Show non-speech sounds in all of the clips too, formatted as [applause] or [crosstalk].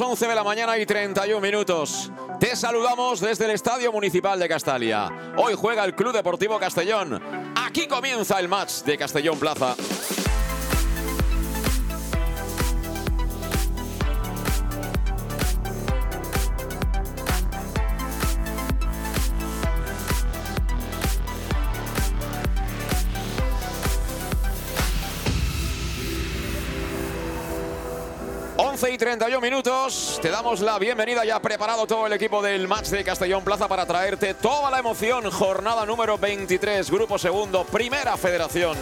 Las 11 de la mañana y 31 minutos. Te saludamos desde el Estadio Municipal de Castalia. Hoy juega el Club Deportivo Castellón. Aquí comienza el match de Castellón Plaza. 31 minutos. Te damos la bienvenida. Ya preparado todo el equipo del match de Castellón Plaza para traerte toda la emoción. Jornada número 23, Grupo Segundo, Primera Federación.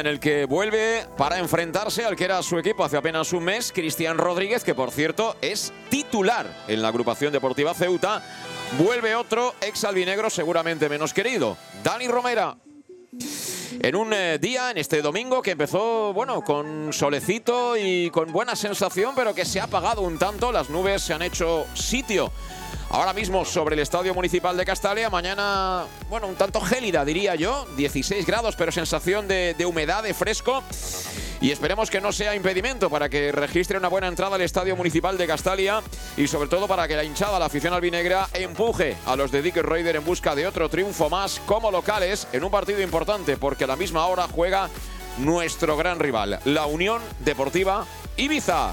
En el que vuelve para enfrentarse al que era su equipo hace apenas un mes, Cristian Rodríguez, que por cierto es titular en la agrupación deportiva Ceuta. Vuelve otro ex albinegro seguramente menos querido, Dani Romera. En un eh, día, en este domingo, que empezó, bueno, con solecito y con buena sensación, pero que se ha apagado un tanto, las nubes se han hecho sitio Ahora mismo sobre el Estadio Municipal de Castalia, mañana, bueno, un tanto gélida diría yo, 16 grados, pero sensación de, humedad, de fresco. Y esperemos que no sea impedimento para que registre una buena entrada al Estadio Municipal de Castalia y sobre todo para que la hinchada, la afición albinegra, empuje a los de Dick Raider en busca de otro triunfo más como locales en un partido importante porque a la misma hora juega nuestro gran rival, la Unión Deportiva Ibiza.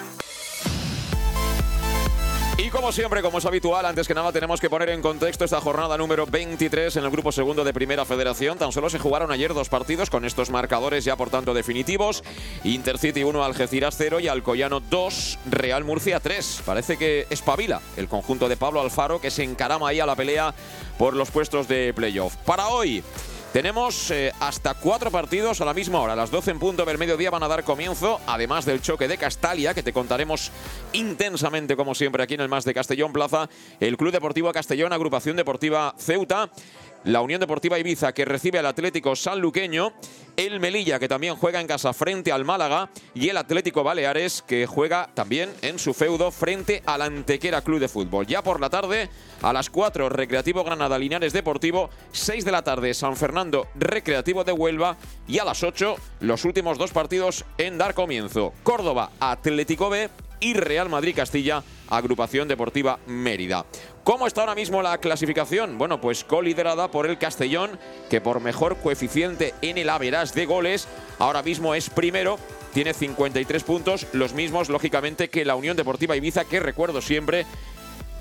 Como siempre, como es habitual, antes que nada tenemos que poner en contexto esta jornada número 23 en el grupo segundo de Primera Federación. Tan solo se jugaron ayer dos partidos con estos marcadores ya por tanto definitivos. Intercity 1, Algeciras 0 y Alcoyano 2, Real Murcia 3. Parece que espabila el conjunto de Pablo Alfaro que se encarama ahí a la pelea por los puestos de playoff. Para hoy, tenemos eh, hasta cuatro partidos a la misma hora. Las 12 en punto del mediodía van a dar comienzo, además del choque de Castalia, que te contaremos intensamente, como siempre, aquí en el Más de Castellón Plaza. El Club Deportivo Castellón, Agrupación Deportiva Ceuta la Unión Deportiva Ibiza que recibe al Atlético Sanluqueño, el Melilla que también juega en casa frente al Málaga y el Atlético Baleares que juega también en su feudo frente al Antequera Club de Fútbol. Ya por la tarde, a las 4, Recreativo Granada Linares Deportivo, 6 de la tarde, San Fernando Recreativo de Huelva y a las 8, los últimos dos partidos en dar comienzo. Córdoba Atlético B y Real Madrid Castilla, Agrupación Deportiva Mérida. ¿Cómo está ahora mismo la clasificación? Bueno, pues coliderada por el Castellón, que por mejor coeficiente en el Averas de goles, ahora mismo es primero tiene 53 puntos, los mismos, lógicamente, que la Unión Deportiva Ibiza, que recuerdo siempre,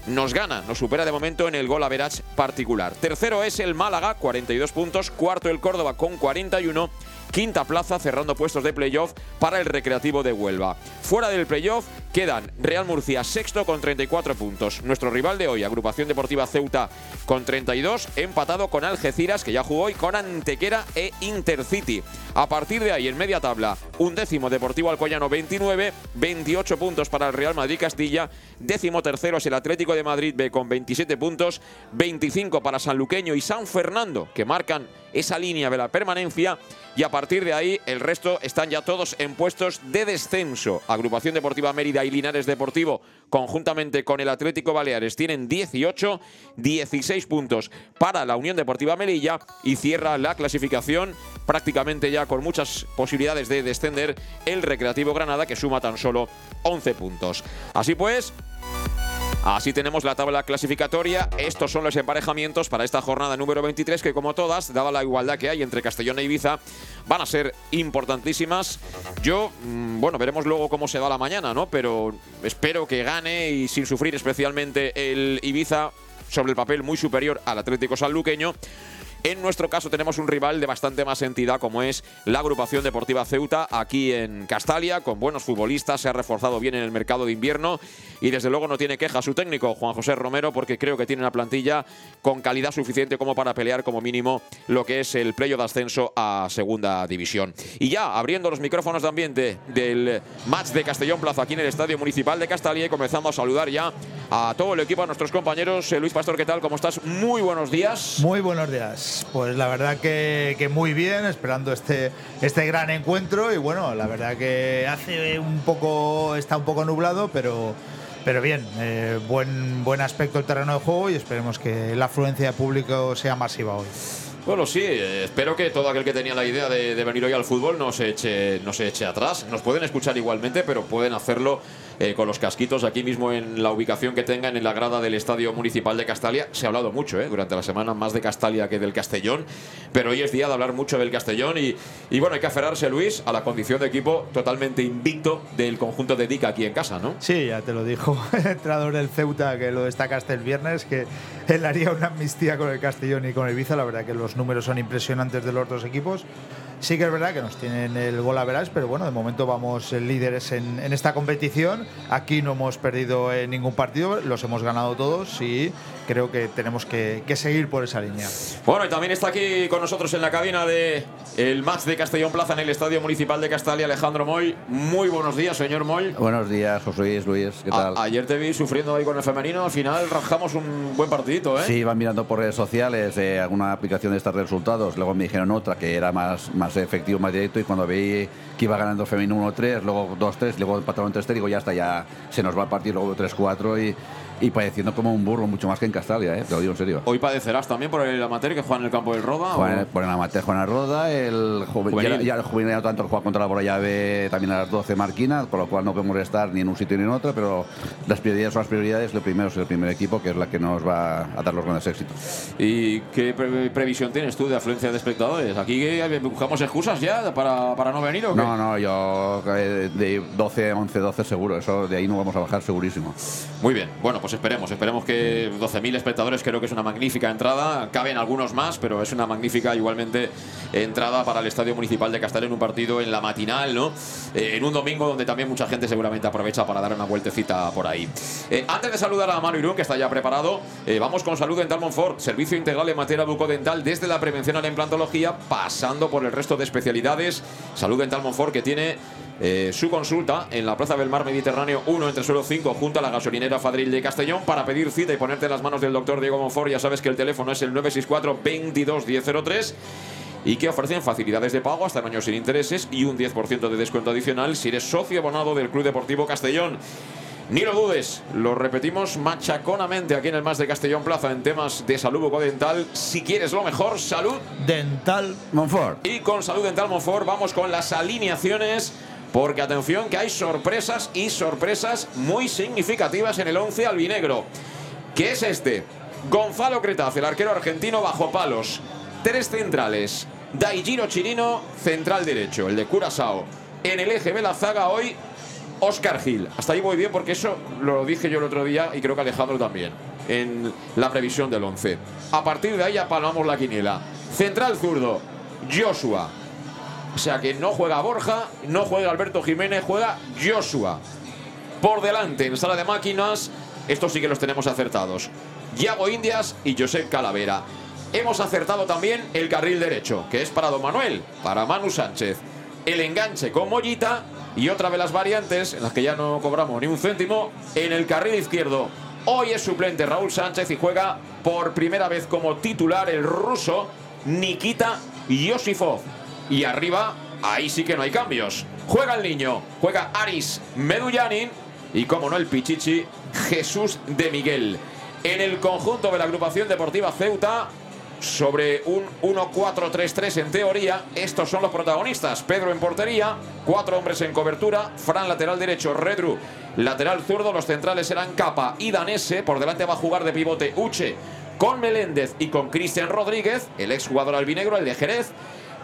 nos gana, nos supera de momento en el gol average particular. Tercero es el Málaga, 42 puntos. Cuarto el Córdoba con 41 quinta plaza cerrando puestos de playoff para el Recreativo de Huelva. Fuera del playoff quedan Real Murcia sexto con 34 puntos. Nuestro rival de hoy, Agrupación Deportiva Ceuta con 32, empatado con Algeciras que ya jugó hoy con Antequera e Intercity. A partir de ahí en media tabla, un décimo Deportivo Alcoyano 29, 28 puntos para el Real Madrid Castilla, décimo tercero es el Atlético de Madrid B con 27 puntos, 25 para San Luqueño y San Fernando que marcan esa línea de la permanencia y a partir de ahí el resto están ya todos en puestos de descenso. Agrupación Deportiva Mérida y Linares Deportivo conjuntamente con el Atlético Baleares tienen 18, 16 puntos para la Unión Deportiva Melilla y cierra la clasificación prácticamente ya con muchas posibilidades de descender el Recreativo Granada que suma tan solo 11 puntos. Así pues, Así tenemos la tabla clasificatoria. Estos son los emparejamientos para esta jornada número 23 que como todas, dada la igualdad que hay entre Castellón e Ibiza, van a ser importantísimas. Yo, mm, bueno, veremos luego cómo se da la mañana, ¿no? Pero espero que gane y sin sufrir especialmente el Ibiza sobre el papel muy superior al Atlético Sanluqueño. En nuestro caso tenemos un rival de bastante más entidad como es la agrupación deportiva Ceuta aquí en Castalia, con buenos futbolistas, se ha reforzado bien en el mercado de invierno y desde luego no tiene queja su técnico Juan José Romero porque creo que tiene una plantilla con calidad suficiente como para pelear como mínimo lo que es el playo de ascenso a segunda división. Y ya abriendo los micrófonos de ambiente del match de Castellón Plaza aquí en el Estadio Municipal de Castalia y comenzando a saludar ya a todo el equipo, a nuestros compañeros. Eh, Luis Pastor, ¿qué tal? ¿Cómo estás? Muy buenos días. Muy buenos días. Pues la verdad que, muy bien, esperando este, este gran encuentro y bueno, la verdad que hace un poco, está un poco nublado, pero, pero bien, eh, buen, buen aspecto el terreno de juego y esperemos que la afluencia de público sea masiva hoy. Bueno, sí, eh, espero que todo aquel que tenía la idea de, de, venir hoy al fútbol no se, eche, no se eche atrás. Nos pueden escuchar igualmente, pero pueden hacerlo eh, con los casquitos aquí mismo en la ubicación que tengan en la grada del Estadio Municipal de Castalia. Se ha hablado mucho eh, durante la semana, más de Castalia que del Castellón, pero hoy es día de hablar mucho del Castellón y, y bueno, hay que aferrarse, Luis, a la condición de equipo totalmente invicto del conjunto de Dica aquí en casa, ¿no? Sí, ya te lo dijo [laughs] el entrenador del Ceuta, que lo destacaste el viernes, que él haría una amnistía con el Castellón y con el Ibiza. La verdad que los números son impresionantes de los dos equipos. Sí que es verdad que nos tienen el gol a verás, pero bueno, de momento vamos líderes en, en esta competición. Aquí no hemos perdido en ningún partido, los hemos ganado todos y creo que tenemos que, que, seguir por esa línea. Bueno, y también está aquí con nosotros en la cabina de el match de Castellón Plaza en el Estadio Municipal de Castalia, Alejandro Moy. Muy buenos días, señor Moy. Buenos días, José Luis, Luis, ¿qué tal? A ayer te vi sufriendo ahí con el femenino, al final rajamos un buen partidito, ¿eh? Sí, iban mirando por redes sociales eh, alguna aplicación de estos resultados, luego me dijeron otra que era más, más efectivo, más directo, y cuando vi que iba ganando el femenino 1-3, luego 2-3, luego empataron 3-3, digo, ya está, ya se nos va a partir luego 3-4 y y padeciendo como un burro, mucho más que en Castalia, ¿eh? te lo digo en serio. ¿Hoy padecerás también por el amateur que juega en el campo del Roda? Juega, por el amateur juega en el Roda, el juvenil. Ya, ya, el juvenil ya tanto juega contra la bola llave también a las 12 marquinas, por lo cual no podemos estar ni en un sitio ni en otro, pero las prioridades son las prioridades. Lo primero es el primer equipo, que es la que nos va a dar los grandes éxitos. ¿Y qué pre previsión tienes tú de afluencia de espectadores? ¿Aquí buscamos excusas ya para, para no venir o qué? No, no, yo eh, de 12, 11, 12 seguro, eso de ahí no vamos a bajar segurísimo. Muy bien, bueno, pues esperemos, esperemos que que 12.000 espectadores creo que es una magnífica entrada. Caben algunos más, pero es una magnífica igualmente entrada para el Estadio Municipal de Castellón un partido en la matinal, ¿no? Eh, en un domingo donde también mucha gente seguramente aprovecha para dar una vueltecita por ahí. Eh, antes de saludar a Manu Irún, que está ya preparado, eh, vamos con Salud Dental Monfort, servicio integral en materia bucodental desde la prevención a la implantología, pasando por el resto de especialidades. Salud Dental Monfort que tiene eh, su consulta en la Plaza del Mar Mediterráneo 1 entre suelo 5 junto a la gasolinera Fadril de Castellón para pedir cita y ponerte en las manos del doctor Diego Monfort. Ya sabes que el teléfono es el 964 22 1003 y que ofrecen facilidades de pago hasta en años sin intereses y un 10% de descuento adicional si eres socio abonado del Club Deportivo Castellón. Ni lo dudes, lo repetimos machaconamente aquí en el Más de Castellón Plaza en temas de salud bucodental. Si quieres lo mejor, salud dental Monfort. Y con salud dental Monfort vamos con las alineaciones porque atención que hay sorpresas y sorpresas muy significativas en el 11 albinegro. ¿Qué es este? Gonzalo Cretaz, el arquero argentino bajo palos. Tres centrales. Daijiro Chirino, central derecho, el de Curazao. En el eje de la zaga hoy, Oscar Gil. Hasta ahí voy bien porque eso lo dije yo el otro día y creo que Alejandro también en la previsión del 11. A partir de ahí apalamos la quiniela. Central zurdo, Joshua. O sea que no juega Borja, no juega Alberto Jiménez, juega Joshua. Por delante, en sala de máquinas, estos sí que los tenemos acertados. Yago Indias y Josep Calavera. Hemos acertado también el carril derecho, que es para Don Manuel, para Manu Sánchez. El enganche con Mollita y otra de las variantes, en las que ya no cobramos ni un céntimo, en el carril izquierdo. Hoy es suplente Raúl Sánchez y juega por primera vez como titular el ruso Nikita Yosifov. Y arriba, ahí sí que no hay cambios. Juega el niño, juega Aris Medullanin y, como no, el Pichichi Jesús de Miguel. En el conjunto de la agrupación deportiva Ceuta, sobre un 1-4-3-3 en teoría. Estos son los protagonistas. Pedro en portería, cuatro hombres en cobertura. Fran lateral derecho, Redru lateral zurdo. Los centrales serán Capa y Danese. Por delante va a jugar de pivote Uche con Meléndez y con Cristian Rodríguez, el exjugador albinegro, el de Jerez.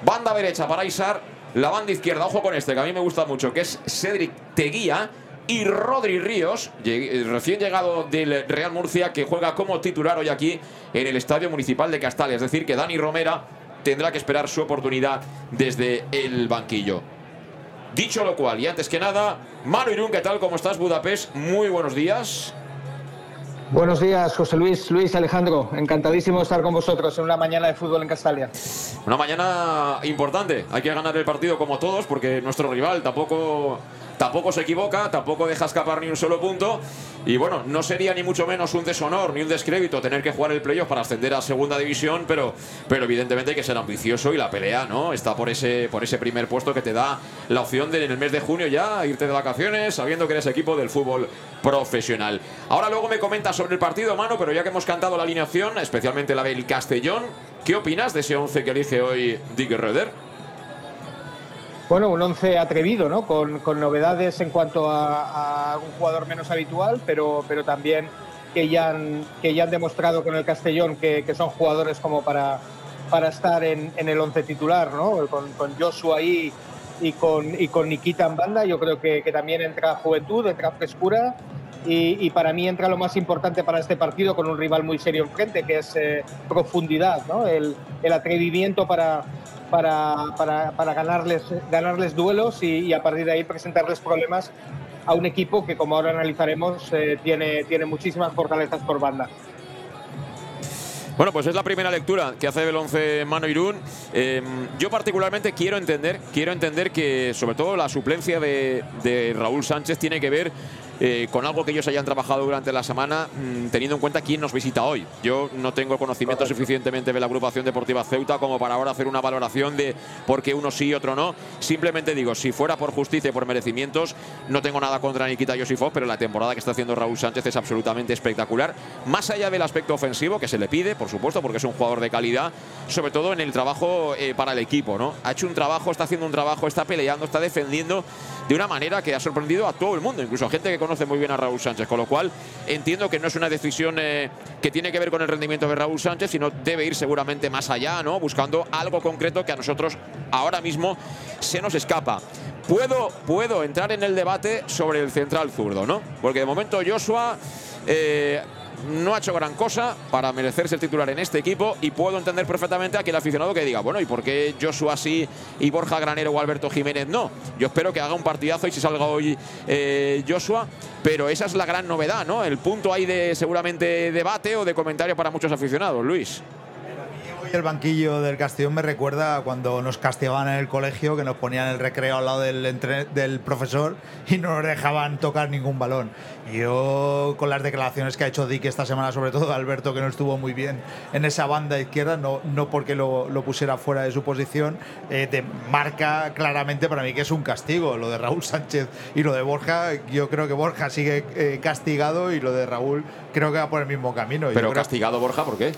Banda derecha para Isar. La banda izquierda, ojo con este, que a mí me gusta mucho, que es Cedric Teguía y Rodri Ríos, recién llegado del Real Murcia, que juega como titular hoy aquí en el Estadio Municipal de Castalia. Es decir, que Dani Romera tendrá que esperar su oportunidad desde el banquillo. Dicho lo cual, y antes que nada, Manu Irún, ¿qué tal? ¿Cómo estás, Budapest? Muy buenos días. Buenos días, José Luis, Luis, Alejandro. Encantadísimo de estar con vosotros en una mañana de fútbol en Castalia. Una mañana importante. Hay que ganar el partido como todos porque nuestro rival tampoco tampoco se equivoca, tampoco deja escapar ni un solo punto. Y bueno, no sería ni mucho menos un deshonor ni un descrédito tener que jugar el playoff para ascender a segunda división, pero, pero evidentemente hay que ser ambicioso y la pelea, ¿no? Está por ese, por ese primer puesto que te da la opción de en el mes de junio ya irte de vacaciones sabiendo que eres equipo del fútbol profesional. Ahora luego me comentas sobre el partido, mano, pero ya que hemos cantado la alineación, especialmente la del Castellón, ¿qué opinas de ese 11 que elige hoy Dick Röder? Bueno, un once atrevido, ¿no? Con, novedades en cuanto a, un jugador menos habitual, pero, pero también que ya, han, que ya han demostrado con el Castellón que, son jugadores como para, para estar en, el once titular, ¿no? Con, Joshua ahí y con, y con Nikita en banda, yo creo que, también entra juventud, entra frescura y, para mí entra lo más importante para este partido con un rival muy serio enfrente, que es eh, profundidad, ¿no? el, el atrevimiento para, para, para, para ganarles, ganarles duelos y, a partir de ahí presentarles problemas a un equipo que, como ahora analizaremos, eh, tiene, tiene muchísimas fortalezas por banda. Bueno, pues es la primera lectura que hace el 11 Mano Irún. Em, yo particularmente quiero entender, quiero entender que sobre todo la suplencia de, de Raúl Sánchez tiene que ver eh, con algo que ellos hayan trabajado durante la semana, mm, teniendo en cuenta quién nos visita hoy. Yo no tengo conocimiento suficientemente de la agrupación deportiva Ceuta como para ahora hacer una valoración de por qué uno sí y otro no. Simplemente digo, si fuera por justicia y por merecimientos, no tengo nada contra Nikita Yosifov, pero la temporada que está haciendo Raúl Sánchez es absolutamente espectacular. Más allá del aspecto ofensivo que se le pide, por supuesto, porque es un jugador de calidad, sobre todo en el trabajo eh, para el equipo. ¿no? Ha hecho un trabajo, está haciendo un trabajo, está peleando, está defendiendo de una manera que ha sorprendido a todo el mundo, incluso a gente que conoce muy bien a Raúl Sánchez, con lo cual entiendo que no es una decisión eh, que tiene que ver con el rendimiento de Raúl Sánchez, sino debe ir seguramente más allá, ¿no? Buscando algo concreto que a nosotros ahora mismo se nos escapa. Puedo, puedo entrar en el debate sobre el central zurdo, ¿no? Porque de momento Joshua eh, no ha hecho gran cosa para merecerse el titular en este equipo y puedo entender perfectamente a aquel aficionado que diga, bueno, ¿y por qué Joshua sí y Borja Granero o Alberto Jiménez no? Yo espero que haga un partidazo y si salga hoy eh, Joshua, pero esa es la gran novedad, ¿no? El punto ahí de seguramente debate o de comentario para muchos aficionados, Luis el banquillo del Castellón me recuerda cuando nos castigaban en el colegio, que nos ponían el recreo al lado del, del profesor y no nos dejaban tocar ningún balón. Yo, con las declaraciones que ha hecho Dick esta semana, sobre todo Alberto, que no estuvo muy bien en esa banda izquierda, no, no porque lo, lo pusiera fuera de su posición, eh, te marca claramente para mí que es un castigo. Lo de Raúl Sánchez y lo de Borja, yo creo que Borja sigue eh, castigado y lo de Raúl creo que va por el mismo camino. Pero castigado Borja, ¿por qué?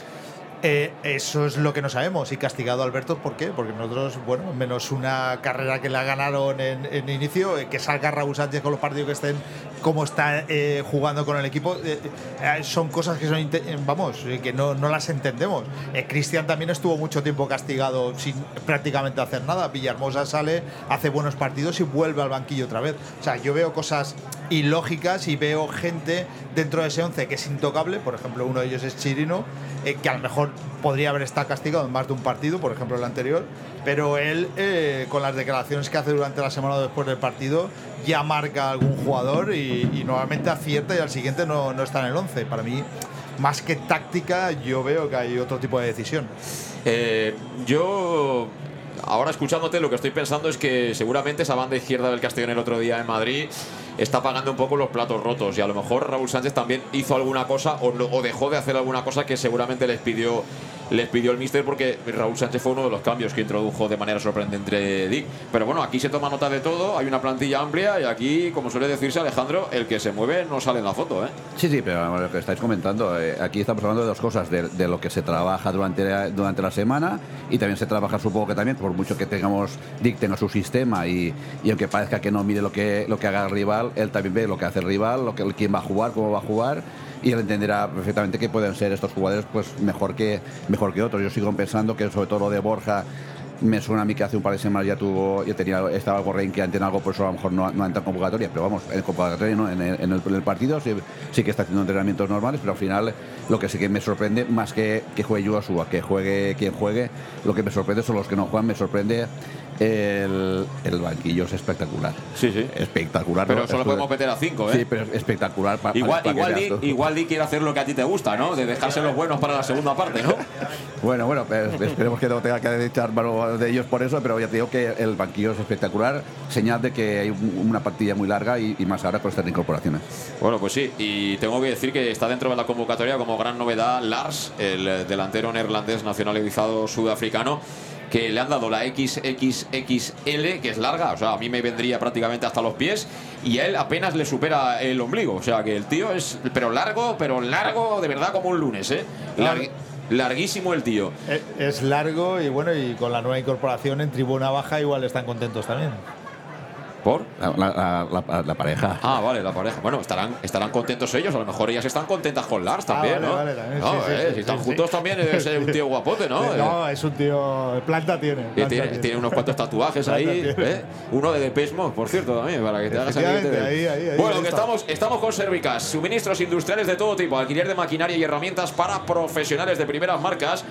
Eh, eso es lo que no sabemos. Y castigado a Alberto, ¿por qué? Porque nosotros, bueno, menos una carrera que la ganaron en, en inicio, eh, que salga Raúl Sánchez con los partidos que estén, como está eh, jugando con el equipo, eh, eh, son cosas que son, vamos, eh, que no, no las entendemos. Cristian también estuvo mucho tiempo castigado sin prácticamente hacer nada. Villahermosa sale, hace buenos partidos y vuelve al banquillo otra vez. O sea, yo veo cosas ilógicas y veo gente dentro de ese 11 que es intocable, por ejemplo, uno de ellos es Chirino, eh, que a lo mejor podría haber estado castigado en más de un partido, por ejemplo el anterior, pero él eh, con las declaraciones que hace durante la semana o después del partido ya marca a algún jugador y, normalmente acierta y al siguiente no, no está en el 11. Para mí, más que táctica, yo veo que hay otro tipo de decisión. Eh, yo, ahora escuchándote, lo que estoy pensando es que seguramente esa banda izquierda del Castellón el otro día en Madrid está pagando un poco los platos rotos y a lo mejor Raúl Sánchez también hizo alguna cosa o, o dejó de hacer alguna cosa que seguramente les pidió les pidió el míster porque Raúl Sánchez fue uno de los cambios que introdujo de manera sorprendente Dick. Pero bueno, aquí se toma nota de todo, hay una plantilla amplia y aquí, como suele decirse Alejandro, el que se mueve no sale en la foto, ¿eh? Sí, sí, pero lo que estáis comentando, eh, aquí estamos hablando de dos cosas, de, de lo que se trabaja durante la, durante la semana y también se trabaja, supongo que también, por mucho que tengamos, Dick tenga su sistema y, y aunque parezca que no mire lo que, lo que haga el rival, él también ve lo que hace el rival, lo que, quién va a jugar, cómo va a jugar y él entenderá perfectamente que pueden ser estos jugadores pues mejor que, mejor que otros. Yo sigo pensando que sobre todo lo de Borja me suena a mí que hace un par de semanas ya tuvo, ya tenía, estaba algo renqueante en algo, por eso a lo mejor no, no entra en convocatoria, pero vamos, en convocatoria no, en el, en el- partido sí, sí que está haciendo entrenamientos normales, pero al final lo que sí que me sorprende, más que que juegue Joshua, que juegue quien juegue, lo que me sorprende son los que no juegan, me sorprende el, el banquillo es espectacular. Sí, sí. Espectacular. Pero ¿no? solo podemos meter a cinco, ¿eh? Sí, pero es espectacular. pa- Igual, para igual, igual Di quiere hacer lo que a ti te gusta, ¿no? De dejarse los buenos para la segunda parte, ¿no? Bueno, bueno, pues, esperemos que no tenga que echar mano de ellos por eso, pero ya te digo que el banquillo es espectacular, señal de que hay un- una partida muy larga y, y más ahora con estas incorporaciones. Bueno, pues sí, y tengo que decir que está dentro de la convocatoria como gran novedad Lars, el delantero neerlandés nacionalizado sudafricano, que le han dado la XXXL, que es larga, o sea, a mí me vendría prácticamente hasta los pies, y a él apenas le supera el ombligo, o sea, que el tío es, pero largo, pero largo de verdad como un lunes, ¿eh? Largui- larguísimo el tío. Eh, Es largo y bueno, y con la nueva incorporación en tribuna baja igual están contentos también. ¿Por? La, la- la- la- pareja. Ah, vale, la pareja. Bueno, estarán, estarán contentos ellos. A lo mejor ellas están contentas con Lars también, vale, ¿no? vale, también. No, Sí, eh, sí, si sí, están juntos también debe ser un tío guapote, ¿no? [laughs] Eh, No, es un tío. Planta tiene. planta tiene, tiene unos cuantos tatuajes ahí. ¿eh? Uno de Mode, por cierto, también, para que te hagas Bueno, que estamos, estamos con Servicas, suministros industriales de todo tipo, alquiler de maquinaria y herramientas para profesionales de primeras marcas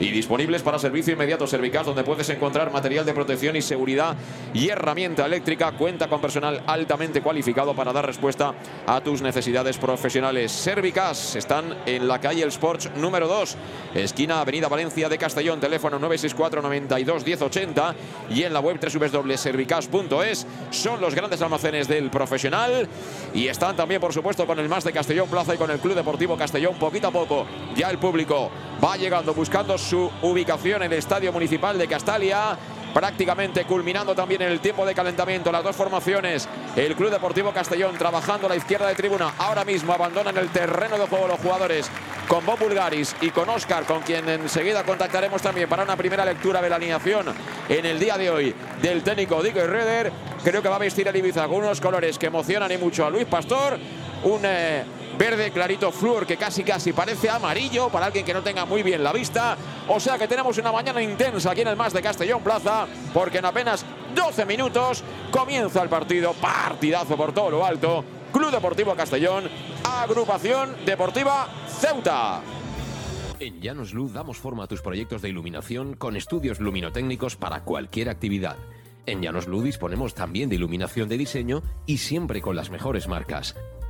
y disponibles para servicio inmediato Servicas, donde puedes encontrar material de protección y seguridad y herramienta eléctrica. Cuenta con personal altamente cualificado para dar respuesta a tus necesidades profesionales. Servicas están en la calle El Sports número 2, esquina Avenida Valencia de Castellón, teléfono 964 92 1080 y en la web www.servicas.es. Son los grandes almacenes del profesional y están también, por supuesto, con el más de Castellón Plaza y con el Club Deportivo Castellón. Poquito a poco ya el público va llegando buscando su ubicación en el Estadio Municipal de Castalia prácticamente culminando también el tiempo de calentamiento. Las dos formaciones, el Club Deportivo Castellón trabajando a la izquierda de tribuna. Ahora mismo abandonan el terreno de juego los jugadores con Bob Bulgaris y con Oscar, con quien enseguida contactaremos también para una primera lectura de la alineación en el día de hoy del técnico Dico Herreder. Creo que va a vestir el Ibiza con unos colores que emocionan y mucho a Luis Pastor. Un eh, verde clarito flúor que casi casi parece amarillo para alguien que no tenga muy bien la vista. O sea que tenemos una mañana intensa aquí en el Más de Castellón Plaza, porque en apenas 12 minutos comienza el partido, partidazo por todo lo alto. Club Deportivo Castellón, agrupación deportiva Ceuta. En Llanos Luz damos forma a tus proyectos de iluminación con estudios luminotécnicos para cualquier actividad. En Llanos Luz disponemos también de iluminación de diseño y siempre con las mejores marcas.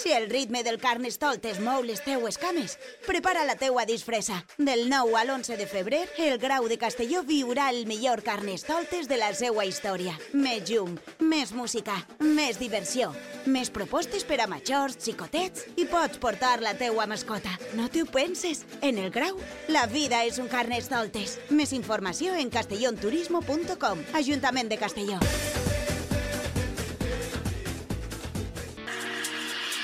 Si el ritme del carnestoltes mou les teues cames, prepara la teua disfressa. Del 9 al 11 de febrer, el Grau de Castelló viurà el millor carnestoltes de la seua història. Més llum, més música, més diversió, més propostes per a majors, xicotets i pots portar la teua mascota. No t'ho penses? En el Grau, la vida és un carnestoltes. Més informació en castellonturismo.com. Ajuntament de Castelló.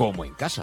como en casa.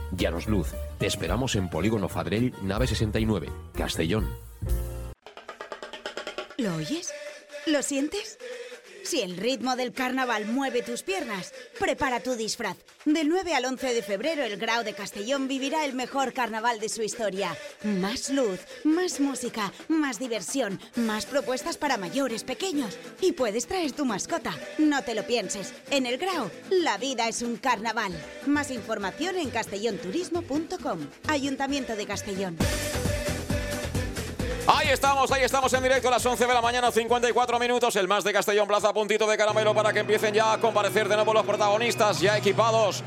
Llanos Luz, te esperamos en Polígono Fadrell, nave 69, Castellón. ¿Lo oyes? ¿Lo sientes? Si el ritmo del carnaval mueve tus piernas, prepara tu disfraz. Del 9 al 11 de febrero, el Grau de Castellón vivirá el mejor carnaval de su historia. Más luz, más música, más diversión, más propuestas para mayores, pequeños. Y puedes traer tu mascota. No te lo pienses. En el Grau, la vida es un carnaval. Más información en castellonturismo.com. Ayuntamiento de Castellón. Ahí estamos, ahí estamos en directo a las 11 de la mañana, 54 minutos. El más de Castellón Plaza, puntito de caramelo para que empiecen ya a comparecer de nuevo los protagonistas, ya equipados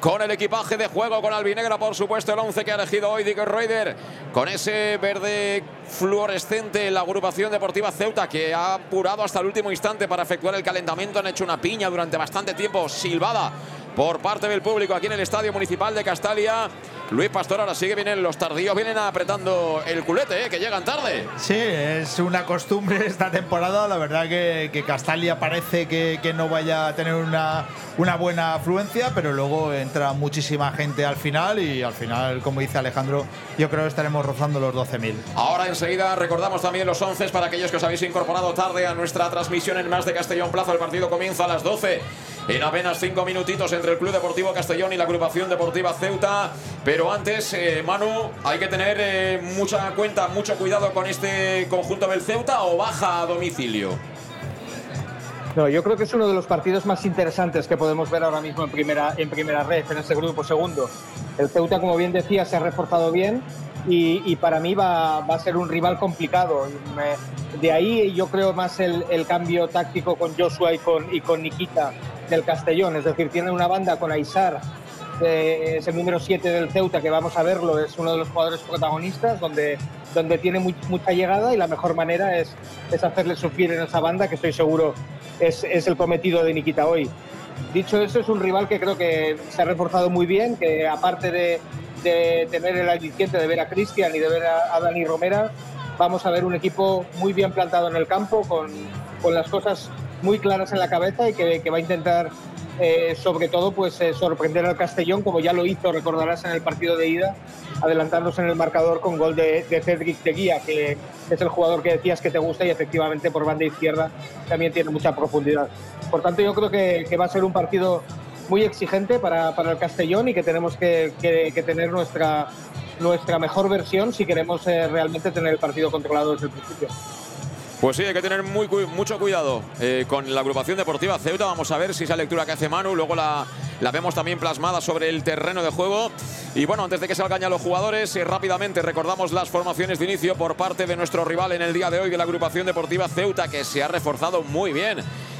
con el equipaje de juego, con Albinegra, por supuesto, el 11 que ha elegido hoy Dick Reuter, con ese verde fluorescente, la agrupación deportiva Ceuta, que ha apurado hasta el último instante para efectuar el calentamiento, han hecho una piña durante bastante tiempo, silbada por parte del público aquí en el Estadio Municipal de Castalia. Luis Pastor ahora sigue, vienen los tardíos, vienen apretando el culete, ¿eh? que llegan tarde. Sí, es una costumbre esta temporada. La verdad que, que Castalia parece que, que, no vaya a tener una, una buena afluencia, pero luego entra muchísima gente al final y al final, como dice Alejandro, yo creo que estaremos rozando los 12.000. Ahora enseguida recordamos también los 11 para aquellos que os habéis incorporado tarde a nuestra transmisión en Más de Castellón Plaza. El partido comienza a las 12 en apenas cinco minutitos entre el Club Deportivo Castellón y la agrupación deportiva Ceuta. Pero antes, eh, Manu, hay que tener eh, mucha cuenta, mucho cuidado con este conjunto del Ceuta o baja a domicilio. No, yo creo que es uno de los partidos más interesantes que podemos ver ahora mismo en primera, en primera red, en ese grupo segundo. El Ceuta, como bien decía, se ha reforzado bien y, y para mí va, va, a ser un rival complicado. de ahí yo creo más el, el, cambio táctico con Joshua y con, y con Nikita del Castellón, es decir, tiene una banda con Aizar, eh, es el número 7 del Ceuta, que vamos a verlo, es uno de los jugadores protagonistas, donde, donde tiene mucha llegada y la mejor manera es, es hacerle sufrir en esa banda, que estoy seguro es, es el cometido de Nikita hoy. Dicho eso, es un rival que creo que se ha reforzado muy bien, que aparte de, de tener el aliciente de ver a Cristian y de ver a, a, Dani Romera, vamos a ver un equipo muy bien plantado en el campo, con, con las cosas muy claras en la cabeza y que, que va a intentar, eh, sobre todo, pues eh, sorprender al Castellón, como ya lo hizo, recordarás, en el partido de ida, adelantándose en el marcador con gol de, de Cedric Teguía, que es el jugador que decías que te gusta y efectivamente por banda izquierda también tiene mucha profundidad. Por tanto, yo creo que, que va a ser un partido muy exigente para, para el Castellón y que tenemos que, que, que tener nuestra, nuestra mejor versión si queremos eh, realmente tener el partido controlado desde el principio. Pues sí, hay que tener mucho cuidado eh, con la agrupación deportiva Ceuta. Vamos a ver si esa lectura que hace Manu, luego la, la vemos también plasmada sobre el terreno de juego. Y bueno, antes de que salgan ya los jugadores, eh, rápidamente recordamos las formaciones de inicio por parte de nuestro rival en el día de hoy de la agrupación deportiva Ceuta, que se ha reforzado muy bien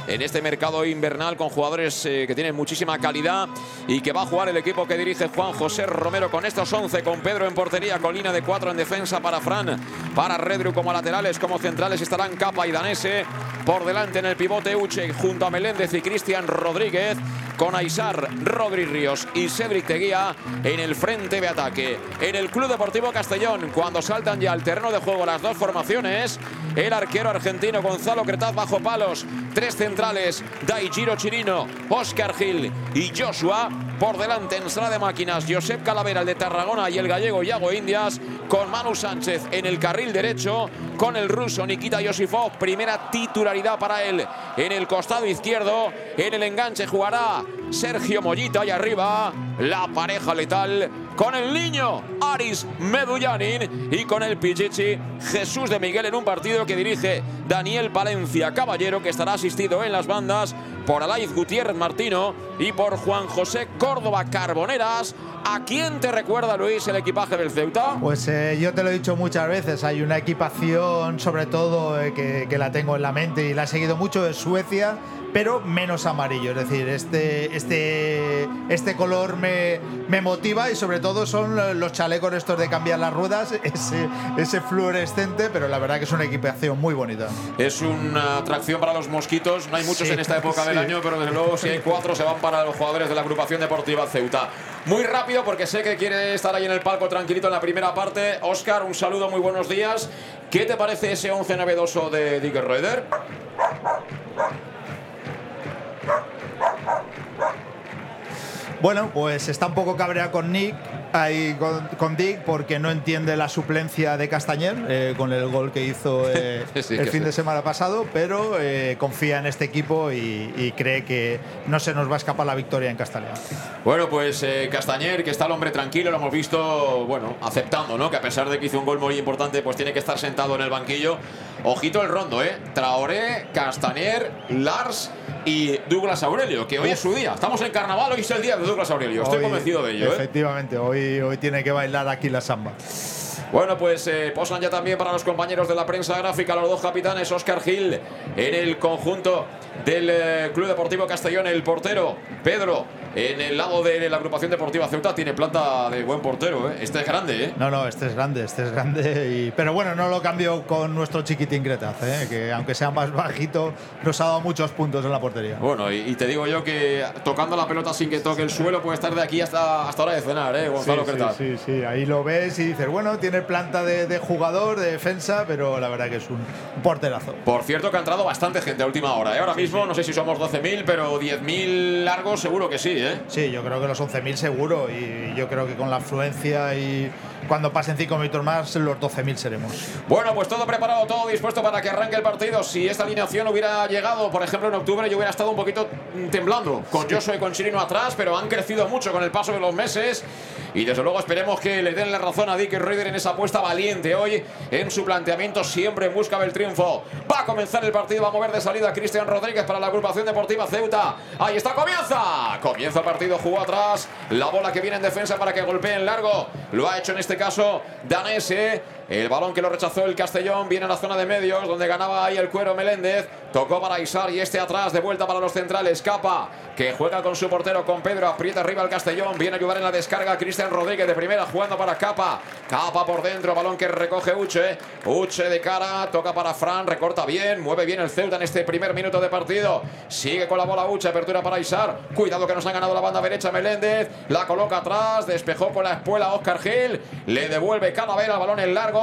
en este mercado invernal con jugadores eh, que tienen muchísima calidad y que va a jugar el equipo que dirige Juan José Romero con estos 11, con Pedro en portería, con línea de 4 en defensa para Fran, para Redru como laterales, como centrales estarán Capa y Danese, por delante en el pivote Uche junto a Meléndez y Cristian Rodríguez, con Aisar, Rodri Ríos y Cedric Teguía en el frente de ataque. En el Club Deportivo Castellón, cuando saltan ya al terreno de juego las dos formaciones, el arquero argentino Gonzalo Cretaz bajo palos, tres centrales, Daijiro Chirino, Oscar Gil y Joshua. Por delante en sala de máquinas, Josep Calavera, el de Tarragona y el gallego Iago Indias, con Manu Sánchez en el carril derecho, con el ruso Nikita Yosifov, primera titularidad para él en el costado izquierdo, en el enganche jugará Sergio Mollita y arriba la pareja letal con el niño Aris Medullanin y con el Pichichi Jesús de Miguel en un partido que dirige Daniel Palencia Caballero que estará asistido en las bandas por Alaiz Gutiérrez Martino y por Juan José Córdoba Carboneras. ¿A quién te recuerda, Luis, el equipaje del Ceuta? Pues eh, yo te lo he dicho muchas veces, hay una equipación, sobre todo, eh, que, que, la tengo en la mente y la he seguido mucho, de Suecia, pero menos amarillo. Es decir, este, este, este color me, me motiva y sobre todo son los chalecos estos de cambiar las ruedas, [laughs] ese, ese fluorescente, pero la verdad que es una equipación muy bonita. Es una atracción para los mosquitos, no hay muchos sí, en esta época sí. del año, pero desde luego si hay cuatro se van para los jugadores de la agrupación deportiva Ceuta. Muy rápido porque sé que quiere estar ahí en el palco tranquilito en la primera parte. Oscar, un saludo, muy buenos días. ¿Qué te parece ese 11 novedoso de Dick? Bueno, pues está un poco cabreado con Nick, ahí con, con, Dick, porque no entiende la suplencia de Castañer eh, con el gol que hizo eh, [laughs] sí, el fin sí. de semana pasado, pero eh, confía en este equipo y, y, cree que no se nos va a escapar la victoria en Castañer. Bueno, pues eh, Castañer, que está el hombre tranquilo, lo hemos visto, bueno, aceptando, ¿no? Que a pesar de que hizo un gol muy importante, pues tiene que estar sentado en el banquillo. Ojito el rondo, ¿eh? Traoré, Castañer, Lars y Douglas Aurelio, que hoy es su día. Estamos en carnaval, hoy es el día de Douglas Aurelio. Estoy Hoy, convencido de ello. Efectivamente, hoy, hoy tiene que bailar aquí la samba. Bueno, pues eh, posan ya también para los compañeros de la prensa gráfica los dos capitanes, Oscar Gil en el conjunto del eh, Club Deportivo Castellón, el portero Pedro en el lado de la agrupación deportiva Ceuta tiene planta de buen portero, ¿eh? Este es grande, ¿eh? No, no, este es grande, este es grande. Y, pero bueno, no lo cambio con nuestro chiquitín Gretaz, ¿eh? que aunque sea más bajito, nos ha dado muchos puntos en la portería. Bueno, y, y te digo yo que tocando la pelota sin que toque el suelo puede estar de aquí hasta, hasta hora de cenar, ¿eh? Gonzalo sí, Cretaz. sí, sí, sí, ahí lo ves y dices, bueno, tiene planta de, de jugador, de defensa, pero la verdad que es un porterazo. Por cierto que ha entrado bastante gente a última hora. ¿eh? Ahora mismo no sé si somos 12.000, pero 10.000 largos seguro que sí. ¿eh? Sí, yo creo que los 11.000 seguro y yo creo que con la afluencia y cuando pasen 5 minutos más, los 12.000 seremos. Bueno, pues todo preparado, todo dispuesto para que arranque el partido. Si esta alineación hubiera llegado, por ejemplo, en octubre, yo hubiera estado un poquito mm, temblando con Joshua y con Chirino atrás, pero han crecido mucho con el paso de los meses. Y desde luego esperemos que le den la razón a Dick Reuter en esa apuesta valiente hoy en su planteamiento, siempre en busca del triunfo. Va a comenzar el partido, va a mover de salida Cristian Rodríguez para la agrupación deportiva Ceuta. Ahí está, comienza. Comienza el partido, jugó atrás. La bola que viene en defensa para que golpee en largo. Lo ha hecho en este caso Danese. El balón que lo rechazó el Castellón viene a la zona de medios, donde ganaba ahí el cuero Meléndez. Tocó para Isar y este atrás, de vuelta para los centrales. Capa, que juega con su portero, con Pedro. Aprieta arriba el Castellón. Viene a ayudar en la descarga Cristian Rodríguez de primera, jugando para Capa. Capa por dentro, balón que recoge Uche. Uche de cara, toca para Fran, recorta bien, mueve bien el Ceuta en este primer minuto de partido. Sigue con la bola Uche, apertura para Isar. Cuidado que nos ha ganado la banda derecha Meléndez. La coloca atrás, despejó con la espuela Oscar Gil. Le devuelve Calavera, balón en largo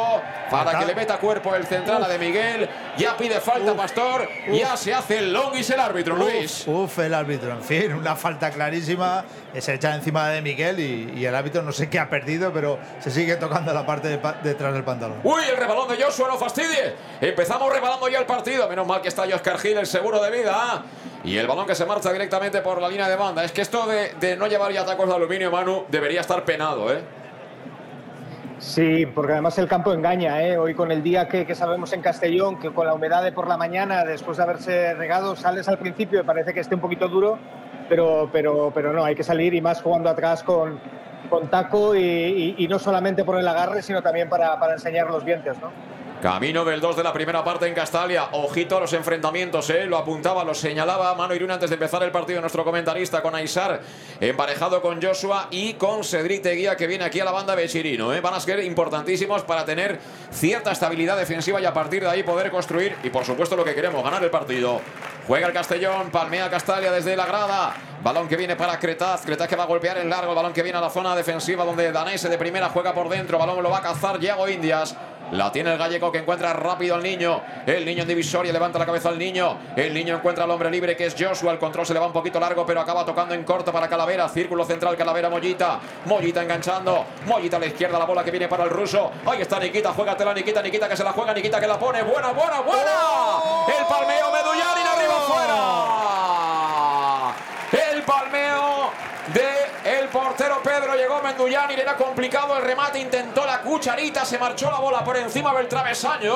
para que le meta cuerpo el central a de Miguel. Ya pide falta Pastor. Ya se hace el longis el árbitro, Luis. Uf, el árbitro, en fin, una falta clarísima. Se echa encima de Miguel y, y el árbitro no sé qué ha perdido, pero se sigue tocando la parte de pa- detrás del pantalón. Uy, el rebalón de Joshua, no fastidie. Empezamos rebalando ya el partido. Menos mal que está Oscar Gil, el seguro de vida. Y el balón que se marcha directamente por la línea de banda. Es que esto de, de no llevar ya tacos de aluminio, Manu, debería estar penado, ¿eh? Sí, porque además el campo engaña, ¿eh? Hoy con el día que, sabemos en Castellón, que con la humedad de por la mañana, después de haberse regado, sales al principio y parece que esté un poquito duro, pero, pero, pero no, hay que salir y más jugando atrás con, con taco y no solamente por el agarre, sino también para, para enseñar los dientes, ¿no? Camino del 2 de la primera parte en Castalia. Ojito a los enfrentamientos, ¿eh? Lo apuntaba, lo señalaba Mano Irún antes de empezar el partido. Nuestro comentarista con Aisar, emparejado con Joshua y con Cedric Teguía, que viene aquí a la banda de Chirino. ¿eh? Van a ser importantísimos para tener cierta estabilidad defensiva y a partir de ahí poder construir. Y por supuesto, lo que queremos, ganar el partido. Juega el Castellón, palmea Castalia desde la grada. Balón que viene para Cretaz. Cretaz que va a golpear en largo. Balón que viene a la zona defensiva donde Danese de primera juega por dentro. Balón lo va a cazar Yago Indias. La tiene el gallego que encuentra rápido al niño. El niño en divisoria levanta la cabeza al niño. El niño encuentra al hombre libre que es Joshua. El control se le va un poquito largo, pero acaba tocando en corto para Calavera. Círculo central, Calavera Mollita. Mollita enganchando. Mollita a la izquierda, la bola que viene para el ruso. Ahí está Nikita, juégatela Nikita, Nikita que se la juega, Nikita que la pone. Buena, buena, buena. El palmeo Medullarin arriba afuera. El palmeo de portero Pedro llegó Mendullán y le era complicado el remate, intentó la cucharita, se marchó la bola por encima del travesaño.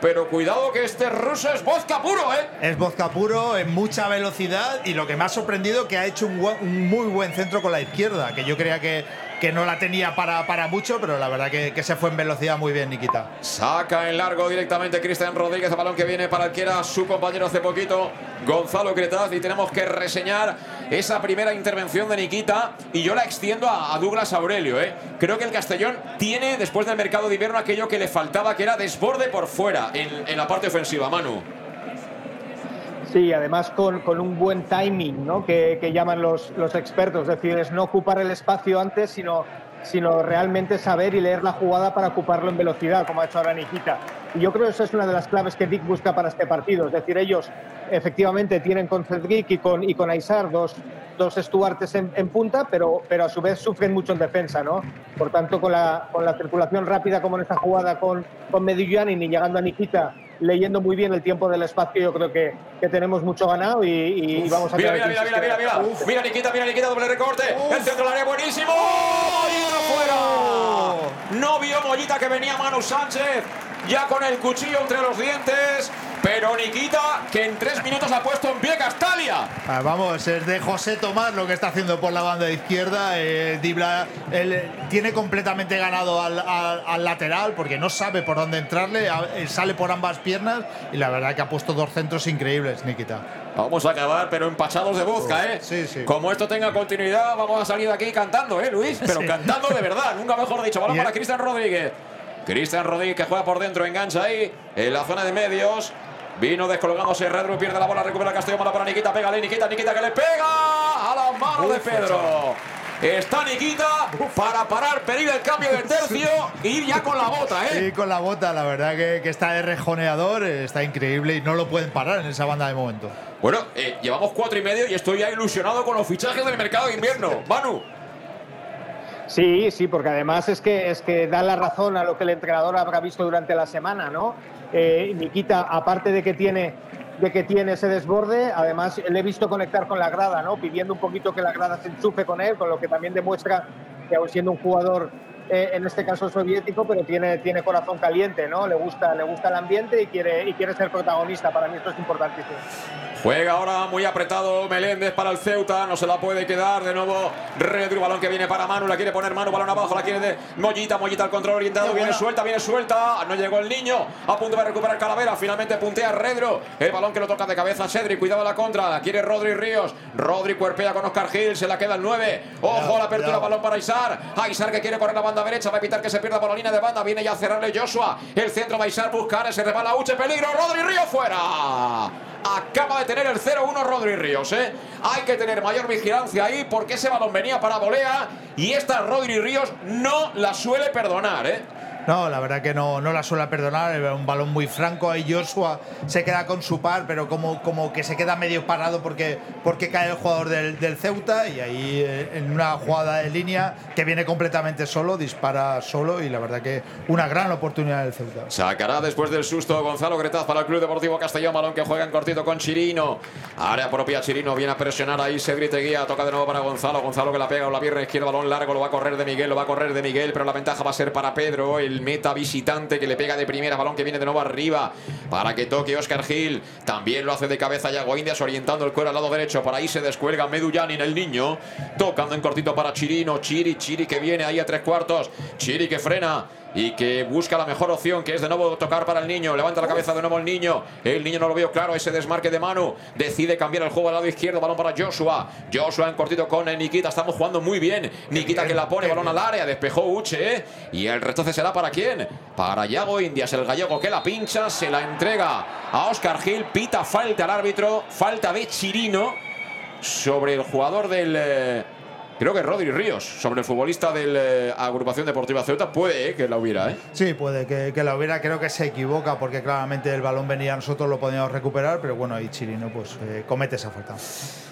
Pero cuidado que este ruso es vodka puro, ¿eh? Es vodka puro en mucha velocidad y lo que me ha sorprendido que ha hecho un, un muy buen centro con la izquierda, que yo creía que, que no la tenía para, para mucho, pero la verdad que, se fue en velocidad muy bien, Nikita. Saca en largo directamente Cristian Rodríguez, el balón que viene para el que era su compañero hace poquito, Gonzalo Cretaz, y tenemos que reseñar esa primera intervención de Nikita, y yo la extiendo a, a Douglas Aurelio. ¿eh? Creo que el Castellón tiene, después del mercado de invierno, aquello que le faltaba, que era desborde por fuera en, en la parte ofensiva, Manu. Sí, además con, con un buen timing, ¿no? que, que llaman los, los expertos. Es decir, es no ocupar el espacio antes, sino, sino realmente saber y leer la jugada para ocuparlo en velocidad, como ha hecho ahora Nikita. Y yo creo que esa es una de las claves que Dick busca para este partido. Es decir, ellos efectivamente tienen con Cedric y con, y con Aizar dos, dos estuartes en, en punta, pero, pero a su vez sufren mucho en defensa. ¿no? Por tanto, con la, con la circulación rápida como en esta jugada con, con Medellín y llegando a Nikita leyendo muy bien el tiempo del espacio, yo creo que, que tenemos mucho ganado y, y- y vamos a Mira, tener mira, mira, mira, mira, mira. Mira, Nikita, mira, Nikita, doble recorte. El centro del área buenísimo. Mollita fuera. No vio Mollita que venía Manu Sánchez. Ya con el cuchillo entre los dientes. Pero Nikita, que en tres minutos ha puesto en pie Castalia. Ah, vamos, es de José Tomás lo que está haciendo por la banda izquierda. eh, Dibla, él eh, tiene completamente ganado al, al- al lateral porque no sabe por dónde entrarle. a- eh, sale por ambas piernas y la verdad que ha puesto dos centros increíbles, Nikita. Vamos a acabar, pero empachados de Buzca, ¿eh? Sí, sí. Como esto tenga continuidad, vamos a salir de aquí cantando, ¿eh, Luis? Pero Sí. cantando de verdad, nunca mejor dicho. Balón para Cristian Rodríguez. Cristian Rodríguez que juega por dentro, engancha ahí, en la zona de medios. Vino descolgándose Redru, pierde la bola, recupera Castillo, mala para Nikita, pégale, Nikita, Nikita que le pega a la mano de Pedro. Está Nikita para parar, pedir el cambio de tercio e ir ya con la bota, ¿eh? Y con la bota, la verdad que, que está de rejoneador, está increíble y no lo pueden parar en esa banda de momento. Bueno, eh, llevamos cuatro y medio y estoy ya ilusionado con los fichajes del mercado de invierno. Manu. Sí, sí, porque además es que, es que da la razón a lo que el entrenador habrá visto durante la semana, ¿no? Eh, Nikita, aparte de que tiene de que tiene ese desborde, además le he visto conectar con la grada, ¿no? Pidiendo un poquito que la grada se enchufe con él, con lo que también demuestra que aún siendo un jugador eh, en este caso soviético, pero tiene, tiene corazón caliente, ¿no? Le gusta, le gusta el ambiente y quiere, y quiere ser protagonista. Para mí esto es importantísimo. Juega ahora muy apretado Meléndez para el Ceuta, no se la puede quedar. De nuevo, Redru, balón que viene para Manu, la quiere poner Manu, balón abajo, la quiere de Mollita, Mollita al control orientado, viene suelta, viene suelta. No llegó el niño, a punto de recuperar Calavera, finalmente puntea Redru. El balón que lo toca de cabeza Cedric, cuidado la contra, la quiere Rodri Ríos. Rodri cuerpea con Oscar Gil, se la queda el 9. Ojo, la apertura, balón para Isar. Isar que quiere correr la banda derecha, va a evitar que se pierda por la línea de banda. Viene ya a cerrarle Joshua. El centro va Isar, buscar, se repala Uche, peligro. Rodri Ríos fuera. Acaba de tener el 0-1 Rodri Ríos, ¿eh? Hay que tener mayor vigilancia ahí porque ese balón venía para volea y esta Rodri Ríos no la suele perdonar, ¿eh? No, la verdad que no, no la suele perdonar. Un balón muy franco. Ahí Joshua se queda con su par, pero como, como que se queda medio parado porque, porque cae el jugador del, del Ceuta. Y ahí eh, en una jugada de línea que viene completamente solo, dispara solo. Y la verdad que una gran oportunidad del Ceuta. Sacará después del susto Gonzalo Gretaz para el Club Deportivo Castellón. Balón que juega en cortito con Chirino. Área propia Chirino. Viene a presionar ahí. Cedric Guía. Toca de nuevo para Gonzalo. Gonzalo que la pega con la pierna izquierda. Balón largo. Lo va a correr de Miguel. Lo va a correr de Miguel. Pero la ventaja va a ser para Pedro. El meta visitante que le pega de primera. Balón que viene de nuevo arriba. Para que toque Oscar Gil. También lo hace de cabeza Yago Indias. Orientando el cuero al lado derecho. Por ahí se descuelga Medullanin, el niño. Tocando en cortito para Chirino. Chiri, Chiri que viene ahí a tres cuartos. Chiri que frena y que busca la mejor opción, que es de nuevo tocar para el niño. Levanta la cabeza de nuevo el niño. El niño no lo veo claro, ese desmarque de Manu. Decide cambiar el juego al lado izquierdo, balón para Joshua. Joshua en cortito con Nikita. Estamos jugando muy bien. Nikita que la pone, balón al área, despejó Uche. ¿eh? Y el retoce será para quién? Para Yago Indias, el gallego que la pincha, se la entrega a Oscar Gil. Pita falta al árbitro, falta de Chirino sobre el jugador del. eh, Creo que Rodri Ríos, sobre el futbolista de la agrupación deportiva Ceuta, puede eh, que la hubiera, ¿eh? Sí, puede que, que la hubiera. Creo que se equivoca porque claramente el balón venía, nosotros lo podíamos recuperar. Pero bueno, ahí Chirino pues eh, comete esa falta.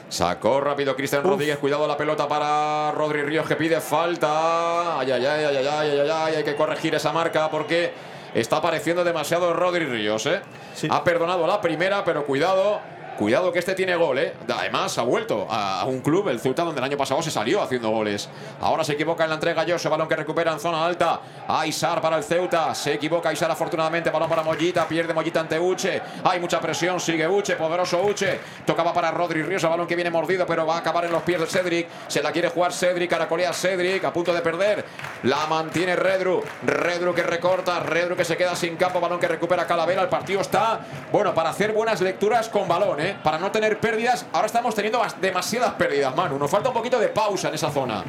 Sacó rápido Cristian Rodríguez, cuidado la pelota para Rodri Ríos que pide falta. Ay, ay, ay, ay, ay, ay, ay, ay, hay que corregir esa marca porque está apareciendo demasiado Rodri Ríos, ¿eh? Ha perdonado la primera, pero cuidado. Cuidado que este tiene gol, ¿eh? Además, ha vuelto a un club, el Ceuta, donde el año pasado se salió haciendo goles. Ahora se equivoca en la entrega José, balón que recupera en zona alta. Aisar para el Ceuta. Se equivoca Aisar afortunadamente, balón para Mollita. Pierde Mollita ante Uche. Hay mucha presión, sigue Uche, poderoso Uche. Tocaba para Rodri Ríos, el balón que viene mordido, pero va a acabar en los pies de Cedric. Se la quiere jugar Cedric, caracolea Cedric, a punto de perder. La mantiene Redru. Redru que recorta, Redru que se queda sin campo, balón que recupera Calavera. El partido está, bueno, para hacer buenas lecturas con balón, ¿eh? Para no tener pérdidas. Ahora estamos teniendo demasiadas pérdidas, Manu. Nos falta un poquito de pausa en esa zona.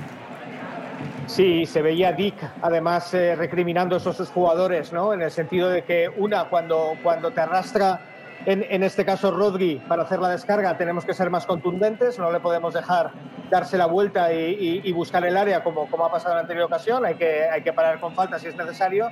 Sí, se veía Dick además eh, recriminando a sus jugadores, ¿no? En el sentido de que una, cuando, cuando te arrastra, en, en este caso Rodri, para hacer la descarga, tenemos que ser más contundentes, no le podemos dejar darse la vuelta y, y- y buscar el área como, como ha pasado en la anterior ocasión, hay que, hay que parar con falta si es necesario.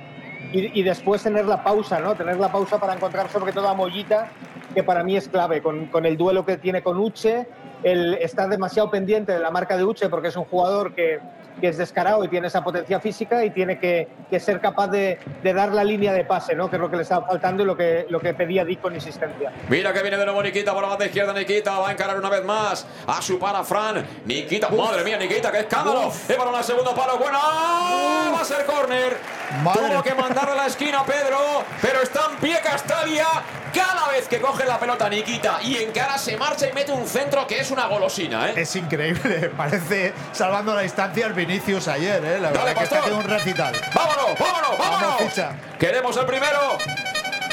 Y, y después tener la pausa, ¿no? Tener la pausa para encontrar sobre todo a Mollita, que para mí es clave, con, con el duelo que tiene con Uche, el estar demasiado pendiente de la marca de Uche porque es un jugador que, que es descarado y tiene esa potencia física y tiene que, que ser capaz de, de dar la línea de pase, ¿no? que es lo que le estaba faltando y lo que, lo que pedía Dick con insistencia. Mira que viene de nuevo Nikita por la banda izquierda. Nikita va a encarar una vez más a su para Fran. Nikita, madre mía, Nikita, qué escándalo. El balón al segundo palo. Bueno, va a ser córner. Tuvo que mandarle a la esquina Pedro, pero está en pie Castalia. Cada vez que coge la pelota Nikita y en cara se marcha y mete un centro que es una golosina, ¿eh? Es increíble, [laughs] parece salvando la distancia al Vinicius ayer, ¿eh? La verdad que está un recital. ¡Vámonos, vámonos, vámonos! Vamos. ¡Queremos el primero!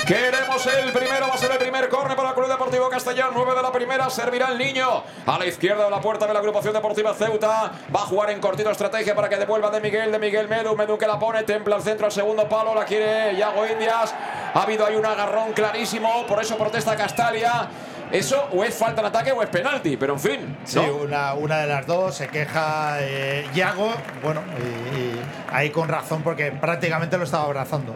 Queremos el primero, va a ser el primer córner para el Club Deportivo Castellón. 9 de la primera, servirá el niño. A la izquierda de la puerta de la agrupación deportiva Ceuta. Va a jugar en cortito estrategia para que devuelva de Miguel, de Miguel Medu. Medu que la pone, templa al centro al segundo palo, la quiere Yago Indias. Ha habido ahí un agarrón clarísimo, por eso protesta Castalia. Eso o es falta de ataque o es penalti, pero en fin. Sí, ¿no? una, una de las dos. Se queja eh, Yago, bueno, y, y ahí con razón porque prácticamente lo estaba abrazando.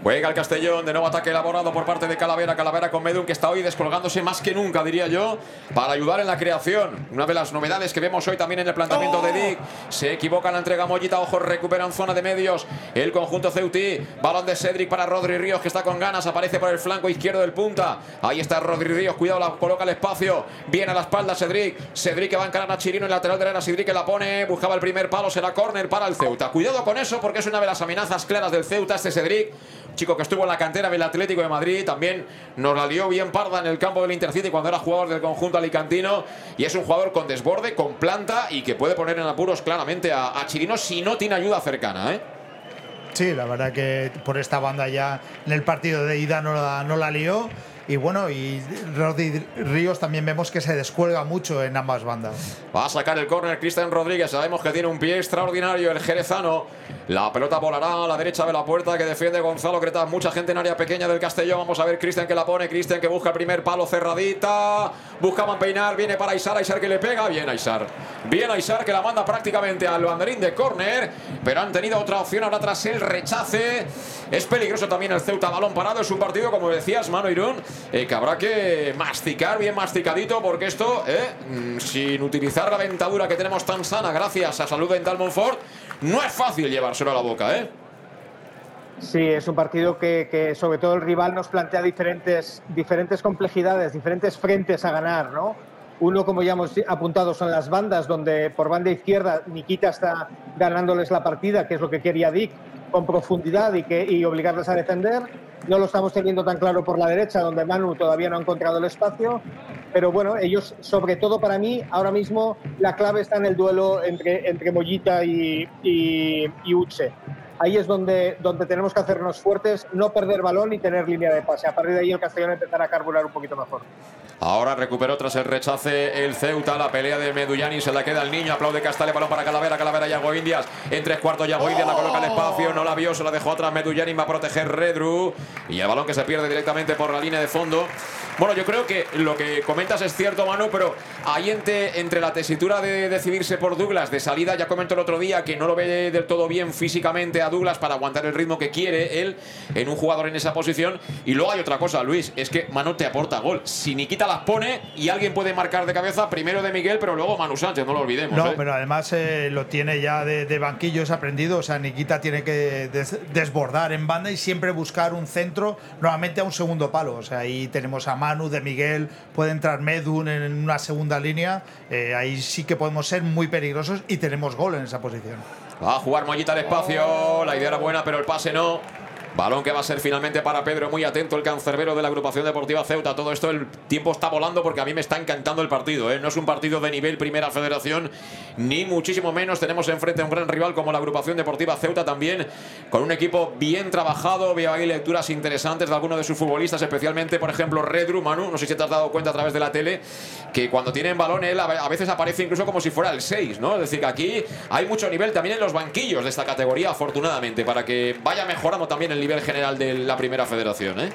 Juega el Castellón, de nuevo ataque elaborado por parte de Calavera. Calavera con Medun, que está hoy descolgándose más que nunca, diría yo, para ayudar en la creación. Una de las novedades que vemos hoy también en el planteamiento de Dick. Se equivoca la entrega Mollita, ojo, recuperan zona de medios. El conjunto Ceutí. Balón de Cedric para Rodri Ríos, que está con ganas. Aparece por el flanco izquierdo del punta. Ahí está Rodri Ríos, cuidado, la coloca el espacio. Viene a la espalda Cedric. Cedric que va a encarar a Chirino en el lateral de la Cedric que la pone. Buscaba el primer palo, será córner para el Ceuta. Cuidado con eso, porque es una de las amenazas claras del Ceuta, este Cedric chico que estuvo en la cantera del Atlético de Madrid, también nos la lió bien parda en el campo del Intercity cuando era jugador del conjunto alicantino y es un jugador con desborde, con planta y que puede poner en apuros claramente a, a Chirino si no tiene ayuda cercana, ¿eh? Sí, la verdad que por esta banda ya en el partido de ida no la, no la lió. Y bueno, y Rodri Ríos también vemos que se descuelga mucho en ambas bandas. Va a sacar el córner Cristian Rodríguez. Sabemos que tiene un pie extraordinario el jerezano. La pelota volará a la derecha de la puerta que defiende Gonzalo Cretas. Mucha gente en área pequeña del Castellón. Vamos a ver Cristian que la pone. Cristian que busca el primer palo cerradita. Buscaban peinar. Viene para Aisar. Aisar que le pega. Bien Aisar. Bien Aisar que la manda prácticamente al banderín de córner. Pero han tenido otra opción ahora tras el rechace. Es peligroso también el Ceuta. Balón parado. Es un partido, como decías, Mano Irún, eh, que habrá que masticar bien masticadito porque esto, eh, mm, sin utilizar la dentadura que tenemos tan sana gracias a Salud Dental Monfort, no es fácil llevárselo a la boca, ¿eh? Sí, es un partido que, que, sobre todo el rival nos plantea diferentes, diferentes complejidades, diferentes frentes a ganar, ¿no? Uno, como ya hemos apuntado, son las bandas, donde por banda izquierda Nikita está ganándoles la partida, que es lo que quería Dick, con profundidad y, que, y obligarles a defender. No lo estamos teniendo tan claro por la derecha, donde Manu todavía no ha encontrado el espacio. Pero bueno, ellos, sobre todo para mí, ahora mismo la clave está en el duelo entre, entre Mollita y, y, y Uche ahí es donde, donde tenemos que hacernos fuertes, no perder balón y tener línea de pase. A partir de ahí el Castellón empezará a carburar un poquito mejor. Ahora recuperó tras el rechace el Ceuta, la pelea de Medullani, se la queda el niño, aplaude Castale, balón para Calavera, Calavera Yago Indias, en tres cuartos Yago Indias la coloca al espacio, no la vio, se la dejó atrás Medullani, va a proteger Redru y el balón que se pierde directamente por la línea de fondo. Bueno, yo creo que lo que comentas es cierto, Manu, pero ahí entre, entre la tesitura de decidirse por Douglas de salida, ya comentó el otro día que no lo ve del todo bien físicamente a Douglas para aguantar el ritmo que quiere él en un jugador en esa posición. Y luego hay otra cosa, Luis, es que Manu te aporta gol. Si Nikita las pone y alguien puede marcar de cabeza, primero de Miguel, pero luego Manu Sánchez, no lo olvidemos. No, ¿eh? pero además eh, lo tiene ya de, de banquillo, es aprendido. O sea, Nikita tiene que des desbordar en banda y siempre buscar un centro, nuevamente a un segundo palo. O sea, ahí tenemos a Manu, de Miguel, puede entrar Medun en una segunda línea. Eh, ahí sí que podemos ser muy peligrosos y tenemos gol en esa posición. Va a jugar Mollita al espacio. La idea era buena, pero el pase no. Balón que va a ser finalmente para Pedro, muy atento el cancerbero de la agrupación deportiva Ceuta. Todo esto el tiempo está volando porque a mí me está encantando el partido. ¿eh? No es un partido de nivel Primera Federación, ni muchísimo menos. Tenemos enfrente a un gran rival como la agrupación deportiva Ceuta también, con un equipo bien trabajado. Veo ahí lecturas interesantes de algunos de sus futbolistas, especialmente, por ejemplo, Redru, Manu. No sé si te has dado cuenta a través de la tele, que cuando tienen balón él a veces aparece incluso como si fuera el 6, ¿no? Es decir, que aquí hay mucho nivel también en los banquillos de esta categoría, afortunadamente, para que vaya mejorando también el nivel nivel general de la primera federación, ¿eh?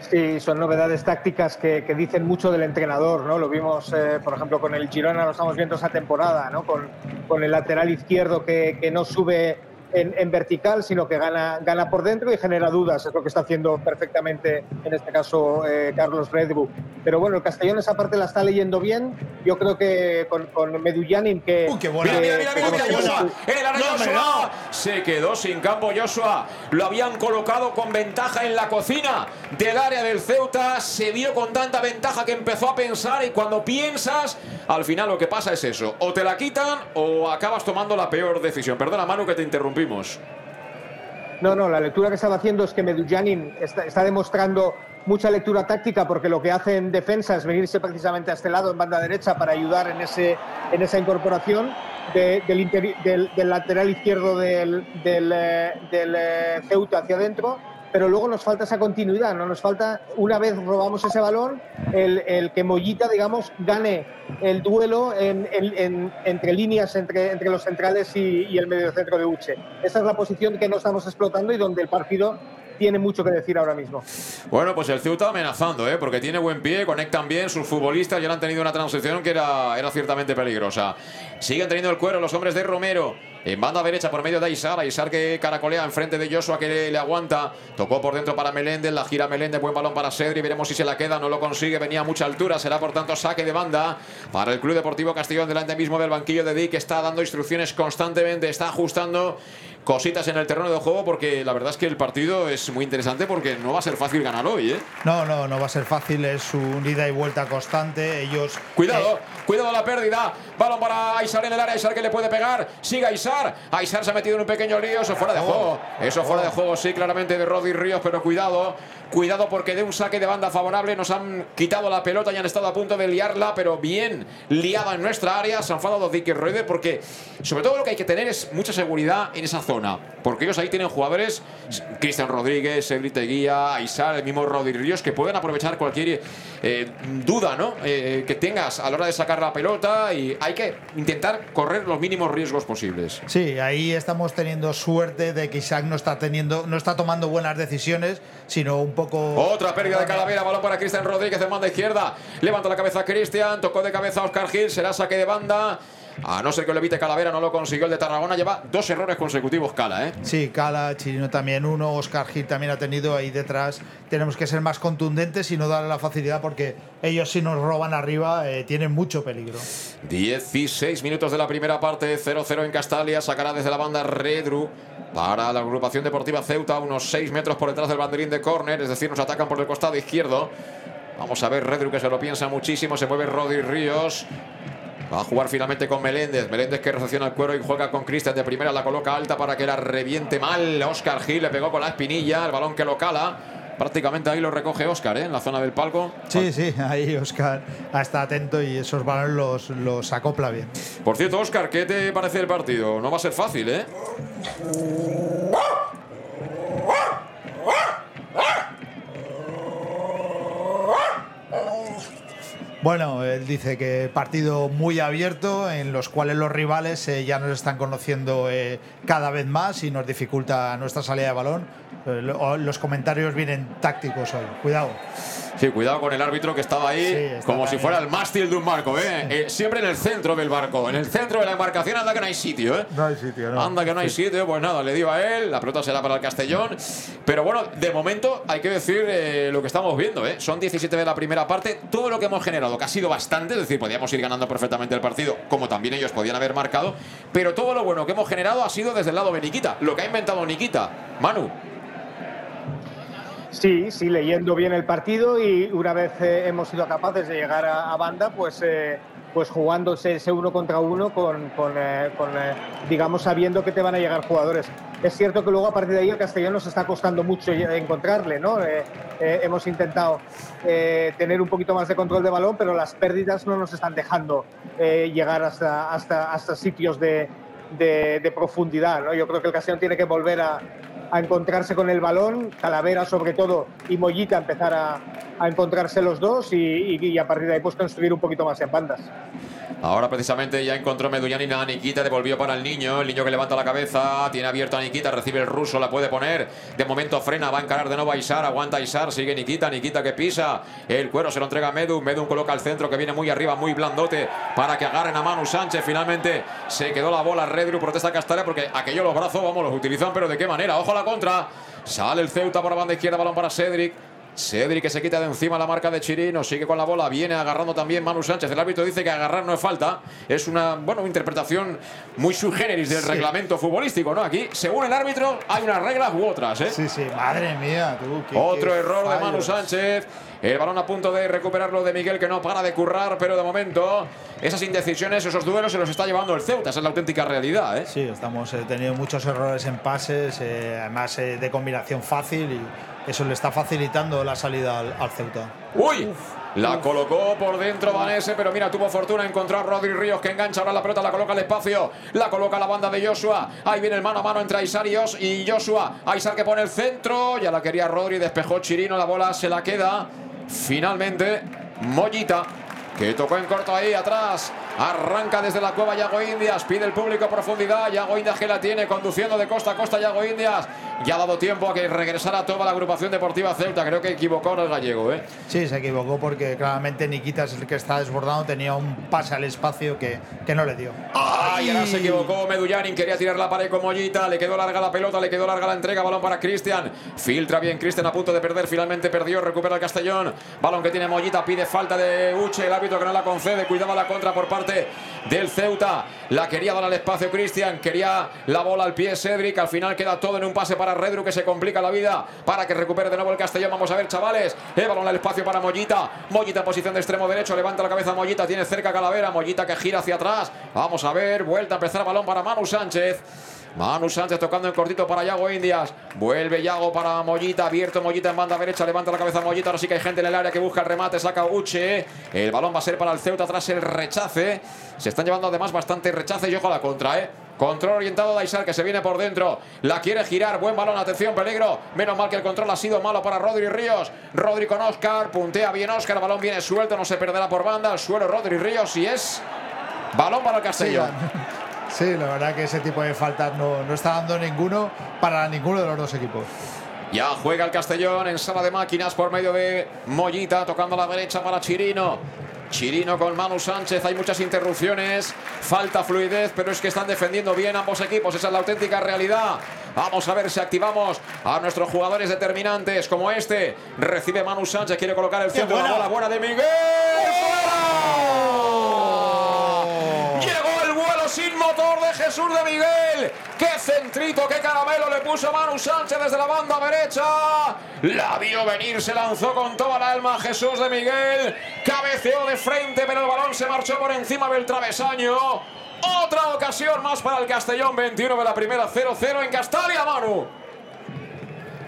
Sí, son novedades tácticas que, dicen mucho del entrenador, ¿no? Lo vimos, eh, por ejemplo, con el Girona, lo estamos viendo esa temporada, ¿no? Con, el lateral izquierdo que no sube en, en, vertical, sino que gana, gana por dentro y genera dudas. Es lo que está haciendo perfectamente, en este caso, eh, Carlos Redbu. Pero bueno, el Castellón esa parte la está leyendo bien. Yo creo que con, con Medullanin, que. Uy, qué buena. Mira, mira, mira, mira, mira Joshua. En el área no, Joshua. Se quedó sin campo Joshua. Lo habían colocado con ventaja en la cocina del área del Ceuta. Se vio con tanta ventaja que empezó a pensar. Y cuando piensas, al final lo que pasa es eso. O te la quitan o acabas tomando la peor decisión. Perdona, Manu, que te interrumpí. No, no, la lectura que estaba haciendo es que Medullanin está, demostrando mucha lectura táctica porque lo que hace en defensa es venirse precisamente a este lado en banda derecha para ayudar en, ese, en esa incorporación del lateral izquierdo del, del, eh, del, eh, Ceuta hacia adentro. Pero luego nos falta esa continuidad, no nos falta, una vez robamos ese balón, el, el que Mollita, digamos, gane el duelo en- en- en- entre líneas, entre, entre los centrales y, y el medio centro de Uche. Esa es la posición que no estamos explotando y donde el partido tiene mucho que decir ahora mismo. Bueno, pues el Ceuta amenazando, ¿eh? porque tiene buen pie, conectan bien, sus futbolistas ya han tenido una transición que era, era ciertamente peligrosa. Siguen teniendo el cuero los hombres de Romero. En banda derecha por medio de Aisar, Aisar que caracolea enfrente de Joshua que le, aguanta. Tocó por dentro para Meléndez, la gira Meléndez, buen balón para Cedri, veremos si se la queda, no lo consigue, venía a mucha altura, será por tanto saque de banda para el Club Deportivo Castellón delante mismo del banquillo de Dick, está dando instrucciones constantemente, está ajustando cositas en el terreno de juego porque la verdad es que el partido es muy interesante porque no va a ser fácil ganar hoy, ¿eh? No, no, no va a ser fácil, es un ida y vuelta constante. Ellos. Cuidado, cuidado la pérdida. Balón para Aisar en el área. Aisar que le puede pegar. Sigue Aisar. Aisar se ha metido en un pequeño lío. Eso fuera de juego. Eso fuera de juego, sí, claramente de Rodri Ríos. Pero cuidado. Cuidado porque de un saque de banda favorable nos han quitado la pelota y han estado a punto de liarla, pero bien liada en nuestra área. Se han enfadado Dick y Reuter porque, sobre todo, lo que hay que tener es mucha seguridad en esa zona. Porque ellos ahí tienen jugadores, Cristian Rodríguez, Edri Teguía, Aisar, el mismo Rodri Ríos, que pueden aprovechar cualquier eh, duda ¿no? Eh, que tengas a la hora de sacar la pelota y hay que intentar correr los mínimos riesgos posibles. Sí, ahí estamos teniendo suerte de que Isaac no está teniendo, no está tomando buenas decisiones, sino un poco. Otra pérdida de Calavera, balón para Cristian Rodríguez en banda izquierda. Levanta la cabeza Cristian, tocó de cabeza Oscar Gil, será saque de banda. A no ser que lo evite Calavera, no lo consiguió el de Tarragona. Lleva dos errores consecutivos Cala, ¿eh? Sí, Cala, Chirino también uno, Oscar Gil también ha tenido ahí detrás. Tenemos que ser más contundentes y no darle la facilidad porque ellos si nos roban arriba eh, tienen mucho peligro. 16 minutos de la primera parte, 0-0 en Castalia, sacará desde la banda Redru para la agrupación deportiva Ceuta, unos 6 metros por detrás del banderín de córner, es decir, nos atacan por el costado izquierdo. Vamos a ver Redru que se lo piensa muchísimo, se mueve Rodri Ríos. Va a jugar finalmente con Meléndez. Meléndez que recepciona el cuero y juega con Cristian de primera. La coloca alta para que la reviente mal. Oscar Gil le pegó con la espinilla. El balón que lo cala. Prácticamente ahí lo recoge Oscar, ¿eh? en la zona del palco. Sí, sí, ahí Oscar está atento y esos balones los, los acopla bien. Por cierto, Oscar, ¿qué te parece el partido? No va a ser fácil, ¿eh? Bueno, él dice que partido muy abierto en los cuales los rivales eh, ya nos están conociendo eh, cada vez más y nos dificulta nuestra salida de balón. Eh, lo- los comentarios vienen tácticos hoy. Cuidado. Sí, cuidado con el árbitro que estaba ahí, está como si ahí. fuera el mástil de un barco, ¿eh? Eh, Siempre en el centro del barco, en el centro de la embarcación, anda que no hay sitio, ¿eh? No hay sitio, no. Anda que no hay sitio, pues nada, le dio a él, la pelota será para el Castellón. Pero bueno, de momento hay que decir eh, lo que estamos viendo, ¿eh? Son 17 de la primera parte, todo lo que hemos generado, que ha sido bastante, es decir, podíamos ir ganando perfectamente el partido, como también ellos podían haber marcado, pero todo lo bueno que hemos generado ha sido desde el lado de Nikita, lo que ha inventado Nikita. Manu. Sí, sí, leyendo bien el partido y una vez eh, hemos sido capaces de llegar a, banda, pues, eh, pues jugándose ese uno contra uno con, eh, digamos, sabiendo que te van a llegar jugadores. Es cierto que luego a partir de ahí el castellano nos está costando mucho encontrarle, ¿no? Hemos intentado tener un poquito más de control de balón, pero las pérdidas no nos están dejando llegar hasta, hasta, hasta sitios de, de, de profundidad, ¿no? Yo creo que el castellano tiene que volver a, a encontrarse con el balón, Calavera sobre todo y Mollita empezar a, a encontrarse los dos y, y- y a partir de ahí pues construir un poquito más en bandas. Ahora precisamente ya encontró Medullanin a Nikita, devolvió para el niño, el niño que levanta la cabeza, tiene abierto a Nikita, recibe el ruso, la puede poner, de momento frena, va a encarar de nuevo a Isar, aguanta Isar, sigue Nikita, Nikita que pisa, el cuero se lo entrega a Medu, Medu coloca al centro que viene muy arriba, muy blandote, para que agarren a Manu Sánchez, finalmente se quedó la bola, Redru protesta Castalia porque aquellos los brazos, vamos, los utilizan, pero de qué manera, ojo a la contra, sale el Ceuta por la banda izquierda, balón para Cedric, Cedric que se quita de encima la marca de Chirino, sigue con la bola, viene agarrando también Manu Sánchez. El árbitro dice que agarrar no es falta. Es una bueno, interpretación muy sui generis del Sí. reglamento futbolístico, ¿no? Aquí, según el árbitro, hay unas reglas u otras, ¿eh? Sí, sí, madre mía, tú. qué- Otro qué error de Manu fallos. Sánchez. El balón a punto de recuperarlo de Miguel, que no para de currar, pero de momento esas indecisiones, esos duelos se los está llevando el Ceuta. Esa es la auténtica realidad. ¿eh? Sí, estamos eh, teniendo muchos errores en pases, eh, además eh, de combinación fácil y eso le está facilitando la salida al, al Ceuta. ¡Uy! La colocó por dentro Vanese, pero mira, tuvo fortuna encontrar Rodri Ríos que engancha ahora la pelota, la coloca al espacio, la coloca a la banda de Joshua. Ahí viene el mano a mano entre Aisar y, Os- y Joshua. Aisar que pone el centro, ya la quería Rodri, despejó Chirino, la bola se la queda. Finalmente, Mollita, que tocó en corto ahí atrás. Arranca desde la cueva Yago Indias, pide el público profundidad. Yago Indias que la tiene, conduciendo de costa a costa Yago Indias. Ya ha dado tiempo a que regresara toda la agrupación deportiva Ceuta. Creo que equivocó el gallego, ¿eh? Sí, se equivocó porque claramente Nikitas es el que está desbordado, tenía un pase al espacio que, que no le dio. Ay, ahora se equivocó Medullanin, quería tirar la pared con Mollita, le quedó larga la pelota, le quedó larga la entrega, balón para Cristian. Filtra bien Cristian a punto de perder, finalmente perdió, recupera el Castellón. Balón que tiene Mollita, pide falta de Uche, el árbitro que no la concede, cuidaba la contra por parte del Ceuta. La quería dar al espacio Cristian, quería la bola al pie Cedric, al final queda todo en un pase para Redru que se complica la vida para que recupere de nuevo el Castellón. Vamos a ver, chavales, el balón al espacio para Mollita. Mollita en posición de extremo derecho, levanta la cabeza Mollita, tiene cerca Calavera, Mollita que gira hacia atrás. Vamos a ver, vuelta a empezar balón para Manu Sánchez. Manu Sánchez tocando en cortito para Yago Indias. Vuelve Yago para Mollita. Abierto Mollita en banda derecha. Levanta la cabeza Mollita. Ahora sí que hay gente en el área que busca el remate. Saca Uche. El balón va a ser para el Ceuta tras el rechace. Se están llevando además bastante rechace y ojo a la contra, ¿eh? Control orientado de Aisar que se viene por dentro. La quiere girar. Buen balón. Atención, peligro. Menos mal que el control ha sido malo para Rodri Ríos. Rodri con Oscar. Puntea bien Oscar. El balón viene suelto. No se perderá por banda. Al suelo Rodri Ríos. Y es balón para el Castellón. [laughs] Sí, la verdad que ese tipo de faltas no, no está dando ninguno para ninguno de los dos equipos. Ya juega el Castellón en sala de máquinas por medio de Mollita, tocando a la derecha para Chirino. Chirino con Manu Sánchez, hay muchas interrupciones, falta fluidez, pero es que están defendiendo bien ambos equipos, esa es la auténtica realidad. Vamos a ver si activamos a nuestros jugadores determinantes como este. Recibe Manu Sánchez, quiere colocar el centro, la buena! bola buena de Miguel. ¡Fuera! Sin motor de Jesús de Miguel. ¡Qué centrito, qué caramelo le puso Manu Sánchez desde la banda derecha! La vio venir, se lanzó con toda la alma Jesús de Miguel. Cabeceó de frente, pero el balón se marchó por encima del travesaño. Otra ocasión más para el Castellón, 21 de la primera, 0-0 en Castalia, Manu.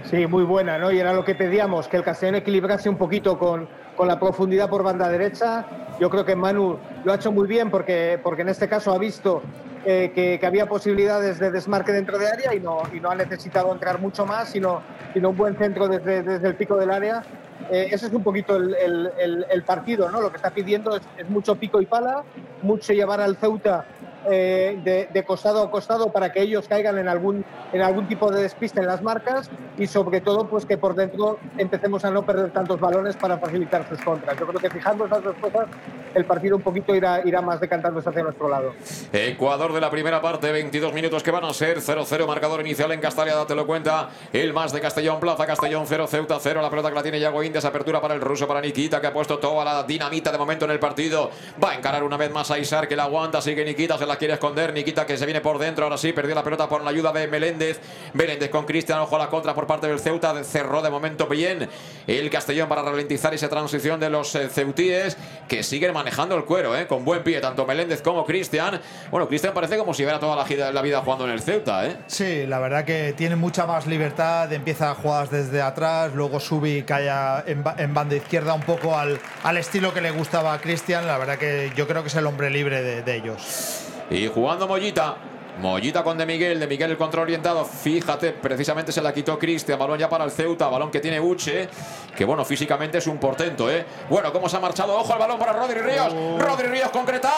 Sí, muy buena, ¿no? Y era lo que pedíamos, que el Castellón equilibrase un poquito con, con la profundidad por banda derecha. Yo creo que Manu lo ha hecho muy bien porque, porque en este caso ha visto eh, que, que había posibilidades de desmarque dentro de área y no, y no ha necesitado entrar mucho más, sino, sino un buen centro desde, desde el pico del área. Eh, ese es un poquito el, el- el- el partido, ¿no? Lo que está pidiendo es, es mucho pico y pala, mucho llevar al Ceuta eh, de, de costado a costado para que ellos caigan en algún, en algún tipo de despiste en las marcas y sobre todo pues que por dentro empecemos a no perder tantos balones para facilitar sus contras. Yo creo que fijando esas dos cosas el partido un poquito irá, irá más decantándose hacia nuestro lado. Ecuador de la primera parte, 22 minutos que van a ser 0-0, marcador inicial en Castalia, date lo cuenta. El más de Castellón, Plaza Castellón 0, Ceuta 0, la pelota que la tiene Yago Indias, apertura para el ruso, para Nikita, que ha puesto toda la dinamita de momento en el partido. Va a encarar una vez más a Isar, que la aguanta, sigue Nikita, se la quiere esconder, Nikita que se viene por dentro, ahora sí, perdió la pelota por la ayuda de Meléndez. Meléndez con Cristian, ojo a la contra por parte del Ceuta, cerró de momento bien el Castellón para ralentizar esa transición de los eh, ceutíes, que siguen manejando el cuero, eh, con buen pie, tanto Meléndez como Cristian. Bueno, Cristian parece como si hubiera toda la, la vida jugando en el Ceuta, ¿eh? Sí, la verdad que tiene mucha más libertad, empieza jugadas desde atrás, luego sube y cae a- en, en banda izquierda un poco al, al estilo que le gustaba a Cristian. La verdad que yo creo que es el hombre libre de, de ellos. Y jugando Mollita. Mollita con De Miguel, De Miguel el control orientado. Fíjate, precisamente se la quitó Cristian. Balón ya para el Ceuta, balón que tiene Uche. Que bueno, físicamente es un portento, ¿eh? Bueno, cómo se ha marchado. Ojo al balón para Rodri Ríos. Rodri Ríos con Cretaz.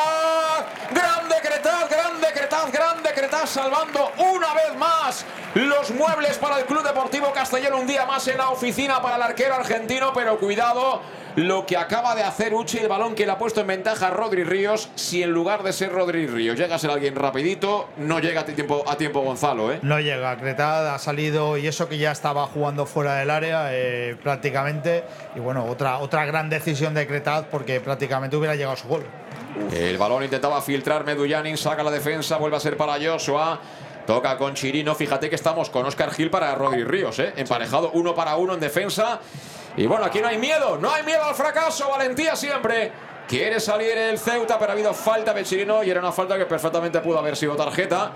Grande Cretaz, grande Cretaz, grande Cretaz. Salvando una vez más los muebles para el Club Deportivo Castellón. Un día más en la oficina para el arquero argentino. Pero cuidado lo que acaba de hacer Uche, el balón que le ha puesto en ventaja a Rodri Ríos. Si en lugar de ser Rodri Ríos llega a ser alguien rapidito, no llega a tiempo, a tiempo Gonzalo, ¿eh? No llega, Cretad ha salido y eso que ya estaba jugando fuera del área eh, prácticamente. Y bueno, otra, otra gran decisión de Cretad porque prácticamente hubiera llegado a su gol. El balón intentaba filtrar Medullanin, saca la defensa, vuelve a ser para Joshua. Toca con Chirino, fíjate que estamos con Oscar Gil para Rodri Ríos, ¿eh? emparejado uno para uno en defensa. Y bueno, aquí no hay miedo, no hay miedo al fracaso, valentía siempre. Quiere salir el Ceuta, pero ha habido falta de Chirino y era una falta que perfectamente pudo haber sido tarjeta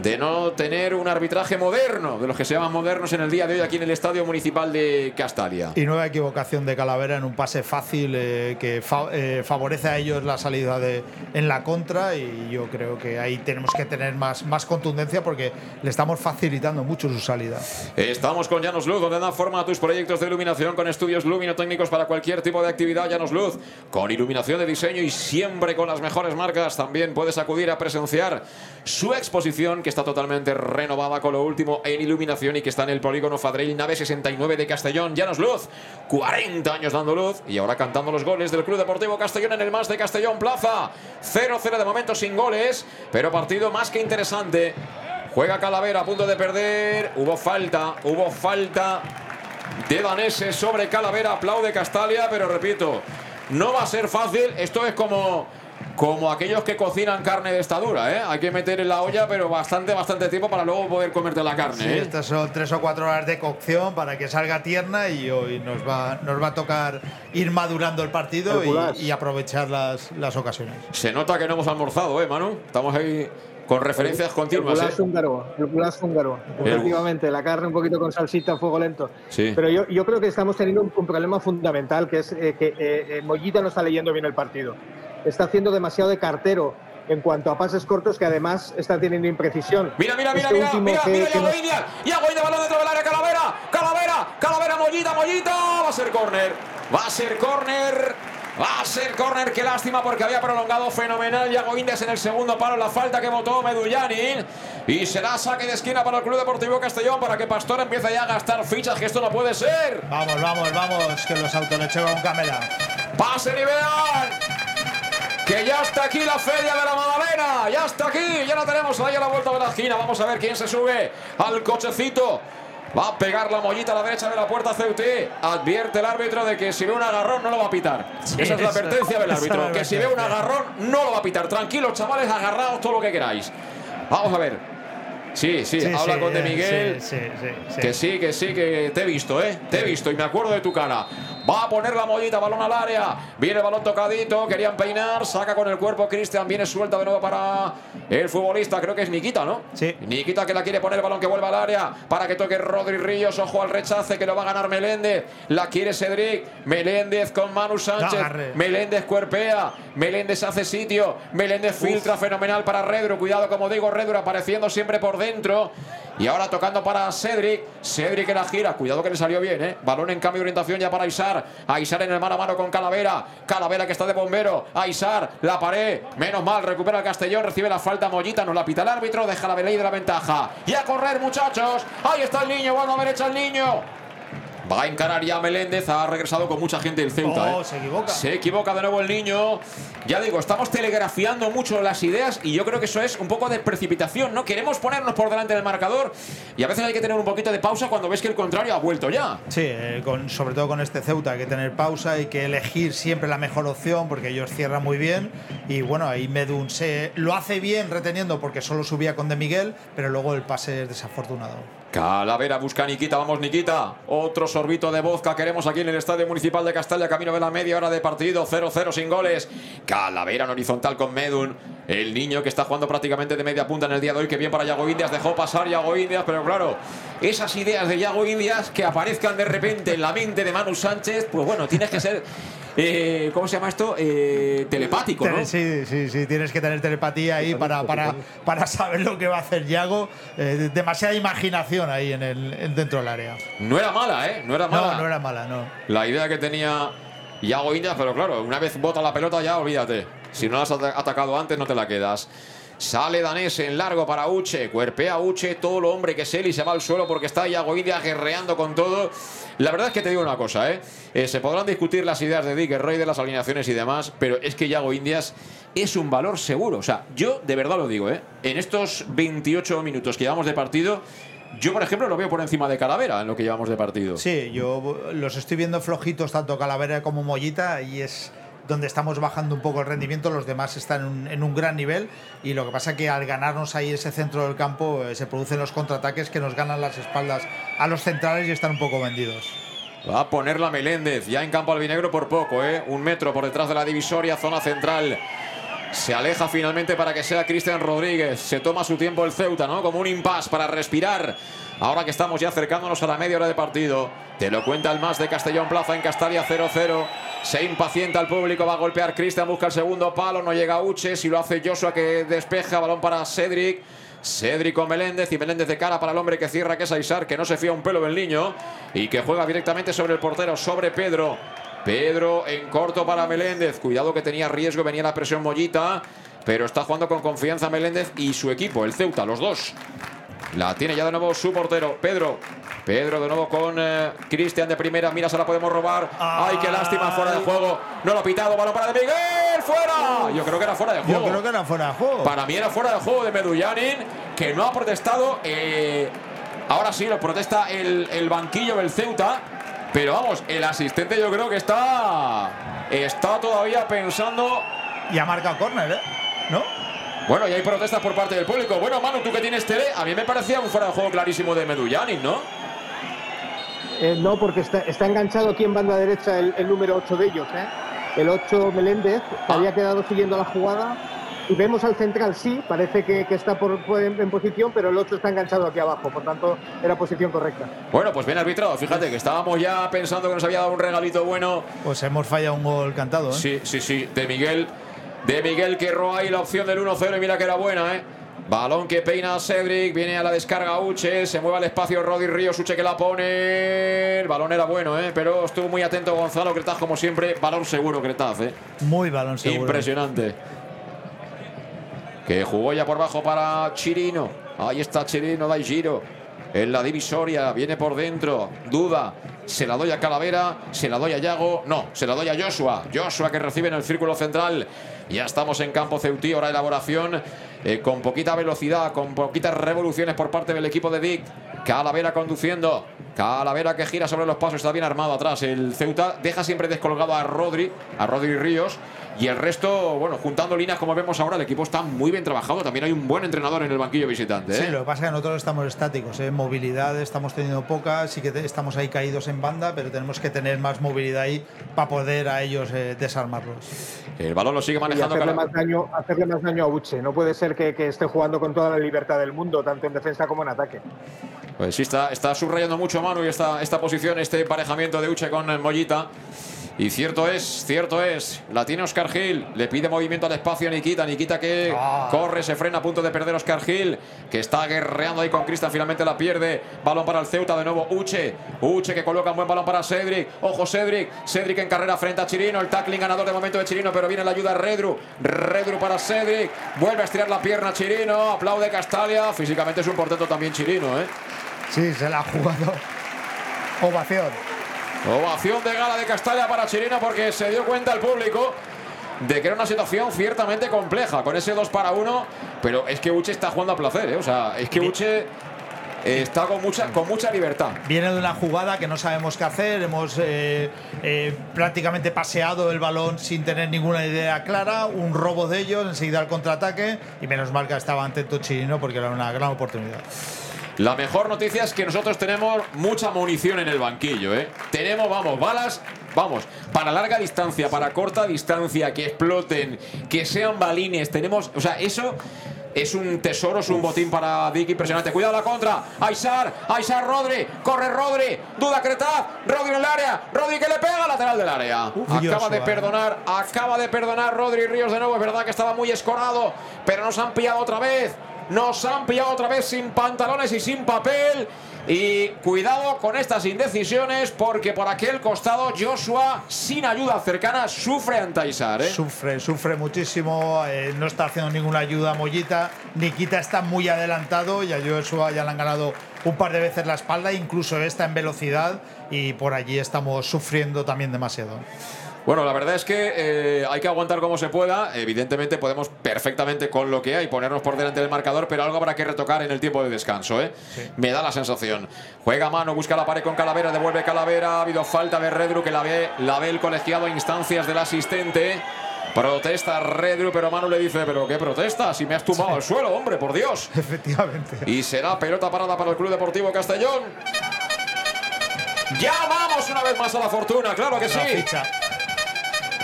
de no tener un arbitraje moderno, de los que se llaman modernos en el día de hoy aquí en el Estadio Municipal de Castalia. Y nueva equivocación de Calavera en un pase fácil eh, que fa- eh, favorece a ellos la salida de, en la contra y yo creo que ahí tenemos que tener más, más contundencia porque le estamos facilitando mucho su salida. Estamos con Llanos Luz, donde dan forma a tus proyectos de iluminación con estudios luminotécnicos para cualquier tipo de actividad. Llanos Luz, con iluminación de diseño y siempre con las mejores marcas. También puedes acudir a presenciar su exposición, que está totalmente renovada con lo último en iluminación y que está en el polígono Fadrell, nave 69 de Castellón. Llanos Luz, 40 años dando luz y ahora cantando los goles del Club Deportivo Castellón en el más de Castellón Plaza. 0-0 de momento sin goles, pero partido más que interesante. Juega Calavera a punto de perder. Hubo falta, hubo falta de Danese sobre Calavera. Aplaude Castalia, pero repito, no va a ser fácil. Esto es como, como aquellos que cocinan carne de esta dura, ¿eh? Hay que meter en la olla, pero bastante, bastante tiempo para luego poder comerte la carne. Sí, ¿eh? estas son tres o cuatro horas de cocción para que salga tierna y hoy nos va, nos va a tocar ir madurando el partido y, y aprovechar las, las ocasiones. Se nota que no hemos almorzado, ¿eh, Manu? Estamos ahí con referencias El continuas. goulash ¿eh? húngaro, el goulash húngaro. Efectivamente, la carne un poquito con salsita a fuego lento. Sí. Pero yo, yo creo que estamos teniendo un, un problema fundamental, que es eh, que eh, eh, Mollita no está leyendo bien el partido. Está haciendo demasiado de cartero en cuanto a pases cortos, que además está teniendo imprecisión. Mira, mira, mira, Este mira, último mira, que- mira, que Yago nos- India. Yago India, balón dentro del área, Calavera, Calavera, Calavera, Mollita, Mollita. Va a ser córner, va a ser córner. Va a ser córner, qué lástima porque había prolongado fenomenal Yago Indias en el segundo palo, la falta que votó Medullani. Y será saque de esquina para el Club Deportivo Castellón para que Pastor empiece ya a gastar fichas, que esto no puede ser. Vamos, vamos, vamos, que los autolecheros con cámara. Pasen y vean. Que ya está aquí la feria de la Magdalena. Ya está aquí. Ya la tenemos ahí a la vuelta de la esquina. Vamos a ver quién se sube al cochecito. Va a pegar la mollita a la derecha de la puerta CUT. Advierte el árbitro de que si ve un agarrón no lo va a pitar. esa es la advertencia del árbitro. Que si ve un agarrón no lo va a pitar. Tranquilos, chavales, agarraos todo lo que queráis. Vamos a ver. Sí, sí, Sí, habla sí, con De eh, Miguel. sí, sí, sí, sí. Que sí, que sí, que te he visto, ¿eh? Te he visto y me acuerdo de tu cara. Va a poner la mollita, balón al área. Viene el balón tocadito, querían peinar, saca con el cuerpo Cristian, viene suelta de nuevo para el futbolista, creo que es Nikita, ¿no? Sí. Nikita que la quiere poner el balón que vuelva al área para que toque Rodri Ríos, ojo al rechace que lo va a ganar Meléndez. La quiere Cedric, Meléndez con Manu Sánchez. agarre. Meléndez cuerpea, Meléndez hace sitio, Meléndez filtra fenomenal para Redro, cuidado como digo, Redro apareciendo siempre por dentro. Y ahora tocando para Cedric, Cedric que la gira, cuidado que le salió bien, ¿eh? Balón en cambio de orientación ya para Aisar, Aisar en el mano a mano con Calavera, Calavera que está de bombero, Aisar, la pared, menos mal, recupera el Castellón, recibe la falta Mollita, nos la pita el árbitro, deja la ley de la ventaja. Y a correr muchachos, ahí está el niño, bueno a derecha el niño. Va a encarar ya Meléndez, ha regresado con mucha gente el Ceuta. Oh, ¿eh? se equivoca. Se equivoca de nuevo el niño. Ya digo, estamos telegrafiando mucho las ideas y yo creo que eso es un poco de precipitación, ¿no? Queremos ponernos por delante del marcador y a veces hay que tener un poquito de pausa cuando ves que el contrario ha vuelto ya. Sí, eh, con- sobre todo con este Ceuta hay que tener pausa, hay que elegir siempre la mejor opción porque ellos cierran muy bien y bueno, ahí Medun se lo hace bien reteniendo porque solo subía con De Miguel, pero luego el pase es desafortunado. Calavera busca a Nikita, vamos Nikita. Otro sorbito de vodka queremos aquí en el Estadio Municipal de Castalia, camino de la media hora de partido, 0-0 sin goles. Calavera en horizontal con Medun. El niño que está jugando prácticamente de media punta en el día de hoy, que bien para Yago Indias, dejó pasar Yago Indias, pero claro, esas ideas de Yago Indias que aparezcan de repente en la mente de Manu Sánchez, pues bueno, tienes que ser, eh, ¿cómo se llama esto? Eh, telepático, ¿no? Sí, sí, sí, tienes que tener telepatía ahí para, para, para saber lo que va a hacer Yago. Eh, demasiada imaginación ahí en el, en- dentro del área. No era mala, ¿eh? No era mala. No, no era mala, no. la idea que tenía Yago Indias, pero claro, una vez bota la pelota ya olvídate. Si no la has ata- atacado antes, no te la quedas. Sale Danés en largo para Uche, cuerpea Uche, todo lo hombre que es él y se va al suelo porque está Yago Indias guerreando con todo. La verdad es que te digo una cosa, ¿eh? Eh, se podrán discutir las ideas de Dick Rey, de las alineaciones y demás, pero es que Yago Indias es un valor seguro. O sea, yo de verdad lo digo, ¿eh? En estos 28 minutos que llevamos de partido, yo por ejemplo lo veo por encima de Calavera en lo que llevamos de partido. Sí, yo los estoy viendo flojitos, tanto Calavera como Mollita, y es donde estamos bajando un poco el rendimiento. Los demás están en un, gran nivel, y lo que pasa que al ganarnos ahí ese centro del campo, eh, se producen los contraataques que nos ganan las espaldas a los centrales y están un poco vendidos. Va a ponerla Meléndez, ya en campo albinegro por poco, ¿eh? Un metro por detrás de la divisoria, zona central. Se aleja finalmente para que sea Cristian Rodríguez. Se toma su tiempo el Ceuta, ¿no? Como un impasse para respirar. Ahora que estamos ya acercándonos a la media hora de partido. Te lo cuenta el más de Castellón Plaza en Castalia 0-0. Se impacienta el público, va a golpear Cristian, busca el segundo palo, no llega Uche. Si lo hace Joshua que despeja, balón para Cedric. Cedric con Meléndez y Meléndez de cara para el hombre que cierra, que es Aisar, que no se fía un pelo del niño y que juega directamente sobre el portero, sobre Pedro. Pedro en corto para Meléndez. Cuidado que tenía riesgo, venía la presión Mollita. Pero está jugando con confianza Meléndez y su equipo, el Ceuta, los dos. La tiene ya de nuevo su portero, Pedro. Pedro de nuevo con eh, Cristian de primera. Mira, se la podemos robar. ¡Ay, qué lástima! Fuera de juego. No lo ha pitado. Balón para de Miguel. ¡Fuera! Yo creo que era fuera de juego. Yo creo que era fuera de juego. Para mí era fuera de juego de Medullanin, que no ha protestado. eh, ahora sí lo protesta el, el banquillo del Ceuta. Pero vamos, el asistente yo creo que está. Está todavía pensando. Y ha marcado córner, ¿eh? ¿No? Bueno, y hay protestas por parte del público. Bueno, Manu, tú que tienes tele, a mí me parecía un fuera de juego clarísimo de Medullanin, ¿no? Eh, no, porque está, está enganchado aquí en banda derecha el, el número 8 de ellos, ¿eh? El 8 Meléndez, que había quedado siguiendo la jugada. Y vemos al central, sí, parece que, que está por, por- en, en posición, pero el 8 está enganchado aquí abajo, por tanto, era posición correcta. Bueno, pues bien arbitrado. Fíjate que estábamos ya pensando que nos había dado un regalito bueno. Pues hemos fallado un gol cantado, ¿eh? Sí, sí, sí. De Miguel. De Miguel roba ahí la opción del 1-0 y mira que era buena, ¿eh? Balón que peina Cedric, viene a la descarga Uche, se mueve al espacio Rodri Ríos, Uche que la pone. El balón era bueno, ¿eh? Pero estuvo muy atento Gonzalo Cretaz, como siempre. Balón seguro Cretaz, ¿eh? Muy balón seguro. Impresionante. Que jugó ya por bajo para Chirino. Ahí está Chirino, da giro. En la divisoria, viene por dentro. Duda. Se la doy a Calavera, se la doy a Yago. No, se la doy a Joshua. Joshua que recibe en el círculo central. Ya estamos en campo Ceutí, ahora elaboración. eh, con poquita velocidad, con poquitas revoluciones por parte del equipo de Dick. Calavera conduciendo. Calavera que gira sobre los pasos, está bien armado atrás. El Ceuta deja siempre descolgado a Rodri, a Rodri Ríos. Y el resto, bueno, juntando líneas como vemos ahora, el equipo está muy bien trabajado. También hay un buen entrenador en el banquillo visitante. ¿eh? Sí, lo que pasa es que nosotros estamos estáticos, ¿eh? movilidad estamos teniendo poca, sí que estamos ahí caídos en banda, pero tenemos que tener más movilidad ahí para poder a ellos eh, desarmarlos. El balón lo sigue Y manejando. hacerle Cala- más, daño, hacerle más daño a Uche. No puede ser que, que esté jugando con toda la libertad del mundo, tanto en defensa como en ataque. Pues sí, está, está subrayando mucho Manu y esta, esta posición, este emparejamiento de Uche con Mollita. Y cierto es, cierto es, la tiene Oscar Gil, le pide movimiento al espacio a Nikita, Nikita que corre, se frena a punto de perder Oscar Gil, que está guerreando ahí con Cristian, finalmente la pierde, balón para el Ceuta, de nuevo. Uche, Uche que coloca un buen balón para Cedric, ojo Cedric, Cedric en carrera frente a Chirino, el tackling ganador de momento de Chirino, pero viene la ayuda de Redru, Redru para Cedric, vuelve a estirar la pierna Chirino, aplaude Castalia, físicamente es un portento también Chirino, ¿eh? Sí, se la ha jugado. Ovación. Ovación de gala de Castalia para Chirino porque se dio cuenta el público de que era una situación ciertamente compleja con ese 2 para 1, pero es que Uche está jugando a placer, ¿eh? o sea, es que Uche está con mucha, con mucha libertad. Viene de una jugada que no sabemos qué hacer, hemos eh, eh, prácticamente paseado el balón sin tener ninguna idea clara, un robo de ellos, enseguida el contraataque y menos mal que estaba atento Chirino porque era una gran oportunidad. La mejor noticia es que nosotros tenemos mucha munición en el banquillo, ¿eh? Tenemos, vamos, balas, vamos, para larga distancia, para corta distancia, que exploten, que sean balines. Tenemos, o sea, eso es un tesoro, es un botín para Dick impresionante. Cuidado la contra, Aisar, Aisar Rodri, corre Rodri, duda Cretaz, Rodri en el área, Rodri que le pega al lateral del área. acaba de perdonar, acaba de perdonar Rodri Ríos de nuevo. Es verdad que estaba muy escorado, pero nos han pillado otra vez. Nos han pillado otra vez sin pantalones y sin papel. Y cuidado con estas indecisiones porque por aquel costado Joshua, sin ayuda cercana, sufre ante Aisar. ¿eh? Sufre, sufre muchísimo, eh, no está haciendo ninguna ayuda Mollita. Nikita está muy adelantado y a Joshua ya le han ganado un par de veces la espalda, incluso esta en velocidad, y por allí estamos sufriendo también demasiado. Bueno, la verdad es que eh, hay que aguantar como se pueda. Evidentemente podemos perfectamente con lo que hay ponernos por delante del marcador, pero algo habrá que retocar en el tiempo de descanso. ¿eh? Me da la sensación. Juega a mano, busca la pared con Calavera, devuelve Calavera. Ha habido falta de Redru que la ve, la ve el colegiado a instancias del asistente. Protesta Redru, pero Manu le dice, pero qué protesta, si me has tumbado al suelo, hombre, por Dios. [laughs] Efectivamente. Y será pelota parada para el Club Deportivo Castellón. Llamamos una vez más a la fortuna, claro que sí. La ficha.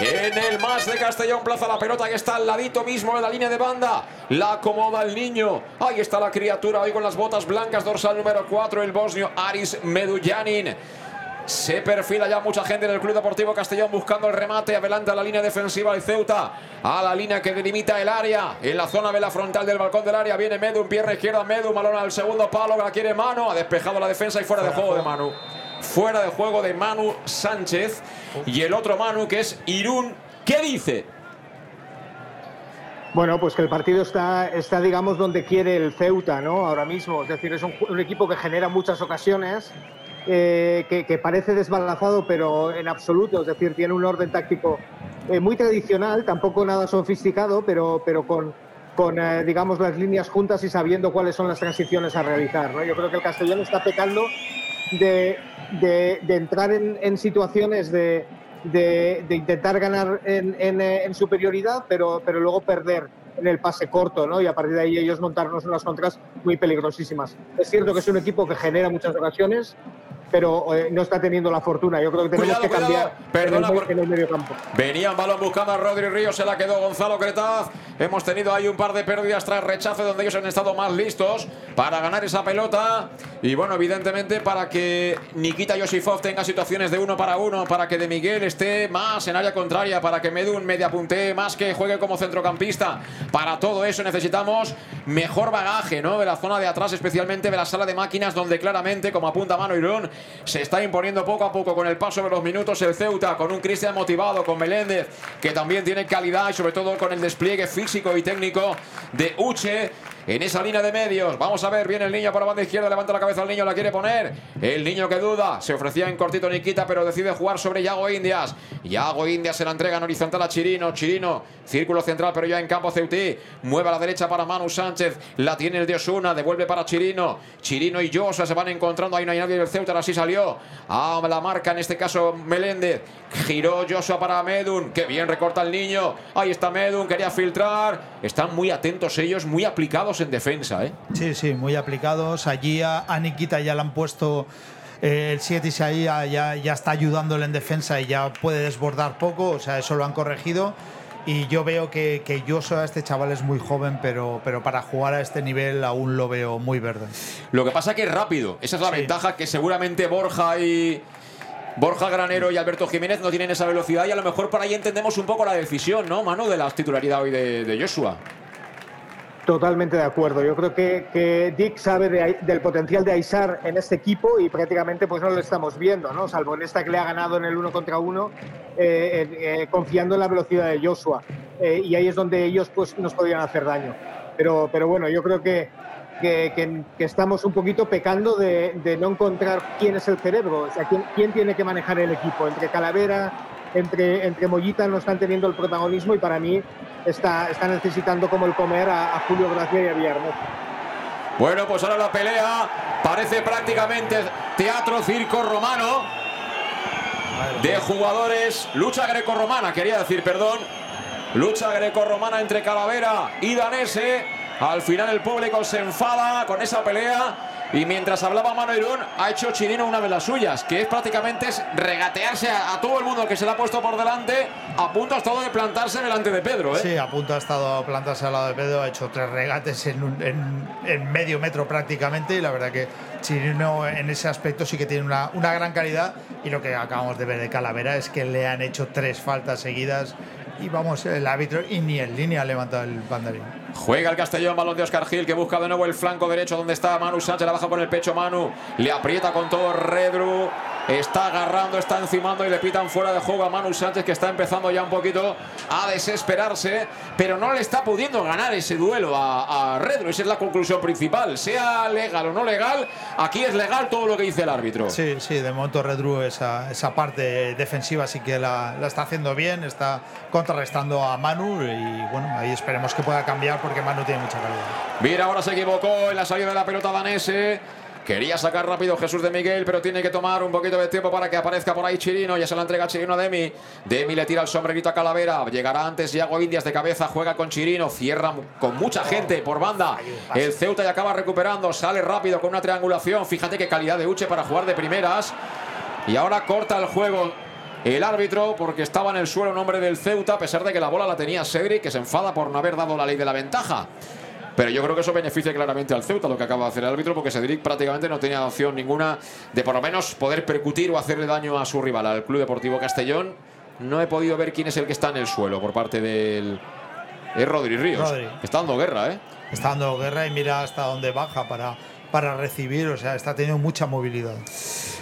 En el más de Castellón Plaza la pelota que está al ladito mismo de la línea de banda. La acomoda el niño. Ahí está la criatura hoy con las botas blancas. Dorsal número 4, el bosnio Aris Medullanin. Se perfila ya mucha gente en el Club Deportivo Castellón buscando el remate. Adelante a la línea defensiva del Ceuta. A la línea que delimita el área. En la zona de la frontal del balcón del área viene Medu. En pierna izquierda Medu. Malón al segundo palo. La quiere Manu. Ha despejado la defensa y fuera, de juego de Manu. Fuera de juego de Manu Sánchez. Y el otro Manu que es Irún. ¿Qué dice? Bueno, pues que el partido está, está, digamos, donde quiere el Ceuta, ¿no? Ahora mismo. Es decir, es un, un equipo que genera muchas ocasiones, eh, que, que, parece desbalazado, pero en absoluto. Es decir, tiene un orden táctico eh, muy tradicional, tampoco nada sofisticado, pero, pero con, con eh, digamos, las líneas juntas y sabiendo cuáles son las transiciones a realizar. ¿no? Yo creo que el Castellón está pecando de, de, entrar en, situaciones de, de, intentar ganar en, en, en, superioridad, pero, pero luego perder en el pase corto, ¿no? Y a partir de ahí ellos montarnos unas contras muy peligrosísimas. Es cierto que es un equipo que genera muchas ocasiones, pero eh, no está teniendo la fortuna. Yo creo que tenemos cuidado, que cambiar Perdona en, el, por... en el medio campo. Venía un balón buscando a Rodri Ríos, se la quedó Gonzalo Cretaz. Hemos tenido ahí un par de pérdidas tras rechace donde ellos han estado más listos para ganar esa pelota. Y bueno, evidentemente para que Nikita Yosifov tenga situaciones de uno para uno, para que De Miguel esté más en área contraria, para que Medun media puntee más, que juegue como centrocampista. Para todo eso necesitamos mejor bagaje, ¿no? De la zona de atrás, especialmente de la sala de máquinas, donde claramente, como apunta Mano Irún, se está imponiendo poco a poco con el paso de los minutos el Ceuta, con un Cristian motivado, con Meléndez, que también tiene calidad y sobre todo con el despliegue físico y técnico de Uche en esa línea de medios. Vamos a ver, viene el niño por la banda izquierda, levanta la cabeza el niño, la quiere poner. El niño que duda, se ofrecía en cortito Nikita, pero decide jugar sobre Yago Indias. Yago Indias se la entrega en horizontal a Chirino. Chirino, círculo central, pero ya en campo Ceutí. Mueve a la derecha para Manu Sánchez, la tiene el de Osuna, devuelve para Chirino. Chirino y Josa se van encontrando, ahí no hay nadie del Ceuta, así salió. A la marca, en este caso Meléndez. Giró Joshua para Medun, que bien recorta el niño. Ahí está Medun, quería filtrar. Están muy atentos ellos, muy aplicados en defensa, ¿eh? Sí, sí, muy aplicados. Allí a, a Nikita ya le han puesto eh, el 7 y ya, ya, ya está ayudándole en defensa y ya puede desbordar poco, o sea, eso lo han corregido. Y yo veo que, que Joshua, este chaval es muy joven, pero, pero para jugar a este nivel aún lo veo muy verde. Lo que pasa que es rápido. Esa es la Sí. ventaja que seguramente Borja y. Borja Granero y Alberto Jiménez no tienen esa velocidad y a lo mejor por ahí entendemos un poco la decisión, ¿no, Manu? De la titularidad hoy de, de Joshua. Totalmente de acuerdo. Yo creo que, que Dick sabe de- del potencial de Aisar en este equipo y prácticamente pues no lo estamos viendo, ¿no? Salvo en esta que le ha ganado en el uno contra uno, eh, eh, confiando en la velocidad de Joshua. Eh, y ahí es donde ellos pues nos podían hacer daño. Pero, pero bueno, yo creo que, que, estamos un poquito pecando de, no encontrar quién es el cerebro, o sea, quién tiene que manejar el equipo. Entre Calavera, entre, entre Mollita no están teniendo el protagonismo y para mí está, está necesitando como el comer a, Julio Gracia y a Villarreal. Bueno, pues ahora la pelea parece prácticamente teatro circo romano de jugadores. Lucha grecorromana, quería decir, perdón. Lucha grecorromana entre Calavera y Danese. Al final el público se enfada con esa pelea. Y mientras hablaba Mano Irún, ha hecho Chirino una de las suyas, que es prácticamente regatearse a, todo el mundo que se le ha puesto por delante, a punto hasta de plantarse delante de Pedro. ¿eh? Sí, a punto ha estado a plantarse al lado de Pedro, ha hecho tres regates en medio metro prácticamente y la verdad que Chirino en ese aspecto sí que tiene una, una gran calidad y lo que acabamos de ver de Calavera es que le han hecho tres faltas seguidas y vamos, el árbitro y ni en línea ha levantado el banderín. Juega el Castellón, balón de Oscar Gil que busca de nuevo el flanco derecho donde está Manu Sánchez, la baja por el pecho Manu, le aprieta con todo Redru, está agarrando, está encimando y le pitan fuera de juego a Manu Sánchez que está empezando ya un poquito a desesperarse, pero no le está pudiendo ganar ese duelo a, a Redru, esa es la conclusión principal, sea legal o no legal, aquí es legal todo lo que dice el árbitro. Sí, sí, de momento Redru esa, esa parte defensiva sí que la, la está haciendo bien, está contrarrestando a Manu y bueno, ahí esperemos que pueda cambiar porque Manu tiene mucha calidad. Mira, ahora se equivocó en la salida de la pelota danese. Quería sacar rápido Jesús de Miguel, pero tiene que tomar un poquito de tiempo para que aparezca por ahí Chirino. Ya se la entrega Chirino a Demi. Demi le tira el sombrerito a Calavera. Llegará antes Yago Indias de cabeza. Juega con Chirino. Cierra con mucha gente por banda. El Ceuta ya acaba recuperando. Sale rápido con una triangulación. Fíjate qué calidad de Uche para jugar de primeras. Y ahora corta el juego el árbitro porque estaba en el suelo un hombre del Ceuta, a pesar de que la bola la tenía Cedric, que se enfada por no haber dado la ley de la ventaja. Pero yo creo que eso beneficia claramente al Ceuta, lo que acaba de hacer el árbitro, porque Cedric prácticamente no tenía opción ninguna de por lo menos poder percutir o hacerle daño a su rival, al Club Deportivo Castellón. No he podido ver quién es el que está en el suelo por parte del. Es Rodri Ríos. Rodri. Está dando guerra, ¿eh? Está dando guerra y mira hasta dónde baja para, para recibir. O sea, está teniendo mucha movilidad.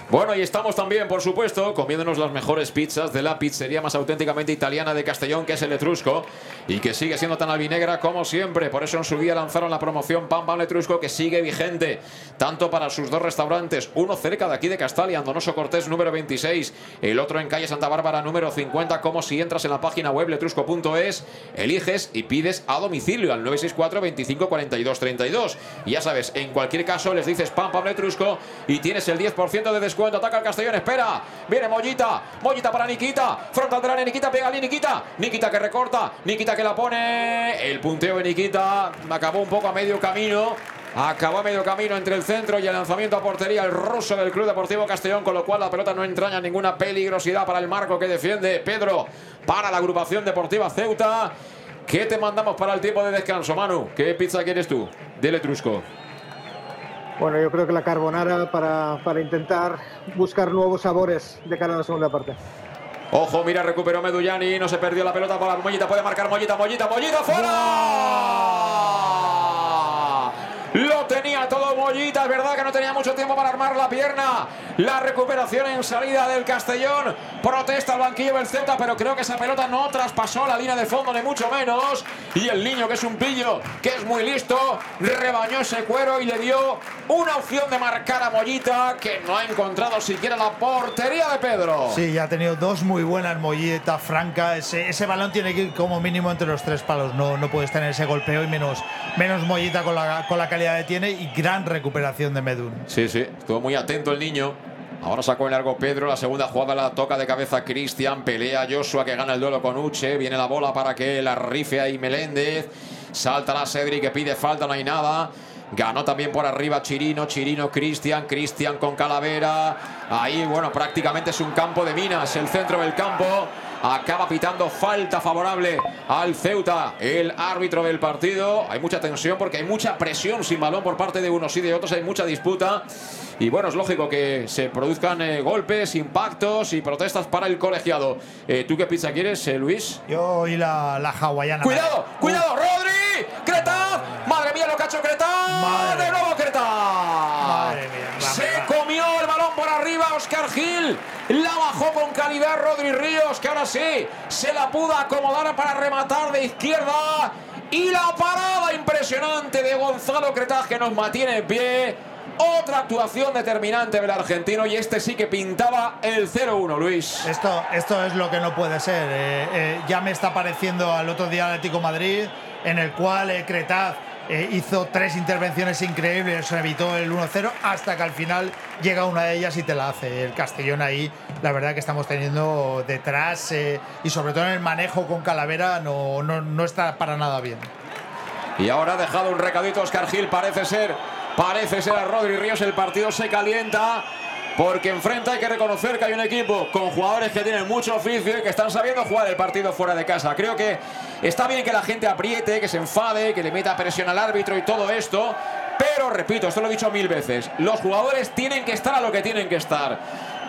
Bueno, y estamos también, por supuesto, comiéndonos las mejores pizzas de la pizzería más auténticamente italiana de Castellón, que es el Etrusco, y que sigue siendo tan albinegra como siempre. Por eso en su día lanzaron la promoción Pan Pan Etrusco, que sigue vigente, tanto para sus dos restaurantes, uno cerca de aquí de Castalia, Donoso Cortés, número 26, el otro en calle Santa Bárbara, número 50, como si entras en la página web letrusco.es, eliges y pides a domicilio al 964 25 42 32. Y ya sabes, en cualquier caso les dices Pan Pan Etrusco y tienes el 10% de descuento. Ataca el Castellón, espera. Viene Mollita. Mollita para Nikita. Frontal de la Nikita, pega a Nikita. Nikita que recorta. Nikita que la pone. El punteo de Nikita acabó un poco a medio camino. Acabó a medio camino entre el centro y el lanzamiento a portería el ruso del Club Deportivo Castellón, con lo cual la pelota no entraña ninguna peligrosidad para el marco que defiende Pedro para la agrupación deportiva Ceuta. ¿Qué te mandamos para el tiempo de descanso, Manu? ¿Qué pizza quieres tú? Del Etrusco. Bueno, yo creo que la carbonara para, para intentar buscar nuevos sabores de cara a la segunda parte. Ojo, mira, recuperó Medullani, no se perdió la pelota para Mollita, puede marcar Mollita, Mollita, Mollita, fuera. Lo tenía todo Mollita, es verdad que no tenía mucho tiempo para armar la pierna. La recuperación en salida del Castellón. Protesta el banquillo del Celta, pero creo que esa pelota no traspasó la línea de fondo, ni mucho menos. Y el niño, que es un pillo, que es muy listo, rebañó ese cuero y le dio una opción de marcar a Mollita, que no ha encontrado siquiera la portería de Pedro. Sí, ya ha tenido dos muy buenas molletas franca. Ese, ese balón tiene que ir como mínimo entre los tres palos. No, no puedes tener ese golpeo y menos, menos mollita con la, con la calidad que tiene y gran recuperación de Medun. Sí, sí, estuvo muy atento el niño. Ahora sacó el largo Pedro, la segunda jugada la toca de cabeza Cristian, pelea Joshua que gana el duelo con Uche, viene la bola para que la rife ahí Meléndez, salta la Cedric que pide falta, no hay nada. Ganó también por arriba Chirino, Chirino, Cristian, Cristian con Calavera. Ahí, bueno, prácticamente es un campo de minas, el centro del campo. Acaba pitando falta favorable al Ceuta, el árbitro del partido. Hay mucha tensión porque hay mucha presión sin balón por parte de unos y de otros. Hay mucha disputa. Y bueno, es lógico que se produzcan eh, golpes, impactos y protestas para el colegiado. Eh, ¿Tú qué pizza quieres, eh, Luis? Yo y la, la hawaiana. ¡Cuidado! ¡Cuidado! ¡Rodri! ¡Cretaz! ¡Madre mía lo que ha hecho Cretaz! Madre ¡De nuevo! Madre mía. Se comió el balón por arriba Oscar Gil. La bajó con calidad Rodri Ríos, que ahora sí se la pudo acomodar para rematar de izquierda. Y la parada impresionante de Gonzalo Cretaz que nos mantiene en pie. Otra actuación determinante del argentino y este sí que pintaba el 0-1, Luis. Esto, esto es lo que no puede ser. Eh, eh, ya me está pareciendo al otro día Atlético Madrid, en el cual eh, Cretaz eh, hizo tres intervenciones increíbles, evitó el 1-0, hasta que al final llega una de ellas y te la hace. El Castellón ahí, la verdad que estamos teniendo detrás eh, y sobre todo en el manejo con Calavera no, no, no está para nada bien. Y ahora ha dejado un recadito Oscar Gil, parece ser, parece ser a Rodri Ríos, el partido se calienta. Porque enfrente hay que reconocer que hay un equipo con jugadores que tienen mucho oficio y que están sabiendo jugar el partido fuera de casa. Creo que está bien que la gente apriete, que se enfade, que le meta presión al árbitro y todo esto. Pero repito, esto lo he dicho mil veces, los jugadores tienen que estar a lo que tienen que estar.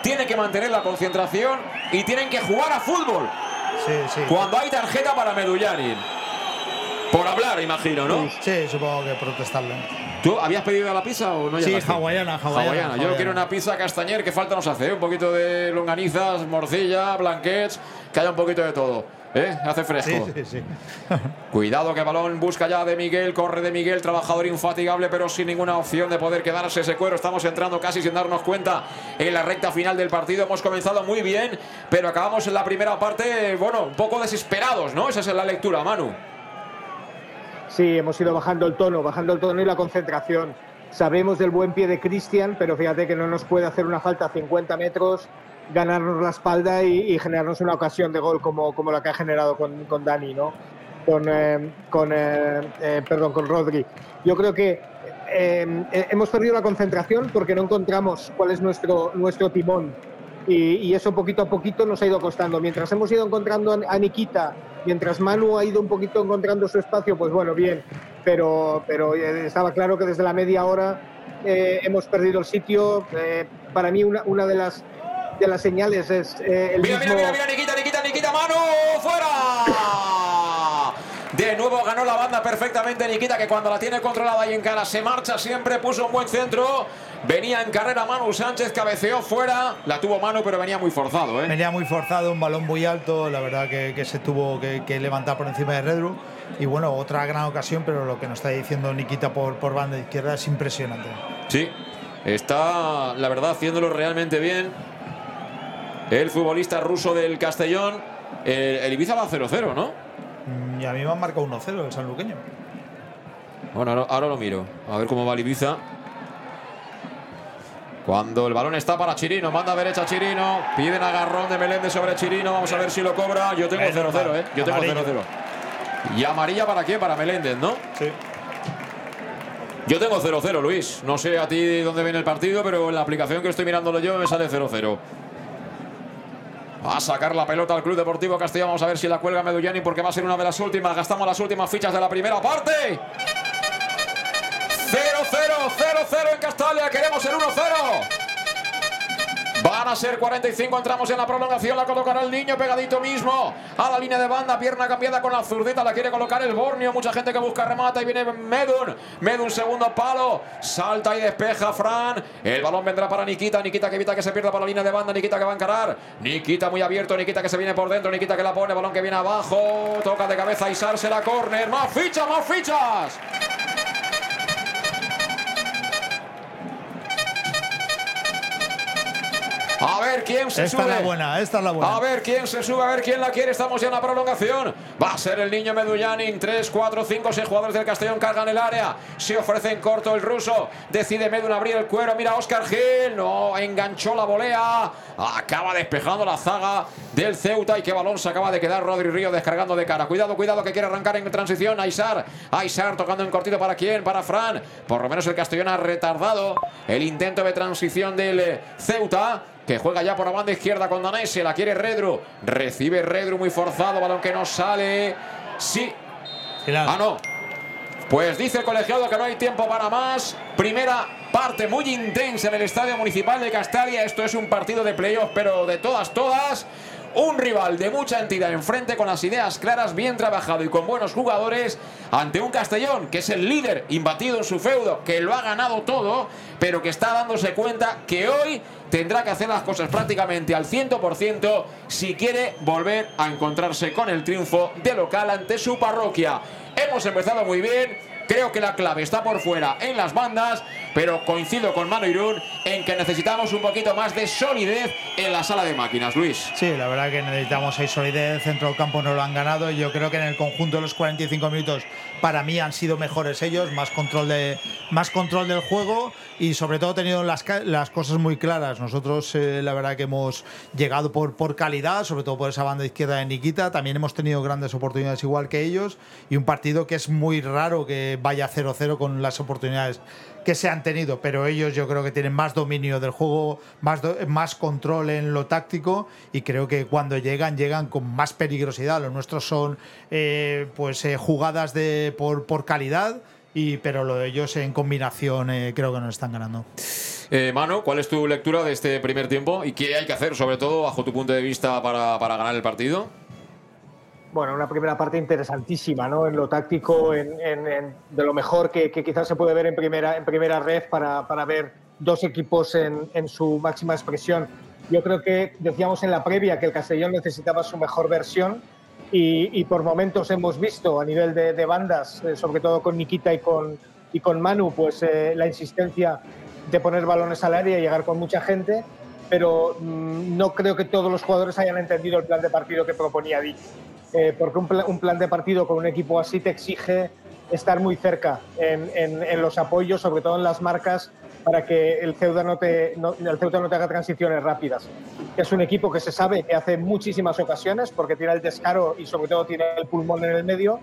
Tienen que mantener la concentración y tienen que jugar a fútbol. Sí, sí. Cuando hay tarjeta para Medullani. Por hablar, imagino, ¿no? Sí, supongo que protestarle. ¿Tú habías pedido la pizza o no Sí, llegaste? hawaiana, hawaiana, Yo hawaiana. quiero una pizza castañer, que falta nos hace? ¿eh? Un poquito de longanizas, morcilla, blanquets, que haya un poquito de todo. ¿Eh? Hace fresco. Sí, sí, sí. [laughs] Cuidado que balón busca ya de Miguel, corre de Miguel, trabajador infatigable, pero sin ninguna opción de poder quedarse ese cuero. Estamos entrando casi sin darnos cuenta en la recta final del partido. Hemos comenzado muy bien, pero acabamos en la primera parte, bueno, un poco desesperados, ¿no? Esa es la lectura, Manu. Sí, hemos ido bajando el tono, bajando el tono y la concentración. Sabemos del buen pie de Cristian, pero fíjate que no nos puede hacer una falta a 50 metros, ganarnos la espalda y, generarnos una ocasión de gol como, como la que ha generado con, con Dani, ¿no? Con, eh, con, eh, eh, perdón, con Rodri. Yo creo que hemos perdido la concentración porque no encontramos cuál es nuestro, nuestro timón y, y eso poquito a poquito nos ha ido costando. Mientras hemos ido encontrando a, Nikita, mientras Manu ha ido un poquito encontrando su espacio, pues bueno, bien, pero, pero eh, estaba claro que desde la media hora eh, hemos perdido el sitio. Eh, para mí una, una de las de las señales es eh, el Mira, mismo... mira, mira, mira, Nikita, Nikita, Nikita, mano, fuera. De nuevo ganó la banda perfectamente Nikita, que cuando la tiene controlada y en cara se marcha siempre, puso un buen centro. Venía en carrera Manu Sánchez, cabeceó fuera. La tuvo Manu, pero venía muy forzado, ¿eh? Venía muy forzado, un balón muy alto, la verdad que, que se tuvo que, que levantar por encima de Redru. Y bueno, otra gran ocasión, pero lo que nos está diciendo Nikita por, por banda izquierda es impresionante. Sí, está, la verdad, haciéndolo realmente bien. El futbolista ruso del Castellón. El, el Ibiza va 0-0, ¿no? Y a mí me han marcado 1-0 el sanluqueño. Bueno, ahora, ahora lo miro. A ver cómo va el Ibiza. Cuando el balón está para Chirino, manda a derecha Chirino. Piden agarrón de Meléndez sobre Chirino. Vamos a ver si lo cobra. Yo tengo Bueno, 0-0, ¿eh? Yo tengo amarillo. 0-0. ¿Y amarilla para qué? Para Meléndez, ¿no? Sí. Yo tengo 0-0, Luis. No sé a ti dónde viene el partido, pero en la aplicación que estoy mirándolo yo me sale 0-0. A sacar la pelota al Club Deportivo Castellón. Vamos a ver si la cuelga Medullani porque va a ser una de las últimas. Gastamos las últimas fichas de la primera parte. 0-0, 0-0 en Castalia. Queremos el 1-0. Van a ser 45, entramos en la prolongación, la colocará el niño pegadito mismo a la línea de banda, pierna cambiada con la zurdita, la quiere colocar el Borneo, mucha gente que busca remata y viene Medun, Medun segundo palo, salta y despeja Fran, el balón vendrá para Nikita, Nikita que evita que se pierda por la línea de banda, Nikita que va a encarar, Nikita muy abierto, Nikita que se viene por dentro, Nikita que la pone, balón que viene abajo, toca de cabeza se la córner, más fichas, más fichas. A ver quién se Esta sube. es la buena, esta es la buena. A ver quién se sube, a ver quién la quiere. Estamos ya en la prolongación. Va a ser el niño Medullanin. 3, 4, 5, 6 jugadores del Castellón cargan el área. Se ofrece en corto el ruso. Decide Medun abrir el cuero. Mira Oscar Gil. No, enganchó la volea. Acaba despejando la zaga del Ceuta. Y qué balón se acaba de quedar Rodri Río descargando de cara. Cuidado, cuidado que quiere arrancar en transición. Aisar. Aisar tocando en cortito para quién? Para Fran. Por lo menos el Castellón ha retardado el intento de transición del eh, Ceuta que juega ya por la banda izquierda con Danese, la quiere Redru, recibe Redru muy forzado, balón que no sale, sí, ah no, pues dice el colegiado que no hay tiempo para más, primera parte muy intensa en el Estadio Municipal de Castalia, esto es un partido de playoff pero de todas, todas, un rival de mucha entidad enfrente con las ideas claras, bien trabajado y con buenos jugadores ante un Castellón que es el líder imbatido en su feudo, que lo ha ganado todo, pero que está dándose cuenta que hoy tendrá que hacer las cosas prácticamente al 100% si quiere volver a encontrarse con el triunfo de local ante su parroquia. Hemos empezado muy bien, creo que la clave está por fuera en las bandas, pero coincido con Mano Irún en que necesitamos un poquito más de solidez en la sala de máquinas, Luis. Sí, la verdad que necesitamos ahí solidez, centro del campo no lo han ganado yo creo que en el conjunto de los 45 minutos para mí han sido mejores ellos, más control, de, más control del juego y sobre todo tenido las, las cosas muy claras. Nosotros eh, la verdad que hemos llegado por, por calidad, sobre todo por esa banda izquierda de Nikita, también hemos tenido grandes oportunidades igual que ellos y un partido que es muy raro que vaya 0-0 con las oportunidades que se han tenido, pero ellos yo creo que tienen más dominio del juego, más, do- más control en lo táctico y creo que cuando llegan, llegan con más peligrosidad. Los nuestros son eh, pues eh, jugadas de, por, por calidad, y, pero lo de ellos en combinación eh, creo que nos están ganando. Eh, Mano, ¿cuál es tu lectura de este primer tiempo y qué hay que hacer, sobre todo bajo tu punto de vista, para, para ganar el partido? Bueno, una primera parte interesantísima, ¿no? En lo táctico, en, en- en- de lo mejor que, que quizás se puede ver en primera, en primera red para, para ver dos equipos en, su máxima expresión. Yo creo que decíamos en la previa que el Castellón necesitaba su mejor versión y, y por momentos hemos visto a nivel de, de bandas, eh, sobre todo con Nikita y con, y con Manu, pues eh, la insistencia de poner balones al área y llegar con mucha gente, pero mm, no creo que todos los jugadores hayan entendido el plan de partido que proponía Vic. Eh, porque un, pla- un plan de partido con un equipo así te exige estar muy cerca en, en- en los apoyos, sobre todo en las marcas, para que el Ceuta no te, no- el Ceuta no te haga transiciones rápidas. Es un equipo que se sabe que hace muchísimas ocasiones porque tiene el descaro y sobre todo tiene el pulmón en el medio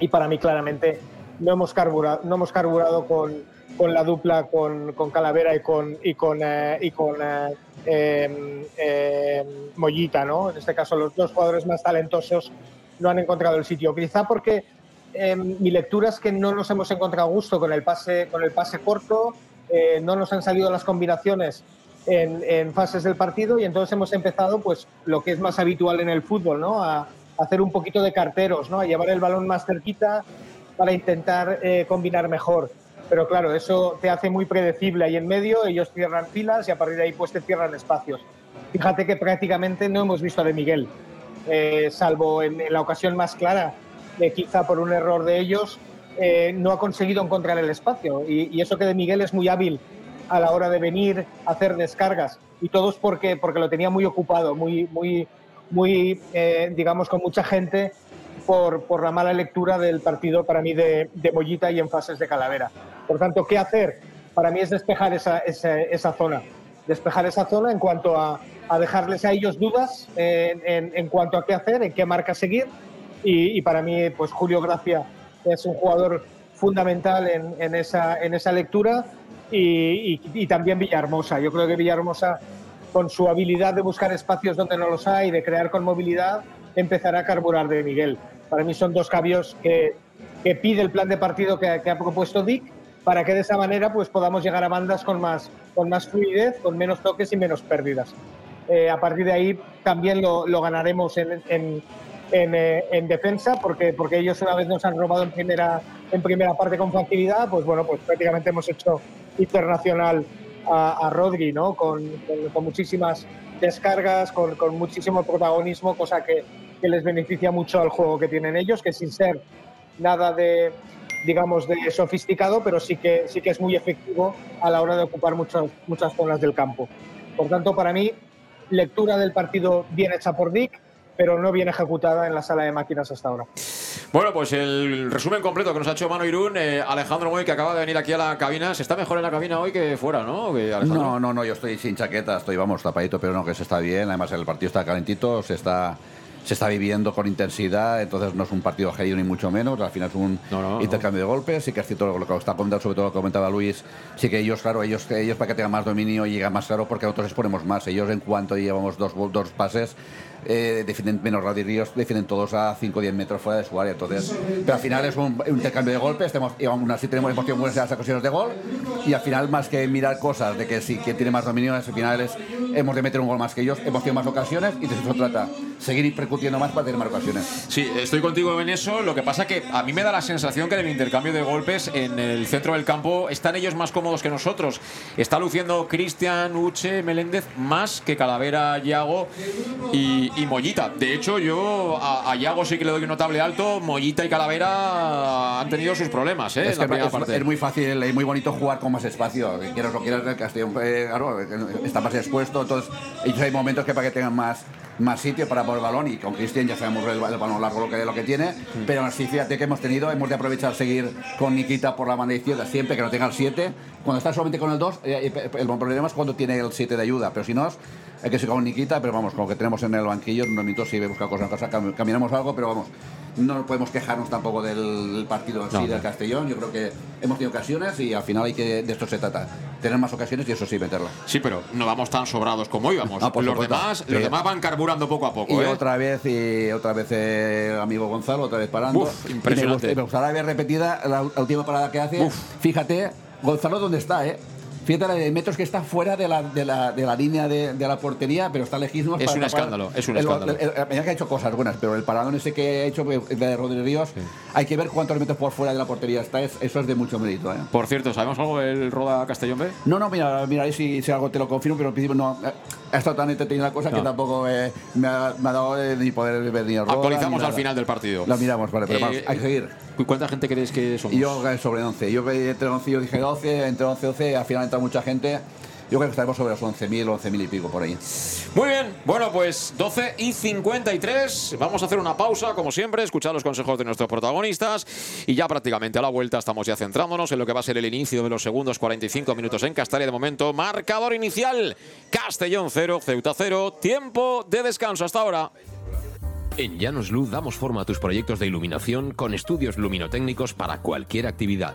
y para mí claramente no hemos carburado, no hemos carburado con, con la dupla con, con Calavera y con, y con, eh, y con eh, eh, eh, Mollita, ¿no? En este caso, los dos jugadores más talentosos no han encontrado el sitio. Quizá porque eh, mi lectura es que no nos hemos encontrado gusto con el pase, con el pase corto, eh, no nos han salido las combinaciones en, fases del partido y entonces hemos empezado pues lo que es más habitual en el fútbol, ¿no? A, a hacer un poquito de carteros, ¿no? A llevar el balón más cerquita para intentar combinar mejor. Pero claro, eso te hace muy predecible ahí en medio, ellos cierran filas y a partir de ahí pues te cierran espacios. Fíjate que prácticamente no hemos visto a De Miguel, eh, salvo en, en la ocasión más clara, eh, quizá por un error de ellos, eh, no ha conseguido encontrar el espacio. Y, y eso que De Miguel es muy hábil a la hora de venir a hacer descargas. Y todo es porque, porque lo tenía muy ocupado, muy, muy, muy eh, digamos, con mucha gente por, por, la mala lectura del partido para mí de, de Mollita y en fases de Calavera. Por tanto, ¿qué hacer? Para mí es despejar esa, esa, esa zona. Despejar esa zona en cuanto a, a dejarles a ellos dudas en, en, en, cuanto a qué hacer, en qué marca seguir. Y, y para mí, pues Julio Gracia es un jugador fundamental en, en esa, en esa lectura y, y, y, también Villahermosa. Yo creo que Villahermosa, con su habilidad de buscar espacios donde no los hay, de crear con movilidad, empezará a carburar de Miguel. Para mí son dos cambios que, que pide el plan de partido que, que, ha propuesto Dick para que de esa manera pues, podamos llegar a bandas con más, con más fluidez, con menos toques y menos pérdidas. Eh, a partir de ahí también lo, lo ganaremos en, en, en, eh, en, defensa porque, porque ellos una vez nos han robado en primera, en primera parte con facilidad, pues bueno, pues prácticamente hemos hecho internacional a, a Rodri, ¿no? Con, con, con, muchísimas descargas, con, con muchísimo protagonismo, cosa que, que, les beneficia mucho al juego que tienen ellos, que sin ser nada de, digamos, de sofisticado, pero sí que, sí que es muy efectivo a la hora de ocupar muchas, muchas zonas del campo. Por tanto, para mí, lectura del partido bien hecha por Dick, pero no bien ejecutada en la sala de máquinas hasta ahora. Bueno, pues el resumen completo que nos ha hecho Mano Irún, eh, Alejandro Moy, que acaba de venir aquí a la cabina, se está mejor en la cabina hoy que fuera, ¿no? no, no, no, yo estoy sin chaqueta, estoy, vamos, tapadito, pero no, que se está bien, además el partido está calentito, se está se está viviendo con intensidad, entonces no es un partido gerido ni mucho menos, al final es un no, no, intercambio no. de golpes, sí que es cierto lo que está comentando, sobre todo lo que comentaba Luis, sí que ellos, claro, ellos, ellos para que tengan más dominio llegan más claro porque nosotros exponemos más, ellos en cuanto llevamos dos, dos pases eh, defienden menos radios, defienden todos a 5 o 10 metros fuera de su área. Entonces, pero al final es un, un intercambio de golpes, tenemos, y aún así tenemos emoción buenas en las ocasiones de gol, y al final, más que mirar cosas de que si quien tiene más dominio, al final es, hemos de meter un gol más que ellos, hemos tenido más ocasiones, y de eso se trata, seguir percutiendo más para tener más ocasiones. Sí, estoy contigo en eso, lo que pasa que a mí me da la sensación que en el intercambio de golpes en el centro del campo están ellos más cómodos que nosotros. Está luciendo Cristian, Uche, Meléndez, más que Calavera, Yago y, y Mollita. De hecho, yo a, a, Yago sí que le doy un notable alto. Mollita y Calavera han tenido sus problemas, ¿eh? Es, es, es, muy fácil y muy bonito jugar con más espacio. Quieras lo quieras, el Castellón, eh, claro, está más expuesto. Entonces, hay momentos que para que tengan más más sitio para por el balón y con Cristian ya sabemos el, el, balón largo lo que, lo que tiene, mm. pero sí fíjate que hemos tenido, hemos de aprovechar seguir con Nikita por la banda izquierda siempre que no tenga el 7. Cuando está solamente con el 2, eh, el problema es cuando tiene el 7 de ayuda, pero si no, hay que seguir con Nikita, pero vamos, con lo que tenemos en el banquillo, unos minutos sí buscar cosas en casa, caminamos algo, pero vamos, no podemos quejarnos tampoco del partido en sí no, del Castellón. Yo creo que hemos tenido ocasiones y al final hay que de esto se trata. Tener más ocasiones y eso sí, meterlo. Sí, pero no vamos tan sobrados como íbamos. No, los, demás, sí. los demás van carburando poco a poco. Y ¿eh? otra vez, y otra vez eh, amigo Gonzalo, otra vez parando. Uf, impresionante. Y me, gustaría ver repetida la, la, última parada que hace. Uf. Fíjate, Gonzalo, ¿dónde está? Eh? Fíjate la de metros que está fuera de la, de la, de la línea de, de, la portería, pero está lejísimo. Es un escándalo, es un escándalo. El, el, que ha hecho cosas buenas, pero el paradón ese que ha hecho de Rodríguez Ríos, sí. hay que ver cuántos metros por fuera de la portería está. Es, eso es de mucho mérito. ¿eh? Por cierto, ¿sabemos algo del Roda Castellón B? No, no, mira, mira si, si algo te lo confirmo, pero al principio no. Ha estado tan entretenida la cosa no. que tampoco eh, me, ha, me, ha, dado eh, ni poder ver ni el Roda. Actualizamos ni al final del partido. La miramos, vale, pero vamos, hay que seguir. ¿Cuánta gente crees que somos? Yo sobre 11. Yo entre 11 yo dije 12, entre 11 y 12, al final entra mucha gente. Yo creo que estaremos sobre los 11.000, 11.000 y pico por ahí. Muy bien, bueno, pues 12 y 53. Vamos a hacer una pausa, como siempre, escuchar los consejos de nuestros protagonistas. Y ya prácticamente a la vuelta estamos ya centrándonos en lo que va a ser el inicio de los segundos 45 minutos en Castalia. De momento, marcador inicial: Castellón 0, Ceuta 0. Tiempo de descanso hasta ahora. En Llanos Luz damos forma a tus proyectos de iluminación con estudios luminotécnicos para cualquier actividad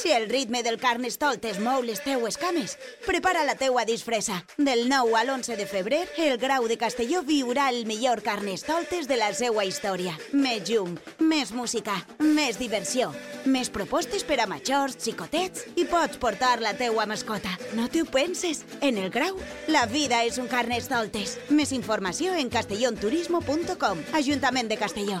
Si el ritme del Carnestoltes mou les teues cames, prepara la teua disfressa. Del 9 al 11 de febrer, el Grau de Castelló viurà el millor Carnestoltes de la seua història. Més llum, més música, més diversió, més propostes per a majors, xicotets i pots portar la teua mascota. No t'ho penses? En el Grau, la vida és un Carnestoltes. Més informació en castellonturismo.com. Ajuntament de Castelló.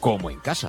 como en casa.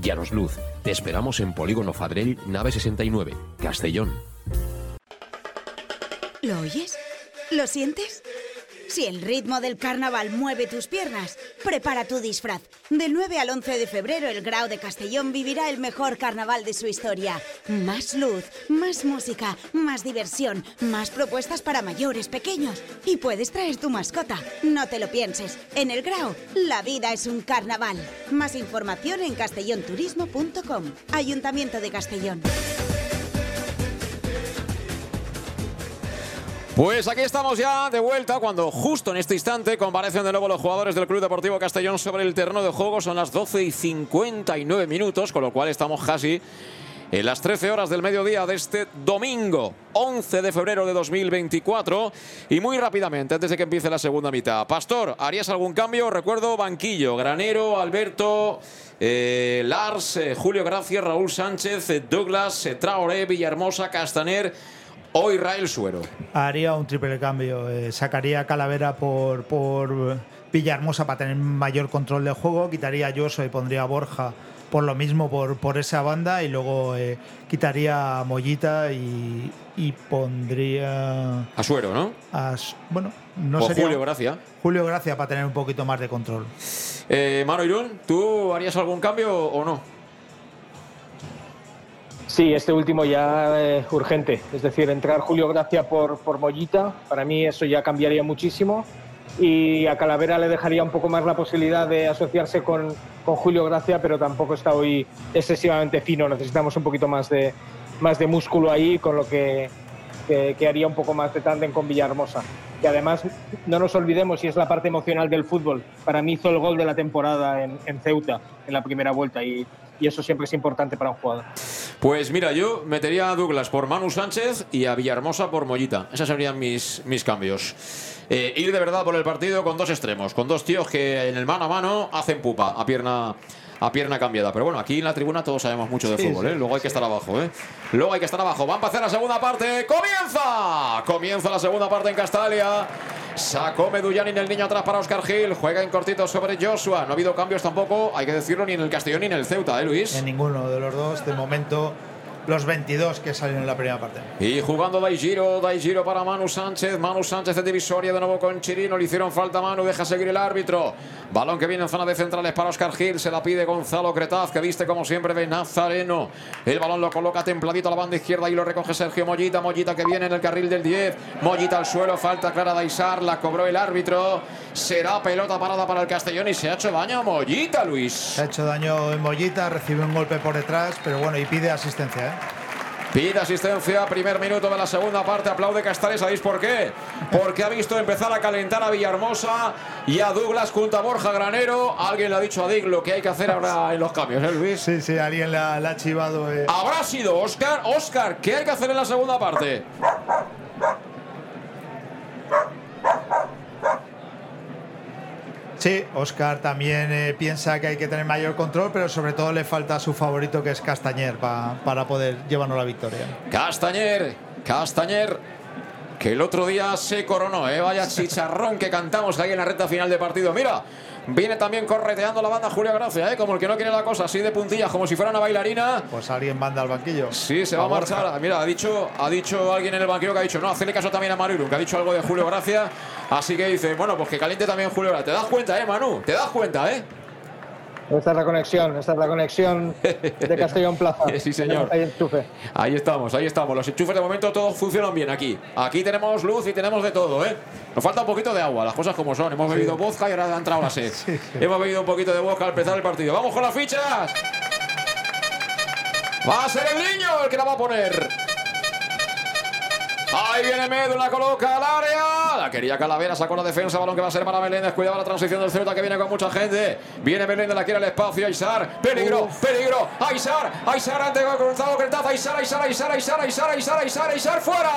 Llanos Luz, te esperamos en Polígono Fadrell, nave 69, Castellón. ¿Lo oyes? ¿Lo sientes? Si el ritmo del carnaval mueve tus piernas, prepara tu disfraz. Del 9 al 11 de febrero, el Grau de Castellón vivirá el mejor carnaval de su historia. Más luz, más música, más diversión, más propuestas para mayores, pequeños. Y puedes traer tu mascota. No te lo pienses. En el Grau, la vida es un carnaval. Más información en castellonturismo.com. Ayuntamiento de Castellón. Pues aquí estamos ya de vuelta cuando justo en este instante comparecen de nuevo los jugadores del Club Deportivo Castellón sobre el terreno de juego. Son las 12 y 59 minutos, con lo cual estamos casi en las 13 horas del mediodía de este domingo, 11 de febrero de 2024. Y muy rápidamente, antes de que empiece la segunda mitad. Pastor, ¿harías algún cambio? Recuerdo banquillo, Granero, Alberto, eh, Lars, eh, Julio Gracia, Raúl Sánchez, eh, Douglas, Traoré, Villahermosa, Castaner o Israel Suero. Haría un triple cambio. eh, sacaría a Calavera por, por Villahermosa para tener mayor control de juego. Quitaría a Yoso y pondría a Borja por lo mismo, por, por esa banda. Y luego eh, quitaría a Mollita y, y pondría A Suero, ¿no? a. Bueno, no o sería. Julio Gracia. Julio Gracia para tener un poquito más de control. Eh, Mano Irún, ¿tú harías algún cambio o no? Sí, este último ya es urgente. Es decir, entrar Julio Gracia por, por Mollita, para mí eso ya cambiaría muchísimo. Y a Calavera le dejaría un poco más la posibilidad de asociarse con, con Julio Gracia, pero tampoco está hoy excesivamente fino. Necesitamos un poquito más de, más de músculo ahí, con lo que, que, que haría un poco más de tándem con Villahermosa. Que además, no nos olvidemos, y es la parte emocional del fútbol, para mí hizo el gol de la temporada en, en Ceuta, en la primera vuelta, y, y eso siempre es importante para un jugador. Pues mira, yo metería a Douglas por Manu Sánchez y a Villahermosa por Mollita. Esos serían mis, mis cambios. Eh, ir de verdad por el partido con dos extremos, con dos tíos que en el mano a mano hacen pupa a pierna, a pierna cambiada. Pero bueno, aquí en la tribuna todos sabemos mucho de Sí, fútbol, ¿eh? Luego hay que estar abajo, ¿eh? Luego hay que estar abajo. Van a hacer la segunda parte. ¡Comienza! Comienza la segunda parte en Castalia. Sacó Medullanin el niño atrás para Oscar Gil. Juega en cortito sobre Joshua. No ha habido cambios tampoco, hay que decirlo, ni en el Castellón ni en el Ceuta, ¿eh, Luis? En ninguno de los dos, de momento, los 22 que salieron en la primera parte. Y jugando Daigiro, Daigiro para Manu Sánchez, Manu Sánchez de divisoria de nuevo con Chirino, le hicieron falta a Manu, deja seguir el árbitro. Balón que viene en zona de centrales para Oscar Gil, se la pide Gonzalo Cretaz, que viste como siempre de Nazareno. El balón lo coloca templadito a la banda izquierda y lo recoge Sergio Mollita, Mollita que viene en el carril del 10, Mollita al suelo, falta clara de Aisar, la cobró el árbitro. Será pelota parada para el Castellón y se ha hecho daño a Mollita, Luis. Se ha hecho daño en Mollita, recibe un golpe por detrás, pero bueno, y pide asistencia. ¿eh? Pide asistencia, primer minuto de la segunda parte. Aplaude Castares, ¿sabéis por qué? Porque ha visto empezar a calentar a Villahermosa y a Douglas junto a Borja Granero. Alguien le ha dicho a Dick lo que hay que hacer ahora en los cambios, ¿eh, Luis? Sí, sí, alguien la, la ha chivado. eh. Habrá sido Oscar. Oscar, ¿qué hay que hacer en la segunda parte? Sí, Oscar también eh, piensa que hay que tener mayor control, pero sobre todo le falta a su favorito que es Castañer pa- para poder llevarnos la victoria. Castañer, Castañer, que el otro día se coronó, ¿eh? Vaya chicharrón que cantamos ahí en la recta final de partido. Mira, viene también correteando la banda Julio Gracia, ¿eh? Como el que no quiere la cosa, así de puntillas, como si fuera una bailarina. Pues alguien manda al banquillo. Sí, se va a marchar. Mira, ha dicho, ha dicho alguien en el banquillo que ha dicho, no, hacerle caso también a Marilu, que ha dicho algo de Julio Gracia. Así que dice, bueno, pues que caliente también Julio Gracia. ¿Te das cuenta, eh, Manu? ¿Te das cuenta, eh? Esta es la conexión, esta es la conexión de Castellón Plaza. [laughs] Sí, señor. Ahí enchufe. Ahí estamos, ahí estamos. Los enchufes de momento todos funcionan bien aquí. Aquí tenemos luz y tenemos de todo, ¿eh? Nos falta un poquito de agua, las cosas como son. Hemos bebido vodka y ahora ha entrado la sed. [laughs] Hemos bebido un poquito de vodka al empezar el partido. ¡Vamos con las fichas! Va a ser el niño el que la va a poner. Ahí viene Medu, la coloca al área. La quería Calavera, sacó la defensa, balón que va a ser para Meléndez. Cuidado la transición del Ceuta que viene con mucha gente. Viene Meléndez, la quiere el espacio. Aisar, peligro, peligro. Aisar, Aisar ante Gonzalo Cretaz. Aisar, Aisar, Aisar, Aisar, Aisar, Aisar, Aisar, Aisar, fuera.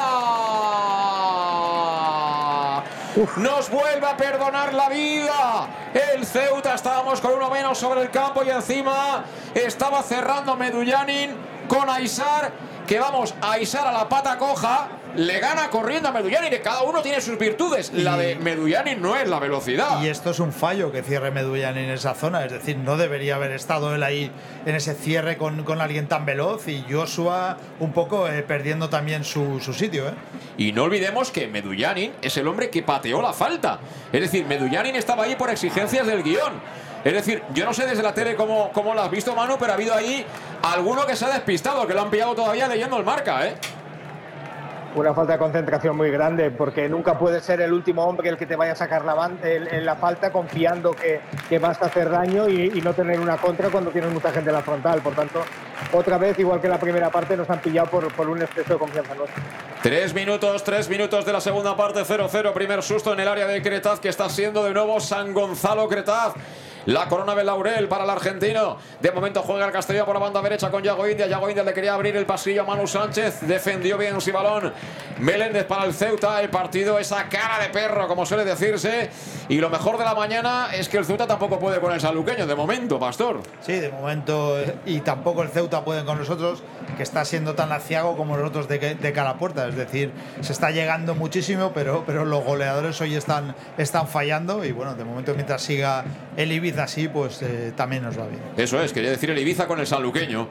Nos vuelve a perdonar la vida. El Ceuta estábamos con uno menos sobre el campo y encima estaba cerrando Medullanin con Aisar. Que vamos a Aisar a la pata coja. Le gana corriendo a Medullanin. Cada uno tiene sus virtudes. La de Medullanin no es la velocidad. Y esto es un fallo que cierre Medullanin en esa zona. Es decir, no debería haber estado él ahí en ese cierre con, con alguien tan veloz. Y Joshua un poco eh, perdiendo también su, su sitio. ¿eh? Y no olvidemos que Medullanin es el hombre que pateó la falta. Es decir, Medullanin estaba ahí por exigencias del guion. Es decir, yo no sé desde la tele cómo, cómo lo has visto, Manu, pero ha habido ahí alguno que se ha despistado, que lo han pillado todavía leyendo el marca, ¿eh? Una falta de concentración muy grande, porque nunca puede ser el último hombre el que te vaya a sacar la, la falta confiando que, que vas a hacer daño y, no tener una contra cuando tienes mucha gente en la frontal. Por tanto, otra vez, igual que la primera parte, nos han pillado por, por un exceso de confianza nuestra. Tres minutos, tres minutos de la segunda parte, 0-0. Primer susto en el área de Cretaz, que está siendo de nuevo San Gonzalo Cretaz. La corona de laurel para el argentino. De momento juega el Castellón por la banda derecha con Yago India. Yago India le quería abrir el pasillo a Manu Sánchez. Defendió bien su balón. Meléndez para el Ceuta. El partido, esa cara de perro, como suele decirse. Y lo mejor de la mañana es que el Ceuta tampoco puede con el saluqueño. De momento, Pastor. Sí, de momento. Y tampoco el Ceuta puede con nosotros, que está siendo tan aciago como nosotros de, de cara a puerta. Es decir, se está llegando muchísimo, pero, pero los goleadores hoy están, están fallando. Y bueno, de momento, mientras siga el Ibiza así, pues eh, también nos va bien. Eso es, quería decir el Ibiza con el sanluqueño,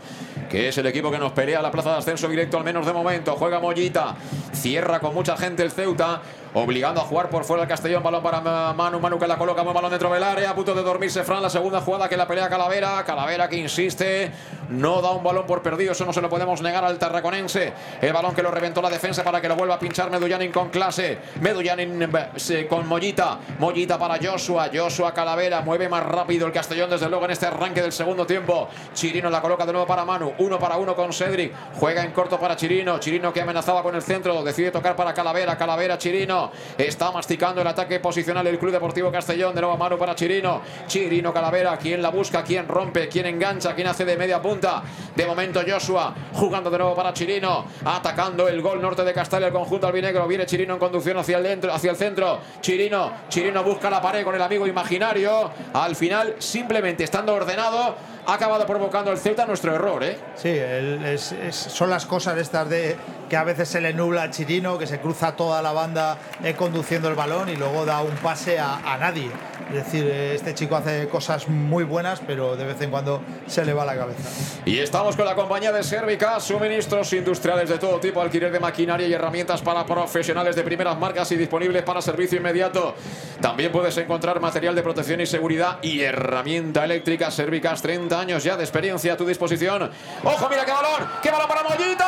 que es el equipo que nos pelea la plaza de ascenso directo, al menos de momento. Juega Mollita, cierra con mucha gente el Ceuta, obligando a jugar por fuera el Castellón. Balón para Ma- Manu, Manu que la coloca, buen balón dentro del área, a punto de dormirse Fran. La segunda jugada que la pelea Calavera, Calavera que insiste, no da un balón por perdido, eso no se lo podemos negar al tarraconense. El balón que lo reventó la defensa para que lo vuelva a pinchar Medullanin con clase. Medullanin eh, con Mollita, Mollita para Joshua, Joshua Calavera, mueve más rápido el Castellón desde luego en este arranque del segundo tiempo. Chirino la coloca de nuevo para Manu, uno para uno con Cedric, juega en corto para Chirino, Chirino que amenazaba con el centro, decide tocar para Calavera, Calavera, Chirino, está masticando el ataque posicional el Club Deportivo Castellón, de nuevo Manu para Chirino, Chirino Calavera, quien la busca, quien rompe, quien engancha, quien hace de media punta, de momento Joshua, jugando de nuevo para Chirino, atacando el gol norte de Castalia, el conjunto albinegro, viene Chirino en conducción hacia el, dentro, hacia el centro, Chirino, Chirino busca la pared con el amigo imaginario, al final simplemente estando ordenado, ha acabado provocando el Celta nuestro error, ¿eh? Sí, el- es- es- son las cosas estas de que a veces se le nubla a Chirino, que se cruza toda la banda eh, conduciendo el balón y luego da un pase a, a nadie. Es decir, eh, este chico hace cosas muy buenas, pero de vez en cuando se le va la cabeza. Y estamos con la compañía de Servica, suministros industriales de todo tipo, alquiler de maquinaria y herramientas para profesionales de primeras marcas y disponibles para servicio inmediato. También puedes encontrar material de protección y seguridad y herramienta eléctrica Servicas, 30 años ya de experiencia a tu disposición. ¡Ojo, mira qué balón! ¡Qué balón para Mollita!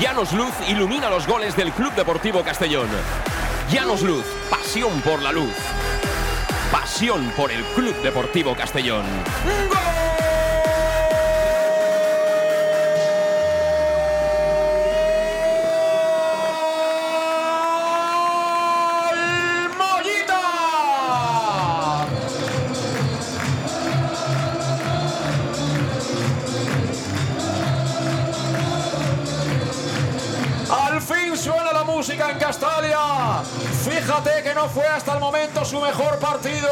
Llanos Luz ilumina los goles del Club Deportivo Castellón. Llanos Luz, pasión por la luz. Pasión por el Club Deportivo Castellón. Fue hasta el momento su mejor partido,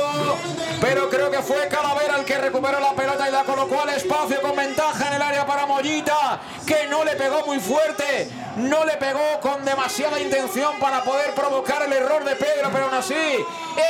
pero creo que fue Calavera el que recuperó la pelota y la colocó al espacio con ventaja en el área para Mollita, que no le pegó muy fuerte, no le pegó con demasiada intención para poder provocar el error de Pedro, pero aún así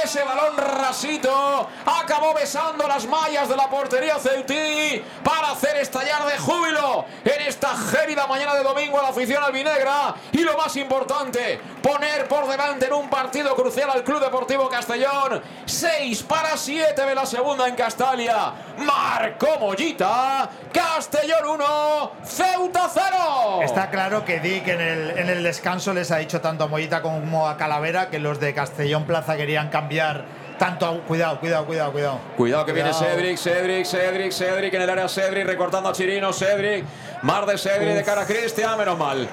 ese balón rasito acabó besando las mallas de la portería Ceutí para hacer estallar de júbilo en esta gélida mañana de domingo a la afición albinegra. Y lo más importante, poner por delante en un partido crucial al Club Deportivo Castellón. 6 para 7 de la segunda en Castalia. Marcó Mollita Castellón 1 Ceuta 0 Está claro que Dick en el, en el descanso les ha dicho tanto a Mollita como a Calavera que los de Castellón Plaza querían cambiar tanto. a- Cuidado, cuidado, cuidado, cuidado. Cuidado que viene. Cedric, Cedric, Cedric, Cedric en el área Cedric recortando a Chirino, Cedric, mar de Cedric de cara a Cristian, menos mal.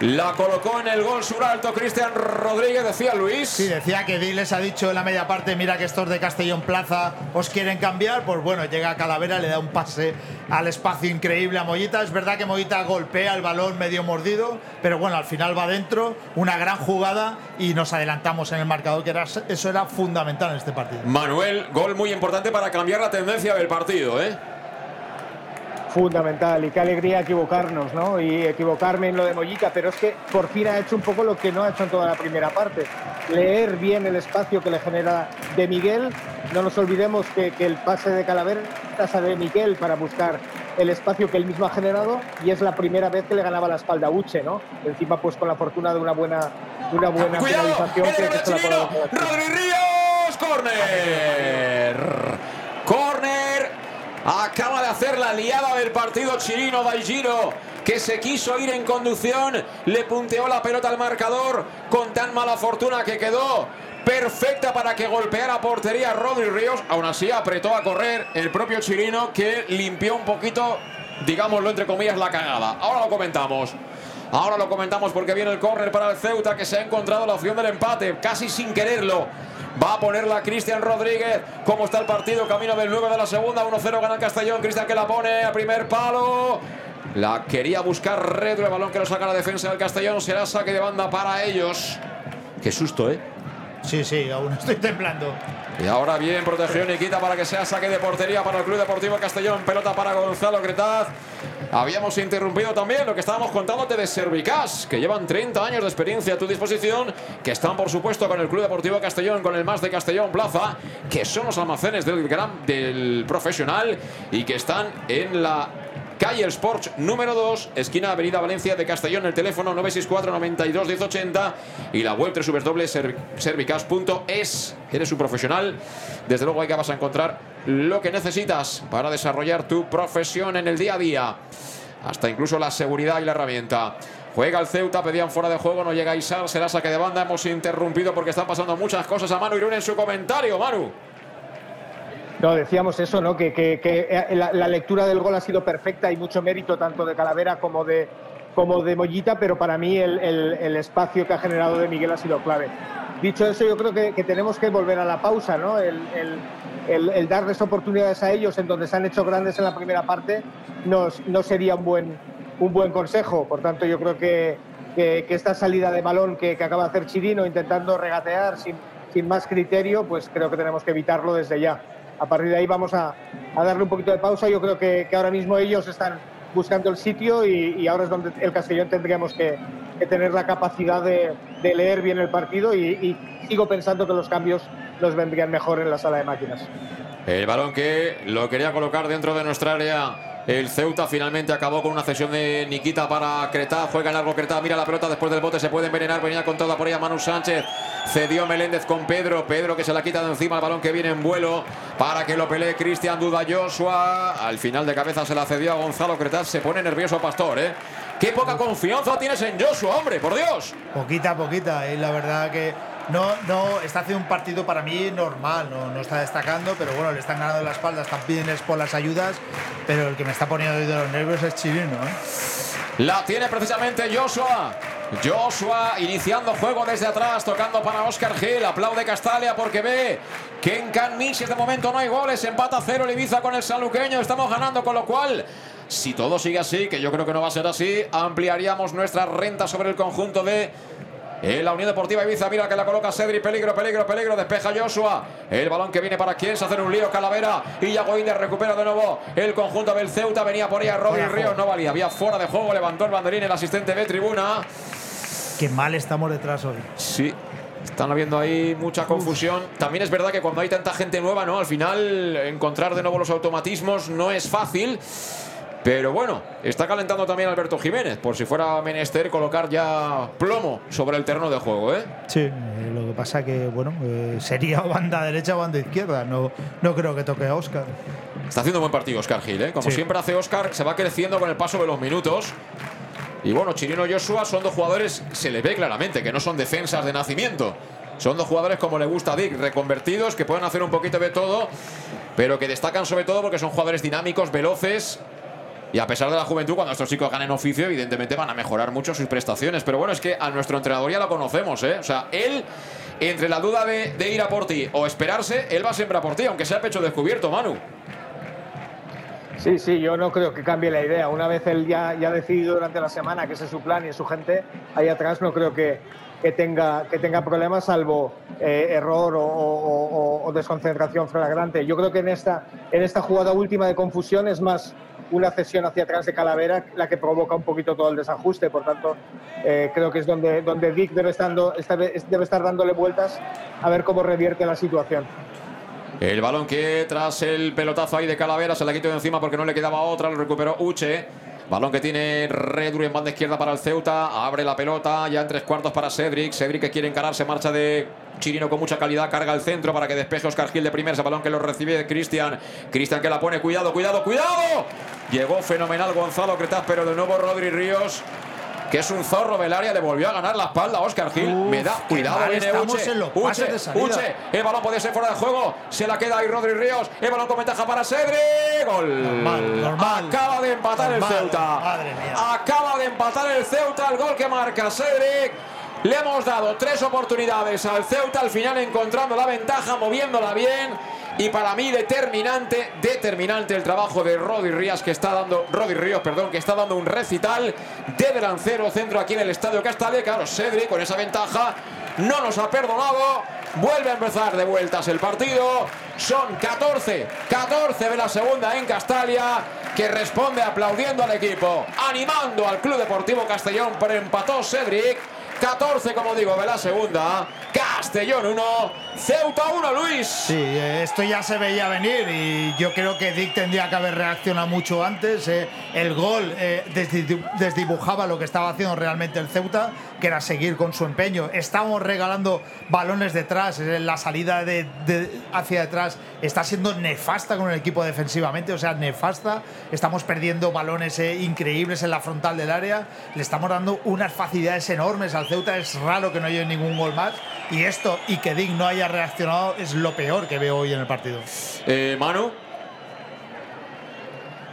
La colocó en el gol sur alto Cristian Rodríguez, decía Luis. Sí, decía que Dick les ha dicho en la media parte, mira que estos de Castellón Plaza os quieren cambiar, pues bueno, llega Calavera, le da un pase al espacio increíble a Mollita. Es verdad que Mollita golpea el balón medio mordido, pero bueno, al final va dentro, una gran jugada y nos adelantamos en el marcador, que era, eso era fundamental en este partido. Manuel, gol muy importante para cambiar la tendencia del partido, ¿eh? Fundamental, y qué alegría equivocarnos, ¿no? Y equivocarme en lo de Mollita, pero es que por fin ha hecho un poco lo que no ha hecho en toda la primera parte. Leer bien el espacio que le genera de Miguel. No nos olvidemos que, que el pase de Calavera casa de Miguel para buscar el espacio que él mismo ha generado y es la primera vez que le ganaba la espalda a Uche, ¿no? Encima, pues con la fortuna de una buena, de una buena Cuidado, finalización. viene que- el Rodri Ríos, córner. Córner. Acaba de hacer la liada del partido chileno Daigiro, que se quiso ir en conducción, le punteó la pelota al marcador con tan mala fortuna que quedó perfecta para que golpeara portería Rodri Ríos. Aún así apretó a correr el propio chileno que limpió un poquito, digámoslo entre comillas, la cagada. Ahora lo comentamos. Ahora lo comentamos porque viene el córner para el Ceuta que se ha encontrado la opción del empate, casi sin quererlo. Va a ponerla Cristian Rodríguez. ¿Cómo está el partido? Camino del 9 de la segunda. 1-0 gana el Castellón. Cristian que la pone a primer palo. La quería buscar Redro. El balón que lo saca la defensa del Castellón. Será saque de banda para ellos. Qué susto, ¿eh? Sí, sí, aún estoy temblando. Y ahora bien, protegió Nikita para que sea saque de portería para el Club Deportivo Castellón. Pelota para Gonzalo Cretaz. Habíamos interrumpido también lo que estábamos contándote de Servicas, que llevan 30 años de experiencia a tu disposición, que están por supuesto con el Club Deportivo Castellón, con el más de Castellón Plaza, que son los almacenes del, gran, del profesional y que están en la Calle El Sports número 2, esquina Avenida Valencia de Castellón, el teléfono 964 92 1080 y la web www.servicas.es. Eres un profesional, desde luego ahí que vas a encontrar lo que necesitas para desarrollar tu profesión en el día a día. Hasta incluso la seguridad y la herramienta. Juega el Ceuta, pedían fuera de juego, no llega Isar, será saque de banda. Hemos interrumpido porque están pasando muchas cosas a Manu Irún en su comentario. Manu. No, decíamos eso, ¿no? Que, que- eh, la, lectura del gol ha sido perfecta y mucho mérito tanto de Calavera como de, como de Mollita, pero para mí el, el- espacio que ha generado de Miguel ha sido clave. Dicho eso, yo creo que, que tenemos que volver a la pausa, ¿no? El, el- darles oportunidades a ellos en donde se han hecho grandes en la primera parte no sería un buen, un buen consejo. Por tanto, yo creo que, que- que esta salida de balón que, que acaba de hacer Chirino intentando regatear sin, sin más criterio, pues creo que tenemos que evitarlo desde ya. A partir de ahí vamos a, darle un poquito de pausa. Yo creo que, ahora mismo ellos están buscando el sitio y, ahora es donde el Castellón tendríamos que, tener la capacidad de, leer bien el partido y, sigo pensando que los cambios nos vendrían mejor en la sala de máquinas. El balón que lo quería colocar dentro de nuestra área. El Ceuta finalmente acabó con una cesión de Nikita para Cretá. Juega en largo Cretá. Mira la pelota después del bote. Se puede envenenar. Venía con toda por ella Manu Sánchez. Cedió Meléndez con Pedro. Pedro que se la quita de encima. El balón que viene en vuelo para que lo pelee Cristian Duda Joshua. Al final de cabeza se la cedió a Gonzalo Cretá. Se pone nervioso Pastor, ¿eh? Qué poca confianza tienes en Joshua, hombre, por Dios. Poquita poquita, y la verdad que no, no está haciendo un partido para mí normal, no, no está destacando, pero bueno, le están ganando la espalda, están pidiendo por las ayudas, pero el que me está poniendo de los nervios es Chirino. ¿eh? La tiene precisamente Joshua. Joshua iniciando juego desde atrás, tocando para Oscar Gil. Aplaude Castalia porque ve que en Can Mix de momento no hay goles. Empata cero el Ibiza con el sanluqueño. Estamos ganando, con lo cual, si todo sigue así, que yo creo que no va a ser así, ampliaríamos nuestra renta sobre el conjunto de en la Unión Deportiva Ibiza, mira que la coloca Cedri, peligro, peligro, peligro, despeja Joshua. El balón que viene para quién, se hace un lío Calavera y Yago recupera de nuevo el conjunto del Ceuta. Venía por Rodri Fuera de Ríos, no valía, había fuera de juego, levantó el banderín el asistente de tribuna. Qué mal estamos detrás hoy. Sí. Están habiendo ahí mucha confusión. También es verdad que cuando hay tanta gente nueva, ¿no? Al final encontrar de nuevo los automatismos no es fácil. Pero bueno, está calentando también Alberto Jiménez, por si fuera menester colocar ya plomo sobre el terreno de juego, ¿eh? Sí, eh, lo que pasa que, bueno, eh, sería [laughs] banda derecha o banda izquierda. No, no creo que toque a Oscar. Está haciendo un buen partido Oscar Gil, ¿eh? Como Sí. siempre hace Oscar, se va creciendo con el paso de los minutos. Y bueno, Chirino y Joshua son dos jugadores, se les ve claramente, que no son defensas de nacimiento. Son dos jugadores como le gusta a Dick, reconvertidos, que pueden hacer un poquito de todo, pero que destacan sobre todo porque son jugadores dinámicos, veloces. Y a pesar de la juventud, cuando estos chicos ganen oficio, evidentemente van a mejorar mucho sus prestaciones. Pero bueno, es que a nuestro entrenador ya lo conocemos, ¿eh? O sea, él, entre la duda de, de ir a por ti o esperarse, él va siempre a por ti, aunque sea pecho descubierto, Manu. Sí, sí, yo no creo que cambie la idea. Una vez él ya, ha decidido durante la semana que ese es su plan y es su gente, ahí atrás no creo que, que tenga, que tenga problemas, salvo eh, error o- o desconcentración flagrante. Yo creo que en esta, en esta jugada última de confusión es más, una cesión hacia atrás de Calavera la que provoca un poquito todo el desajuste. Por tanto, eh, creo que es donde, donde Dick debe estar, debe estar dándole vueltas a ver cómo revierte la situación. El balón que tras el pelotazo ahí de Calavera se la quitó de encima porque no le quedaba otra, lo recuperó Uche. Balón que tiene Redru en banda izquierda para el Ceuta. Abre la pelota ya en tres cuartos para Cedric. Cedric que quiere encararse, marcha de Chirino con mucha calidad. Carga el centro para que despeje Oscar Gil de primer. Ese balón que lo recibe Cristian. Cristian que la pone. Cuidado, cuidado, cuidado. Llegó fenomenal Gonzalo Cretaz, pero de nuevo Rodri Ríos que es un zorro del área, le volvió a ganar la espalda a Oscar Gil. Me da cuidado, viene Uche. Uche, Uche, el balón puede ser fuera de juego. Se la queda ahí Rodri Ríos. El balón con ventaja para Cedric. Gol. Normal, normal. Acaba de empatar el Ceuta. Madre mía. Acaba de empatar el Ceuta. El gol que marca Cedric. Le hemos dado tres oportunidades al Ceuta, al final encontrando la ventaja, moviéndola bien. Y para mí determinante, determinante el trabajo de Rodi Ríos que está dando, Rodi Ríos, perdón, que está dando un recital de delantero centro aquí en el Estadio Castalia. Claro, Cedric con esa ventaja no nos ha perdonado. Vuelve a empezar de vueltas el partido. Son 14, 14 de la segunda en Castalia, que responde aplaudiendo al equipo, animando al Club Deportivo Castellón, pero empató Cedric. 14, como digo, de la segunda. Castellón 1, Ceuta 1, Luis. Sí, eh, esto ya se veía venir y yo creo que Dick tendría que haber reaccionado mucho antes. eh. El gol eh, desdibu- desdibujaba lo que estaba haciendo realmente el Ceuta, que era seguir con su empeño. Estábamos regalando balones detrás, eh, la salida de, de- hacia detrás está siendo nefasta con el equipo defensivamente, o sea, nefasta. Estamos perdiendo balones eh, increíbles en la frontal del área, le estamos dando unas facilidades enormes al Ceuta. Es raro que no haya ningún gol más. Y esto, y que Dick no haya reaccionado, es lo peor que veo hoy en el partido. Eh, Manu.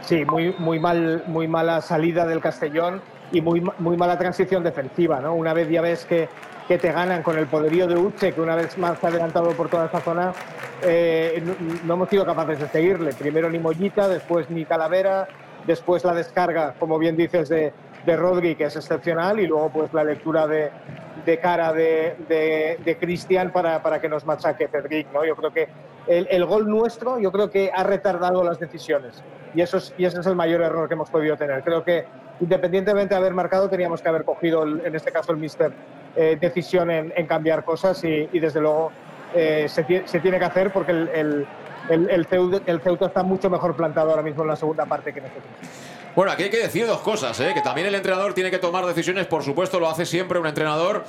Sí, muy, muy, mal, muy mala salida del Castellón y muy, muy mala transición defensiva. ¿no? Una vez ya ves que, que te ganan con el poderío de Uche, que una vez más se ha adelantado por toda esta zona, eh, no, no hemos sido capaces de seguirle. Primero ni Mollita, después ni Calavera, después la descarga, como bien dices, de, de Rodri, que es excepcional, y luego pues la lectura de, de cara de, de, de Cristian para, para que nos machaque Cedric. ¿no? Yo creo que el, el gol nuestro, yo creo que ha retardado las decisiones. Y, eso es, y ese es el mayor error que hemos podido tener. Creo que independientemente de haber marcado, teníamos que haber cogido, el- en este caso el Mister, eh, decisión en, en cambiar cosas y, y desde luego eh, se, se tiene que hacer porque el, el, el, el Ceuta, el Ceuta está mucho mejor plantado ahora mismo en la segunda parte que nosotros. Bueno, aquí hay que decir dos cosas, ¿eh? que también el entrenador tiene que tomar decisiones, por supuesto, lo hace siempre un entrenador.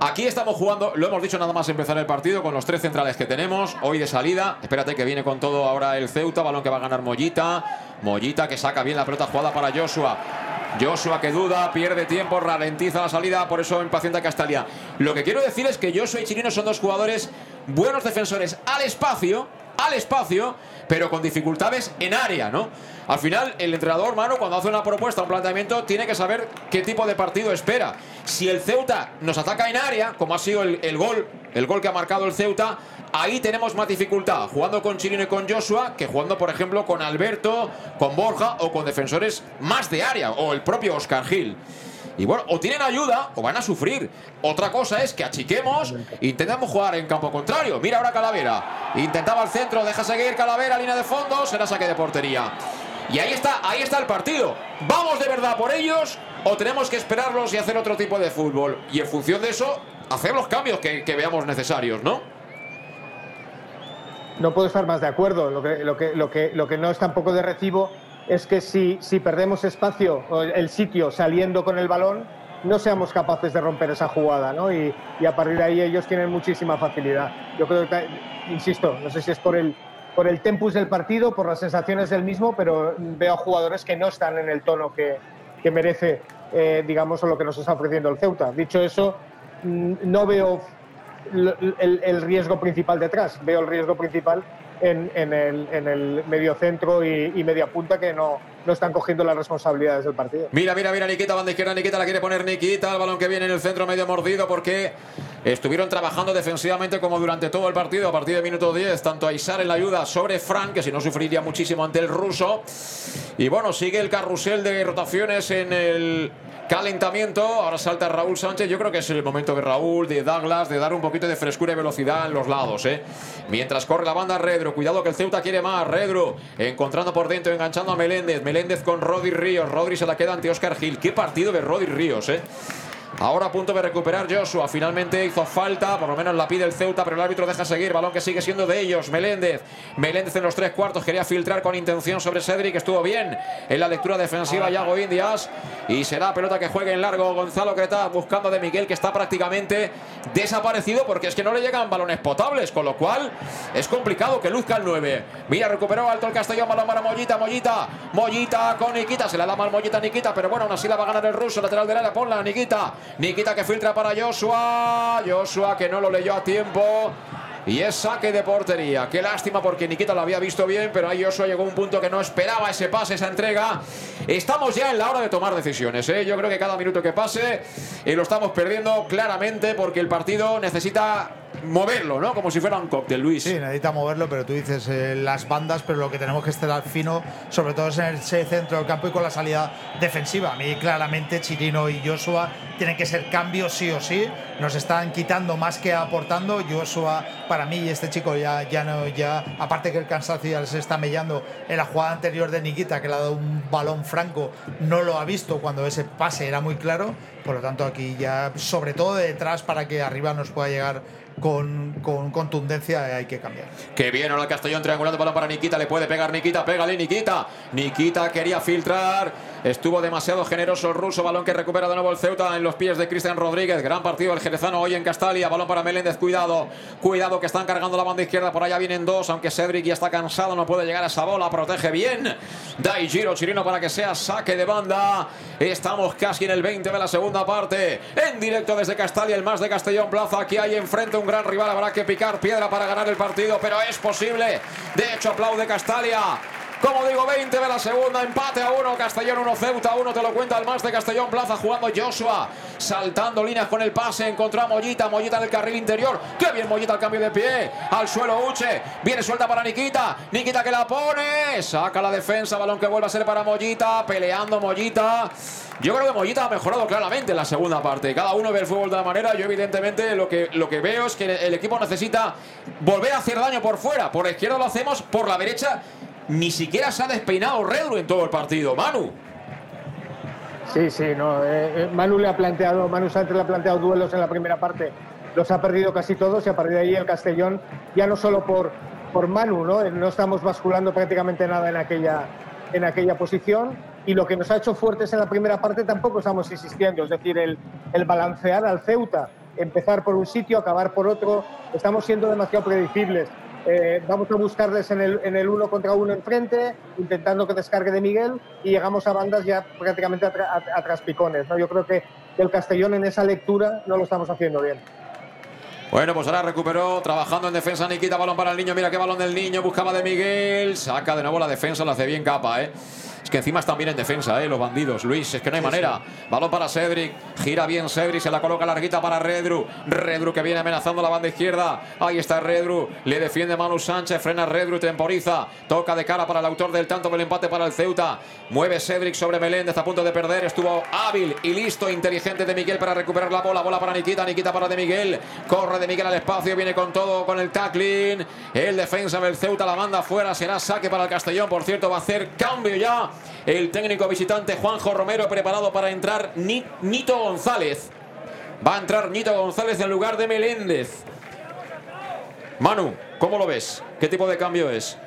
Aquí estamos jugando, lo hemos dicho nada más empezar el partido, con los tres centrales que tenemos, hoy de salida. Espérate que viene con todo ahora el Ceuta, balón que va a ganar Mollita. Mollita que saca bien la pelota jugada para Joshua. Joshua que duda, pierde tiempo, ralentiza la salida, por eso impacienta Castalia. Lo que quiero decir es que Joshua y Chirino son dos jugadores buenos defensores al espacio, al espacio, pero con dificultades en área, ¿no? Al final, el entrenador, mano, cuando hace una propuesta, un planteamiento, tiene que saber qué tipo de partido espera. Si el Ceuta nos ataca en área, como ha sido el, el gol, el gol que ha marcado el Ceuta, ahí tenemos más dificultad, jugando con Chirino y con Joshua, que jugando, por ejemplo, con Alberto, con Borja o con defensores más de área, o el propio Oscar Gil. Y bueno, o tienen ayuda o van a sufrir. Otra cosa es que achiquemos, intentamos jugar en campo contrario. Mira ahora Calavera. Intentaba el centro, deja seguir Calavera, línea de fondo, será saque de portería. Y ahí está, ahí está el partido. ¿Vamos de verdad por ellos o tenemos que esperarlos y hacer otro tipo de fútbol? Y en función de eso, hacer los cambios que, que veamos necesarios, ¿no? No puedo estar más de acuerdo. Lo que, lo que, lo que, lo que no es tampoco de recibo es que si, si perdemos espacio el- sitio saliendo con el balón, no seamos capaces de romper esa jugada, ¿no? Y, a partir de ahí ellos tienen muchísima facilidad. Yo creo que, insisto, no sé si es por el, por el tempus del partido, por las sensaciones del mismo, pero veo jugadores que no están en el tono que, que merece, eh, digamos, lo que nos está ofreciendo el Ceuta. Dicho eso, mm, no veo el riesgo principal detrás. Veo el riesgo principal en, el, en el y media punta que no, no están cogiendo las responsabilidades del partido. Mira, mira, mira, Nikita, banda izquierda, Nikita la quiere poner Nikita, el balón que viene en el centro medio mordido porque estuvieron trabajando defensivamente como durante todo el partido, a partir de minuto 10, tanto Aisar en la ayuda sobre Frank, que si no sufriría muchísimo ante el ruso. Y bueno, sigue el carrusel de rotaciones en el calentamiento. Ahora salta Raúl Sánchez. Yo creo que es el momento de Raúl, de Douglas, de dar un poquito de frescura y velocidad en los lados. ¿eh? Mientras corre la banda Redro. Cuidado que el Ceuta quiere más. Redro encontrando por dentro, enganchando a Meléndez. Meléndez con Rodri Ríos. Rodri se la queda ante Oscar Gil. Qué partido de Rodri Ríos, ¿eh? Ahora a punto de recuperar Joshua. Finalmente hizo falta, por lo menos la pide el Ceuta, pero el árbitro deja seguir. Balón que sigue siendo de ellos. Meléndez. Meléndez en los tres cuartos quería filtrar con intención sobre Cedric. Estuvo bien en la lectura defensiva Yago Indias. Y será pelota que juegue en largo Gonzalo Creta buscando de Miguel, que está prácticamente desaparecido porque es que no le llegan balones potables. Con lo cual es complicado que luzca el 9. Mira, recuperó alto el Castellón. Balón para Mollita. Mollita. Mollita con Nikita. Se la da mal Mollita Nikita, pero bueno, aún así la va a ganar el ruso. Lateral del área. Ponla, Nikita. Nikita que filtra para Joshua. Joshua que no lo leyó a tiempo. Y es saque de portería. Qué lástima porque Nikita lo había visto bien, pero ahí Joshua llegó a un punto que no esperaba ese pase, esa entrega. Estamos ya en la hora de tomar decisiones. ¿eh? Yo creo que cada minuto que pase eh, lo estamos perdiendo claramente porque el partido necesita moverlo, ¿no? Como si fuera un cóctel, Luis. Sí, necesita moverlo, pero tú dices eh, las bandas, pero lo que tenemos que estar fino, sobre todo es en ese centro del campo y con la salida defensiva. A mí, claramente, Chirino y Joshua tienen que ser cambios sí o sí. Nos están quitando más que aportando. Joshua, para mí, y este chico ya, ya no, ya, aparte que el cansancio ya les está mellando en la jugada anterior de Nikita, que le ha dado un balón franco, no lo ha visto cuando ese pase era muy claro. Por lo tanto, aquí ya, sobre todo de detrás, para que arriba nos pueda llegar con, con contundencia, hay que cambiar. Que bien, ahora el Castellón triangulando balón para Nikita. Le puede pegar Nikita. Pégale, Nikita. Nikita quería filtrar. Estuvo demasiado generoso el ruso. Balón que recupera de nuevo el Ceuta en los pies de Cristian Rodríguez. Gran partido el jerezano hoy en Castalia. Balón para Meléndez. Cuidado. Cuidado que están cargando la banda izquierda. Por allá vienen dos. Aunque Cedric ya está cansado. No puede llegar a esa bola. Protege bien. Dai giro Chirino para que sea saque de banda. Estamos casi en el 20 de la segunda parte. En directo desde Castalia. El más de Castellón Plaza. Aquí hay enfrente un gran rival. Habrá que picar piedra para ganar el partido. Pero es posible. De hecho, aplaude Castalia. Como digo, 20 de la segunda, empate a 1, Castellón 1, Ceuta 1, te lo cuenta el más de Castellón Plaza, jugando Joshua, saltando líneas con el pase, encontró a Mollita, Mollita en el carril interior, qué bien Mollita al cambio de pie, al suelo Uche, viene suelta para Nikita, Nikita que la pone, saca la defensa, balón que vuelve a ser para Mollita, peleando Mollita. Yo creo que Mollita ha mejorado claramente en la segunda parte. Cada uno ve el fútbol de la manera. Yo, evidentemente, lo que, lo que veo es que el equipo necesita volver a hacer daño por fuera. Por la izquierda lo hacemos, por la derecha ni siquiera se ha despeinado Redro en todo el partido. Manu. Sí, sí, no. Eh, Manu le ha planteado, Manu Sánchez le ha planteado duelos en la primera parte. Los ha perdido casi todos y a partir de ahí el Castellón, ya no solo por, por Manu, ¿no? No estamos basculando prácticamente nada en aquella, en aquella posición. Y lo que nos ha hecho fuertes en la primera parte tampoco estamos insistiendo. Es decir, el, el balancear al Ceuta, empezar por un sitio, acabar por otro. Estamos siendo demasiado predecibles. Eh, vamos a buscarles en el, uno contra uno enfrente, intentando que descargue de Miguel y llegamos a bandas ya prácticamente a, tra- traspicones. ¿no? Yo creo que el Castellón en esa lectura no lo estamos haciendo bien. Bueno, pues ahora recuperó trabajando en defensa Nikita, balón para el niño, mira qué balón del niño, buscaba de Miguel, saca de nuevo la defensa, la hace bien capa, ¿eh? Es que encima están bien en defensa, ¿eh? Los bandidos, Luis, es que no hay manera. Balón para Cedric, gira bien Cedric, se la coloca larguita para Redru, Redru que viene amenazando la banda izquierda, ahí está Redru, le defiende Manu Sánchez, frena Redru, temporiza, toca de cara para el autor del tanto del empate para el Ceuta, mueve Cedric sobre Meléndez, a punto de perder, estuvo hábil y listo, inteligente de Miguel para recuperar la bola, bola para Nikita, Nikita para de Miguel, corre de Miguel al espacio, viene con todo, con el tackling, el defensa del Ceuta la manda fuera, será saque para el Castellón, por cierto, va a hacer cambio ya el técnico visitante Juanjo Romero preparado para entrar Ni- Nito González. Va a entrar Nito González en lugar de Meléndez. Manu, ¿cómo lo ves? ¿Qué tipo de cambio es?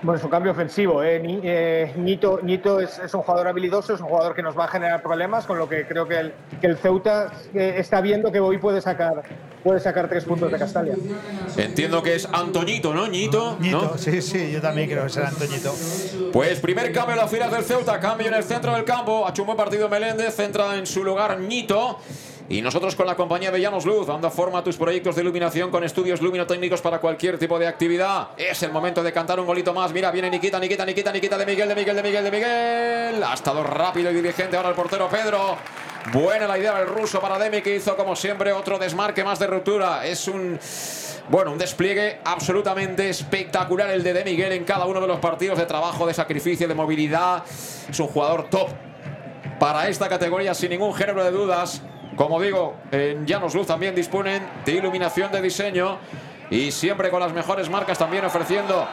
Bueno, es un cambio ofensivo. ¿eh? Ni- eh, Nito, Nito es, es un jugador habilidoso, es un jugador que nos va a generar problemas, con lo que creo que el, que el Ceuta eh, está viendo que hoy puede sacar, puede sacar tres puntos de Castalia. Entiendo que es Antoñito, ¿no? Ñito, Ñito, ¿no? sí, sí, yo también creo que será Antoñito. Pues primer cambio en las filas del Ceuta, cambio en el centro del campo. Ha hecho un buen partido Meléndez, centra en su lugar Ñito. Y nosotros con la compañía de Llanos Luz, dando forma a tus proyectos de iluminación con estudios luminotécnicos para cualquier tipo de actividad. Es el momento de cantar un golito más. Mira, viene Nikita, Nikita, Nikita, Nikita de Miguel, de Miguel, de Miguel, de Miguel. Ha estado rápido y dirigente ahora el portero Pedro. Buena la idea del ruso para Demi que hizo como siempre otro desmarque más de ruptura. Es un bueno, un despliegue absolutamente espectacular el de De Miguel en cada uno de los partidos de trabajo, de sacrificio, de movilidad. Es un jugador top. para esta categoría sin ningún género de dudas. Como digo, en Llanos Luz también disponen de iluminación de diseño y siempre con las mejores marcas también ofreciendo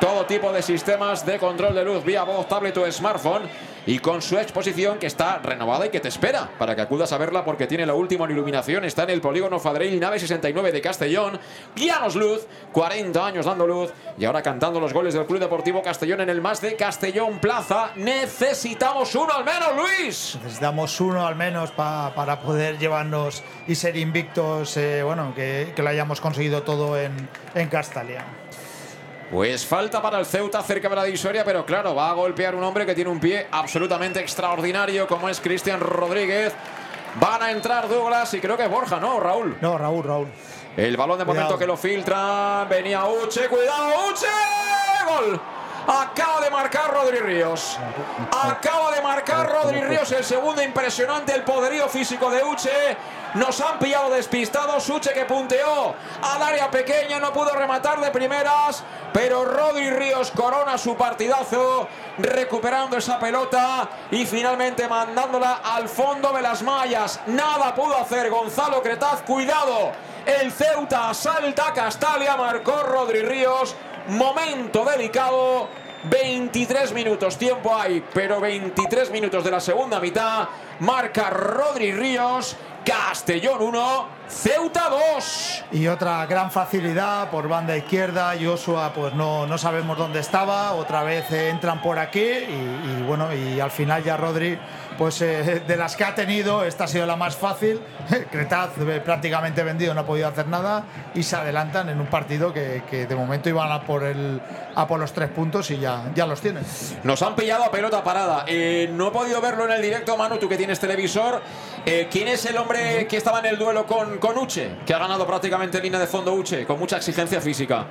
todo tipo de sistemas de control de luz vía voz, tablet o smartphone y con su exposición que está renovada y que te espera para que acudas a verla porque tiene la última iluminación. Está en el polígono Fadril Nave 69 de Castellón. Llanos Luz, 40 años dando luz y ahora cantando los goles del Club Deportivo Castellón en el más de Castellón Plaza. Necesitamos uno al menos, Luis. Necesitamos uno al menos pa- para poder llevarnos y ser invictos, eh, bueno, que, que lo hayamos conseguido todo en, en Castalia. Pues falta para el Ceuta cerca de la divisoria, pero claro, va a golpear un hombre que tiene un pie absolutamente extraordinario, como es Cristian Rodríguez. Van a entrar Douglas y creo que es Borja, ¿no, Raúl? No, Raúl, Raúl. El balón de Cuidado. momento que lo filtra. Venía Uche, cuidado, Uche. Gol. Acaba de marcar Rodri Ríos. Acaba de marcar Rodri Ríos. El segundo impresionante, el poderío físico de Uche. Nos han pillado despistados. Uche que punteó al área pequeña. No pudo rematar de primeras. Pero Rodri Ríos corona su partidazo. Recuperando esa pelota. Y finalmente mandándola al fondo de las mallas. Nada pudo hacer Gonzalo Cretaz. Cuidado. El Ceuta salta a Castalia. Marcó Rodri Ríos. Momento delicado. 23 minutos, tiempo hay, pero 23 minutos de la segunda mitad. Marca Rodri Ríos. Castellón 1, Ceuta 2. Y otra gran facilidad por banda izquierda. Joshua, pues no, no sabemos dónde estaba. Otra vez entran por aquí. Y, y bueno, y al final ya Rodri, pues eh, de las que ha tenido, esta ha sido la más fácil. [laughs] Cretaz eh, prácticamente vendido, no ha podido hacer nada. Y se adelantan en un partido que, de momento iban a por, el, a por los tres puntos y ya, ya los tienen. Nos han pillado a pelota parada. Eh, no he podido verlo en el directo, Manu, tú que tienes televisor. Eh, ¿Quién es el hombre que estaba en el duelo con, con Uche? Que ha ganado prácticamente en línea de fondo Uche, con mucha exigencia física.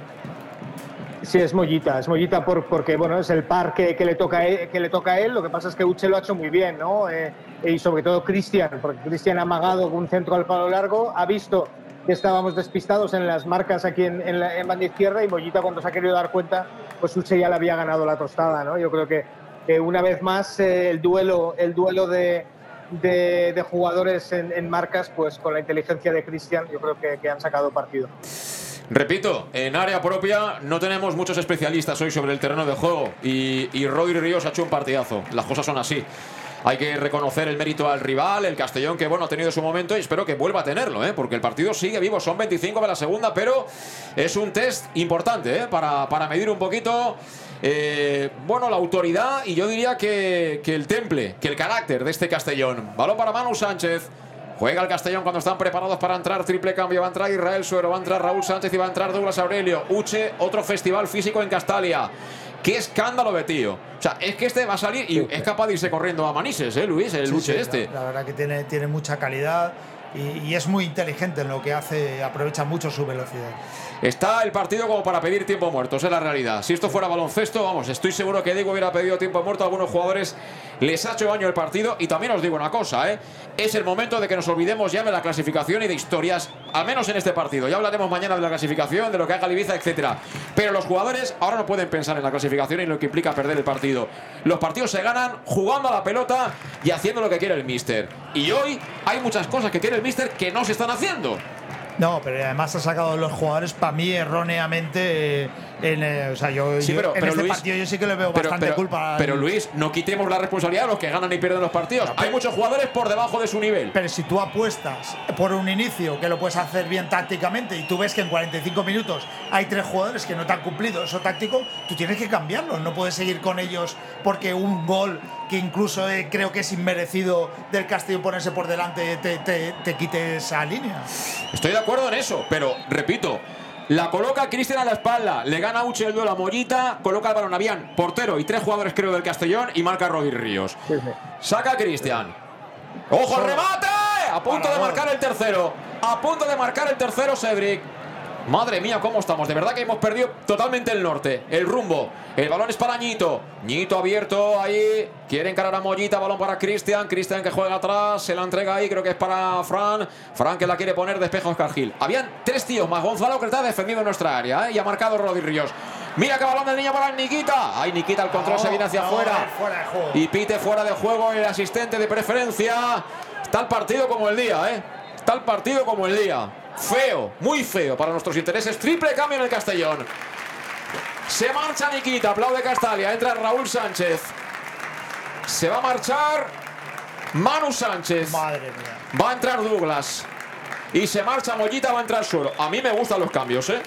Sí, es Mollita, es Mollita por, porque bueno, es el par que, le toca que le toca a él. Lo que pasa es que Uche lo ha hecho muy bien, ¿no? Eh, y sobre todo Cristian, porque Cristian ha amagado un centro al palo largo, ha visto que estábamos despistados en las marcas aquí en, en, la, banda izquierda y Mollita cuando se ha querido dar cuenta, pues Uche ya le había ganado la tostada, ¿no? Yo creo que, una vez más eh, el duelo, el duelo de, de, jugadores en, marcas, pues con la inteligencia de Cristian, yo creo que han sacado partido. Repito, en área propia no tenemos muchos especialistas hoy sobre el terreno de juego y, y Ríos ha hecho un partidazo. Las cosas son así. Hay que reconocer el mérito al rival, el Castellón, que bueno, ha tenido su momento y espero que vuelva a tenerlo, ¿eh? porque el partido sigue vivo. Son 25 de la segunda, pero es un test importante ¿eh? para, para medir un poquito. Eh, bueno, la autoridad y yo diría que, que el temple, que el carácter de este Castellón. Balón para Manu Sánchez. Juega el Castellón cuando están preparados para entrar. Triple cambio. Va a entrar Israel Suero. Va a entrar Raúl Sánchez y va a entrar Douglas Aurelio. Uche, otro festival físico en Castalia. Qué escándalo de tío. O sea, es que este va a salir y es capaz de irse corriendo a Manises, ¿eh, Luis? El Sí, Uche sí, este. La, la verdad que tiene, tiene mucha calidad y, y es muy inteligente en lo que hace. Aprovecha mucho su velocidad. Está el partido como para pedir tiempo muerto, es la realidad. Si esto fuera baloncesto, vamos, estoy seguro que Diego hubiera pedido tiempo muerto a algunos jugadores. Les ha hecho daño el partido y también os digo una cosa, ¿eh? Es el momento de que nos olvidemos ya de la clasificación y de historias, al menos en este partido. Ya hablaremos mañana de la clasificación, de lo que haga Ibiza, etcétera. Pero los jugadores ahora no pueden pensar en la clasificación y en lo que implica perder el partido. Los partidos se ganan jugando a la pelota y haciendo lo que quiere el míster. Y hoy hay muchas cosas que quiere el míster que no se están haciendo. No, pero además ha sacado los jugadores para mí erróneamente. eh, En, eh, o sea, yo, Sí, yo pero- en pero este Luis- partido yo sí que le veo Pero, bastante culpa. al- pero Luis, no quitemos la responsabilidad a los que ganan y pierden los partidos. Hay muchos jugadores por debajo de su nivel. Pero si tú apuestas por un inicio que lo puedes hacer bien tácticamente y tú ves que en 45 minutos hay tres jugadores que no te han cumplido eso táctico, tú tienes que cambiarlo. No puedes seguir con ellos porque un gol que incluso eh, creo que es inmerecido del Castillo ponerse por delante te, te- te quite esa línea. Estoy de acuerdo en eso, pero repito. La coloca Cristian a la espalda, le gana Uche el duelo a Mollita, coloca el balón Avian, portero y tres jugadores creo del Castellón y marca Rodri Ríos. Saca a Cristian. ¡Ojo, remate! A punto de marcar el tercero. A punto de marcar el tercero, Cedric. Madre mía, cómo estamos. De verdad que hemos perdido totalmente el norte, el rumbo. El balón es para Ñito. Ñito abierto ahí. Quiere encarar a Mollita. Balón para Cristian. Cristian que juega atrás. Se la entrega ahí. Creo que es para Fran. Fran que la quiere poner. Despeja Oscar Gil. Habían tres tíos más. Gonzalo Cretá defendido en nuestra área. ¿eh? Y ha marcado Rodri Ríos. Mira que balón del niño para Nikita. Ay, Nikita, el control se viene hacia afuera. Y pite fuera de juego el asistente de preferencia. Está el partido como el día, ¿eh? El partido como el día. Feo, muy feo para nuestros intereses. Triple cambio en el Castellón. Se marcha Nikita, aplaude Castalia. Entra Raúl Sánchez. Se va a marchar Manu Sánchez. Madre mía. Va a entrar Douglas. Y se marcha Mollita, va a entrar Suero. A mí me gustan los cambios, ¿eh?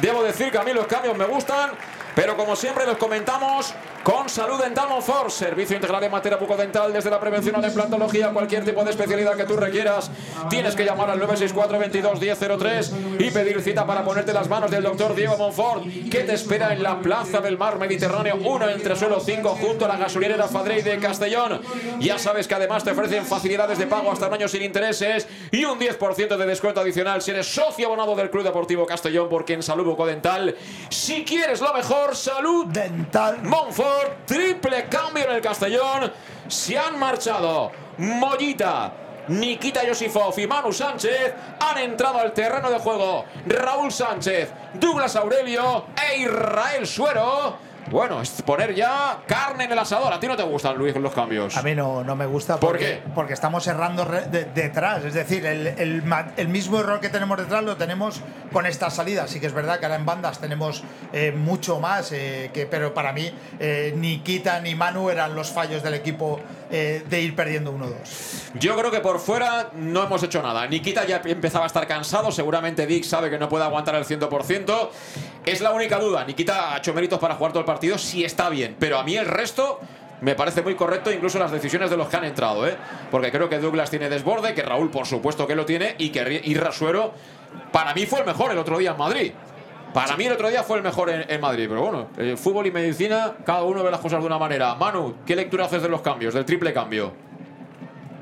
Debo decir que a mí los cambios me gustan. Pero como siempre los comentamos con Salud Dental Monfort, servicio integral en materia bucodental desde la prevención a la implantología, cualquier tipo de especialidad que tú requieras. Tienes que llamar al 964 22 1003 y pedir cita para ponerte las manos del doctor Diego Monfort, que te espera en la Plaza del Mar Mediterráneo 1 entre suelo 5 junto a la gasolinera Fadrey de Castellón. Ya sabes que además te ofrecen facilidades de pago hasta un año sin intereses y un 10% de descuento adicional si eres socio abonado del Club Deportivo Castellón, porque en Salud Bucodental, si quieres lo mejor, Salud Dental. Monfort, triple cambio en el Castellón. Se han marchado Mollita, Nikita Yosifov y Manu Sánchez. Han entrado al terreno de juego Raúl Sánchez, Douglas Aurelio e Israel Suero. Bueno, es poner ya carne en el asador. ¿A ti no te gustan, Luis, los cambios? A mí no, no me gusta ¿Por porque, qué? porque estamos errando de- detrás. Es decir, el, el el mismo error que tenemos detrás lo tenemos con esta salida. Sí que es verdad que ahora en bandas tenemos eh, mucho más, eh, que, pero para mí eh, ni Kita ni Manu eran los fallos del equipo eh, de ir perdiendo 1-2. Yo creo que por fuera no hemos hecho nada. Nikita ya empezaba a estar cansado. Seguramente Dick sabe que no puede aguantar el 100%. Es la única duda. Nikita ha hecho méritos para jugar todo el partido si está bien. Pero a mí el resto me parece muy correcto, incluso las decisiones de los que han entrado. ¿eh? Porque creo que Douglas tiene desborde, que Raúl por supuesto que lo tiene y que Irra Suero para mí fue el mejor el otro día en Madrid. Para mí el otro día fue el mejor en, en Madrid. Pero bueno, el fútbol y medicina, cada uno ve las cosas de una manera. Manu, ¿qué lectura haces de los cambios, del triple cambio?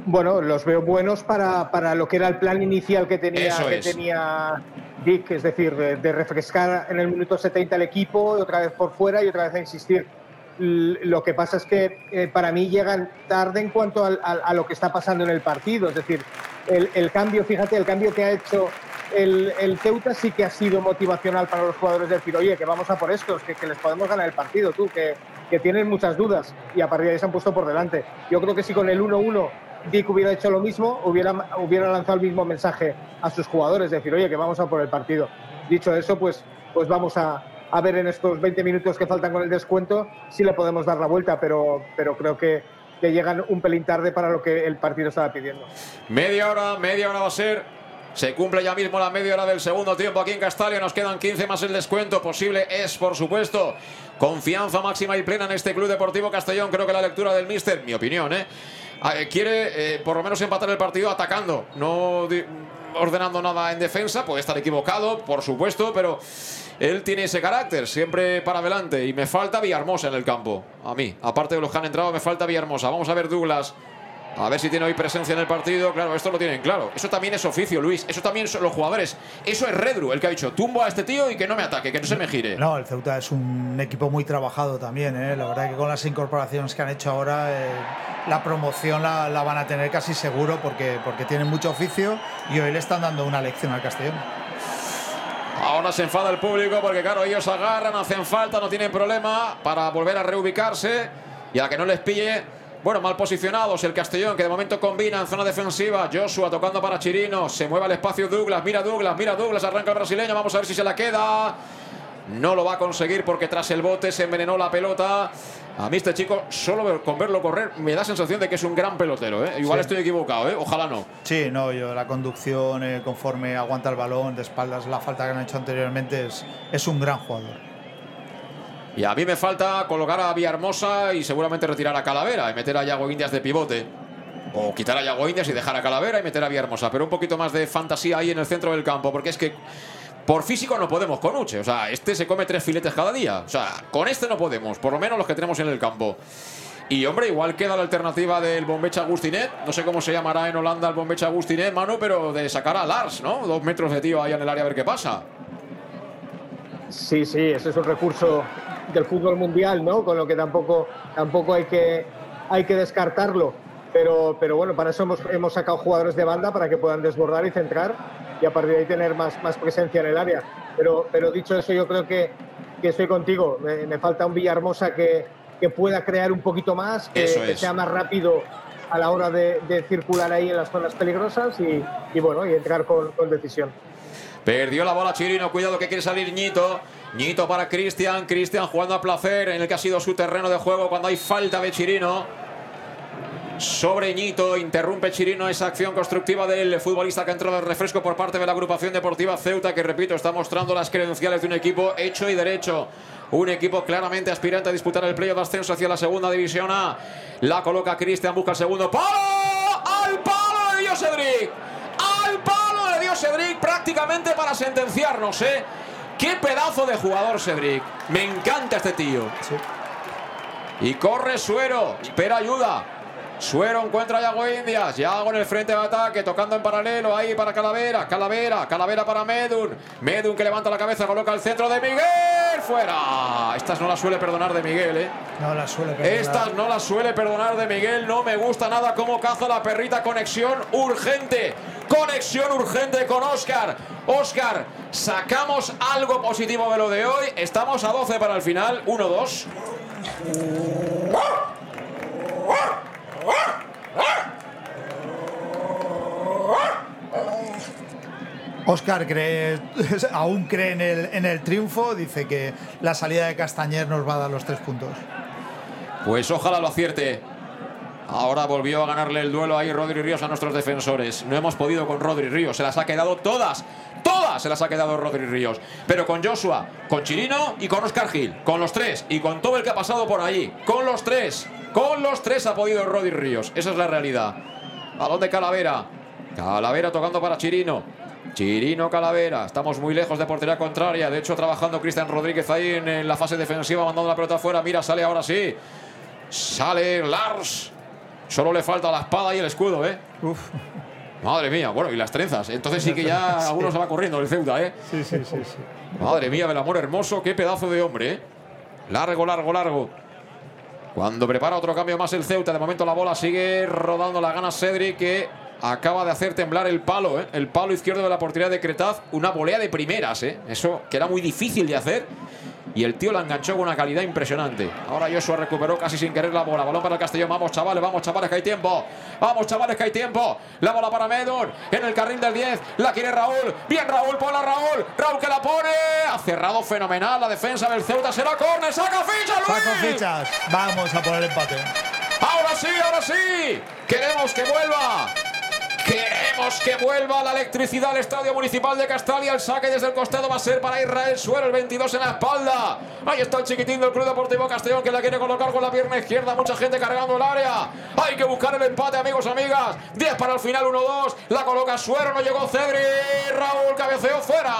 Bueno, los veo buenos para, para lo que era el plan inicial que tenía, Eso que es. tenía Dick, es decir, de, de refrescar en el minuto 70 el equipo, otra vez por fuera y otra vez a insistir. Lo que pasa es que eh, para mí llegan tarde en cuanto al- al- a lo que está pasando en el partido. Es decir, el, el cambio, fíjate, el cambio que ha hecho el, el Ceuta sí que ha sido motivacional para los jugadores. Decir, oye, que vamos a por estos, que, les podemos ganar el partido, tú, que, que tienen muchas dudas. Y a partir de ahí se han puesto por delante. Yo creo que si con el 1-1 Dick hubiera hecho lo mismo, hubiera, hubiera lanzado el mismo mensaje a sus jugadores, decir, oye, que vamos a por el partido. Dicho eso, pues, pues vamos a, a ver en estos 20 minutos que faltan con el descuento si le podemos dar la vuelta, pero, pero creo que, que llegan un pelín tarde para lo que el partido estaba pidiendo. Media hora, media hora va a ser. Se cumple ya mismo la media hora del segundo tiempo aquí en Castalia. Nos quedan 15 más el descuento. Posible es, por supuesto, confianza máxima y plena en este Club Deportivo Castellón. Creo que la lectura del míster, mi opinión, ¿eh? Ah, eh, quiere eh, por lo menos empatar el partido atacando, no ordenando nada en defensa. Puede estar equivocado, por supuesto, pero él tiene ese carácter, siempre para adelante. Y me falta Villarmosa en el campo. A mí, aparte de los que han entrado, me falta Villarmosa. Vamos a ver Douglas. A ver si tiene hoy presencia en el partido. Claro, esto lo tienen claro. Eso también es oficio, Luis. Eso también son los jugadores. Eso es Redru, el que ha dicho, tumbo a este tío y que no me ataque, que no se me gire. No, el Ceuta es un equipo muy trabajado también. ¿eh? La verdad que con las incorporaciones que han hecho ahora, eh, la promoción la, la van a tener casi seguro porque, porque tienen mucho oficio y hoy le están dando una lección al Castellón. Ahora se enfada el público porque, claro, ellos agarran, hacen falta, no tienen problema para volver a reubicarse y a la que no les pille. Bueno, mal posicionados el Castellón, que de momento combina en zona defensiva. Joshua tocando para Chirino. Se mueve al espacio Douglas. Mira Douglas, mira Douglas. Arranca el brasileño. Vamos a ver si se la queda. No lo va a conseguir porque tras el bote se envenenó la pelota. A mí este chico, solo con verlo correr, me da sensación de que es un gran pelotero. ¿eh? Igual Sí. estoy equivocado, ¿eh? ojalá no. Sí, no, yo la conducción, eh, conforme aguanta el balón, de espaldas, la falta que han hecho anteriormente, es, es un gran jugador. Y a mí me falta colocar a Villahermosa y seguramente retirar a Calavera y meter a Yago Indias de pivote. O quitar a Yago Indias y dejar a Calavera y meter a Villahermosa. Pero un poquito más de fantasía ahí en el centro del campo. Porque es que por físico no podemos con Uche. O sea, este se come tres filetes cada día. O sea, con este no podemos. Por lo menos los que tenemos en el campo. Y hombre, igual queda la alternativa del Bombecha Agustinet. No sé cómo se llamará en Holanda el Bombecha Agustinet, Manu, pero de sacar a Lars, ¿no? Dos metros de tío ahí en el área a ver qué pasa. Sí, sí, ese es un recurso del fútbol mundial, ¿no? Con lo que tampoco, tampoco hay, que, hay que descartarlo. Pero, pero bueno, para eso hemos, hemos sacado jugadores de banda para que puedan desbordar y centrar y a partir de ahí tener más, más presencia en el área. Pero, pero dicho eso, yo creo que que estoy contigo. Me, me falta un Villahermosa que, que pueda crear un poquito más, que, sea más rápido a la hora de, de circular ahí en las zonas peligrosas y, y bueno, y entrar con, con decisión. Perdió la bola Chirino, cuidado que quiere salir Ñito. Ñito para Cristian, Cristian jugando a placer en el que ha sido su terreno de juego cuando hay falta de Chirino. Sobre Ñito, interrumpe Chirino esa acción constructiva del futbolista que ha entrado de refresco por parte de la agrupación deportiva Ceuta, que repito, está mostrando las credenciales de un equipo hecho y derecho. Un equipo claramente aspirante a disputar el playoff de ascenso hacia la segunda división A. La coloca Cristian, busca el segundo. ¡Palo! ¡Al palo de Dios Cedric! ¡Al palo de Dios Cedric! Prácticamente para sentenciarnos, ¿eh? ¡Qué pedazo de jugador Cedric! Me encanta este tío. Y corre Suero, espera ayuda. Suero encuentra a Yago Indias. Yago en el frente de ataque, tocando en paralelo ahí para Calavera. Calavera, Calavera para Medun. Medun que levanta la cabeza, coloca el centro de Miguel. Fuera. Estas no las suele perdonar de Miguel, ¿eh? No la suele perdonar. Estas no las suele perdonar de Miguel. No me gusta nada cómo caza la perrita. Conexión urgente. Conexión urgente con Oscar. Oscar, sacamos algo positivo de lo de hoy. Estamos a 12 para el final. 1-2. Oscar cree, [laughs] aún cree en el, en el triunfo, dice que la salida de Castañer nos va a dar los tres puntos. Pues ojalá lo acierte. Ahora volvió a ganarle el duelo ahí Rodri Ríos a nuestros defensores. No hemos podido con Rodri Ríos. Se las ha quedado todas. Todas se las ha quedado Rodri Ríos. Pero con Joshua, con Chirino y con Oscar Gil. Con los tres. Y con todo el que ha pasado por allí. Con los tres. Con los tres ha podido Rodri Ríos. Esa es la realidad. Balón de Calavera. Calavera tocando para Chirino. Chirino Calavera. Estamos muy lejos de portería contraria. De hecho, trabajando Cristian Rodríguez ahí en, en la fase defensiva, mandando la pelota afuera. Mira, sale ahora sí. Sale Lars. Solo le falta la espada y el escudo, ¿eh? Madre mía, bueno, y las trenzas. Entonces sí que ya [laughs] Sí. algunos se va corriendo el Ceuta, ¿eh? Sí, sí, sí, sí. Madre mía, del amor hermoso, qué pedazo de hombre, ¿eh? Largo, largo, largo. Cuando prepara otro cambio más el Ceuta, de momento la bola sigue rodando la gana Cedric que acaba de hacer temblar el palo, ¿eh? el palo izquierdo de la portería de Cretaz, una volea de primeras, ¿eh? eso que era muy difícil de hacer. Y el tío la enganchó con una calidad impresionante. Ahora Joshua recuperó casi sin querer la bola. Balón para el Castellón. Vamos, chavales, vamos, chavales, que hay tiempo. Vamos, chavales, que hay tiempo. La bola para Medun. En el carril del 10. La quiere Raúl. Bien, Raúl, ponla Raúl. Raúl que la pone. Ha cerrado fenomenal la defensa del Ceuta. Será córner. Saca ficha, Luis. Saco fichas. Vamos a poner empate. Ahora sí, ahora sí. Queremos que vuelva. Queremos que vuelva la electricidad al Estadio Municipal de Castalia. El saque desde el costado va a ser para Israel Suero, el 22 en la espalda. Ahí está el chiquitín del Club Deportivo Castellón que la quiere colocar con la pierna izquierda. Mucha gente cargando el área. Hay que buscar el empate, amigos, amigas. 10 para el final, 1-2. La coloca Suero, no llegó Cedri. Raúl cabeceó fuera.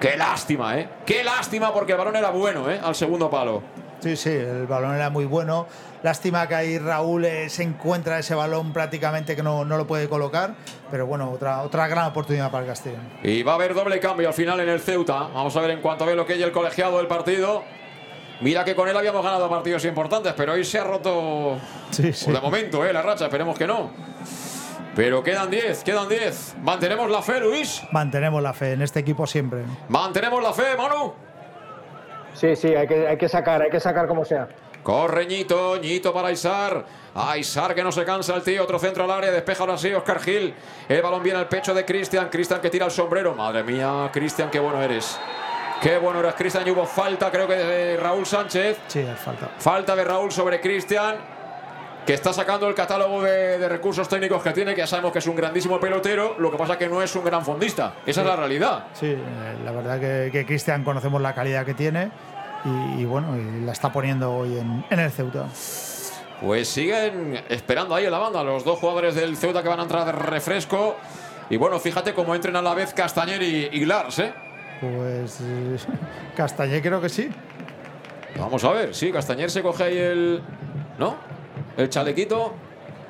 Qué lástima, ¿eh? Qué lástima porque el balón era bueno, ¿eh? Al segundo palo. Sí, sí, el balón era muy bueno. Lástima que ahí Raúl eh, se encuentra ese balón prácticamente que no, no lo puede colocar. Pero bueno, otra, otra gran oportunidad para el Castellón. Y va a haber doble cambio al final en el Ceuta. Vamos a ver en cuanto ve lo que hay el colegiado del partido. Mira que con él habíamos ganado partidos importantes, pero hoy se ha roto Sí, sí. de momento eh, la racha. Esperemos que no. Pero quedan 10, quedan 10. Mantenemos la fe, Luis. Mantenemos la fe en este equipo siempre. Mantenemos la fe, Manu. Sí, sí, hay que, hay que sacar, hay que sacar como sea. Corre Ñito, Ñito para Aizar. Aizar que no se cansa el tío. Otro centro al área. Despeja ahora sí Oscar Gil. El balón viene al pecho de Cristian. Cristian que tira el sombrero. Madre mía, Cristian, qué bueno eres. Qué bueno eres, Cristian. Y hubo falta, creo que de Raúl Sánchez. Sí, falta. Falta de Raúl sobre Cristian. Que está sacando el catálogo de, de recursos técnicos que tiene. Que ya sabemos que es un grandísimo pelotero. Lo que pasa es que no es un gran fondista. Esa es la realidad. Sí, eh, la verdad que, que Cristian conocemos la calidad que tiene y, y bueno, y la está poniendo hoy en, en el Ceuta. Pues siguen esperando ahí en la banda los dos jugadores del Ceuta que van a entrar de refresco. Y bueno, fíjate cómo entren a la vez Castañer y, y Lars, ¿eh? Pues [laughs] Castañé creo que sí. Vamos a ver, sí, Castañer se coge ahí el. ¿No? El chalequito.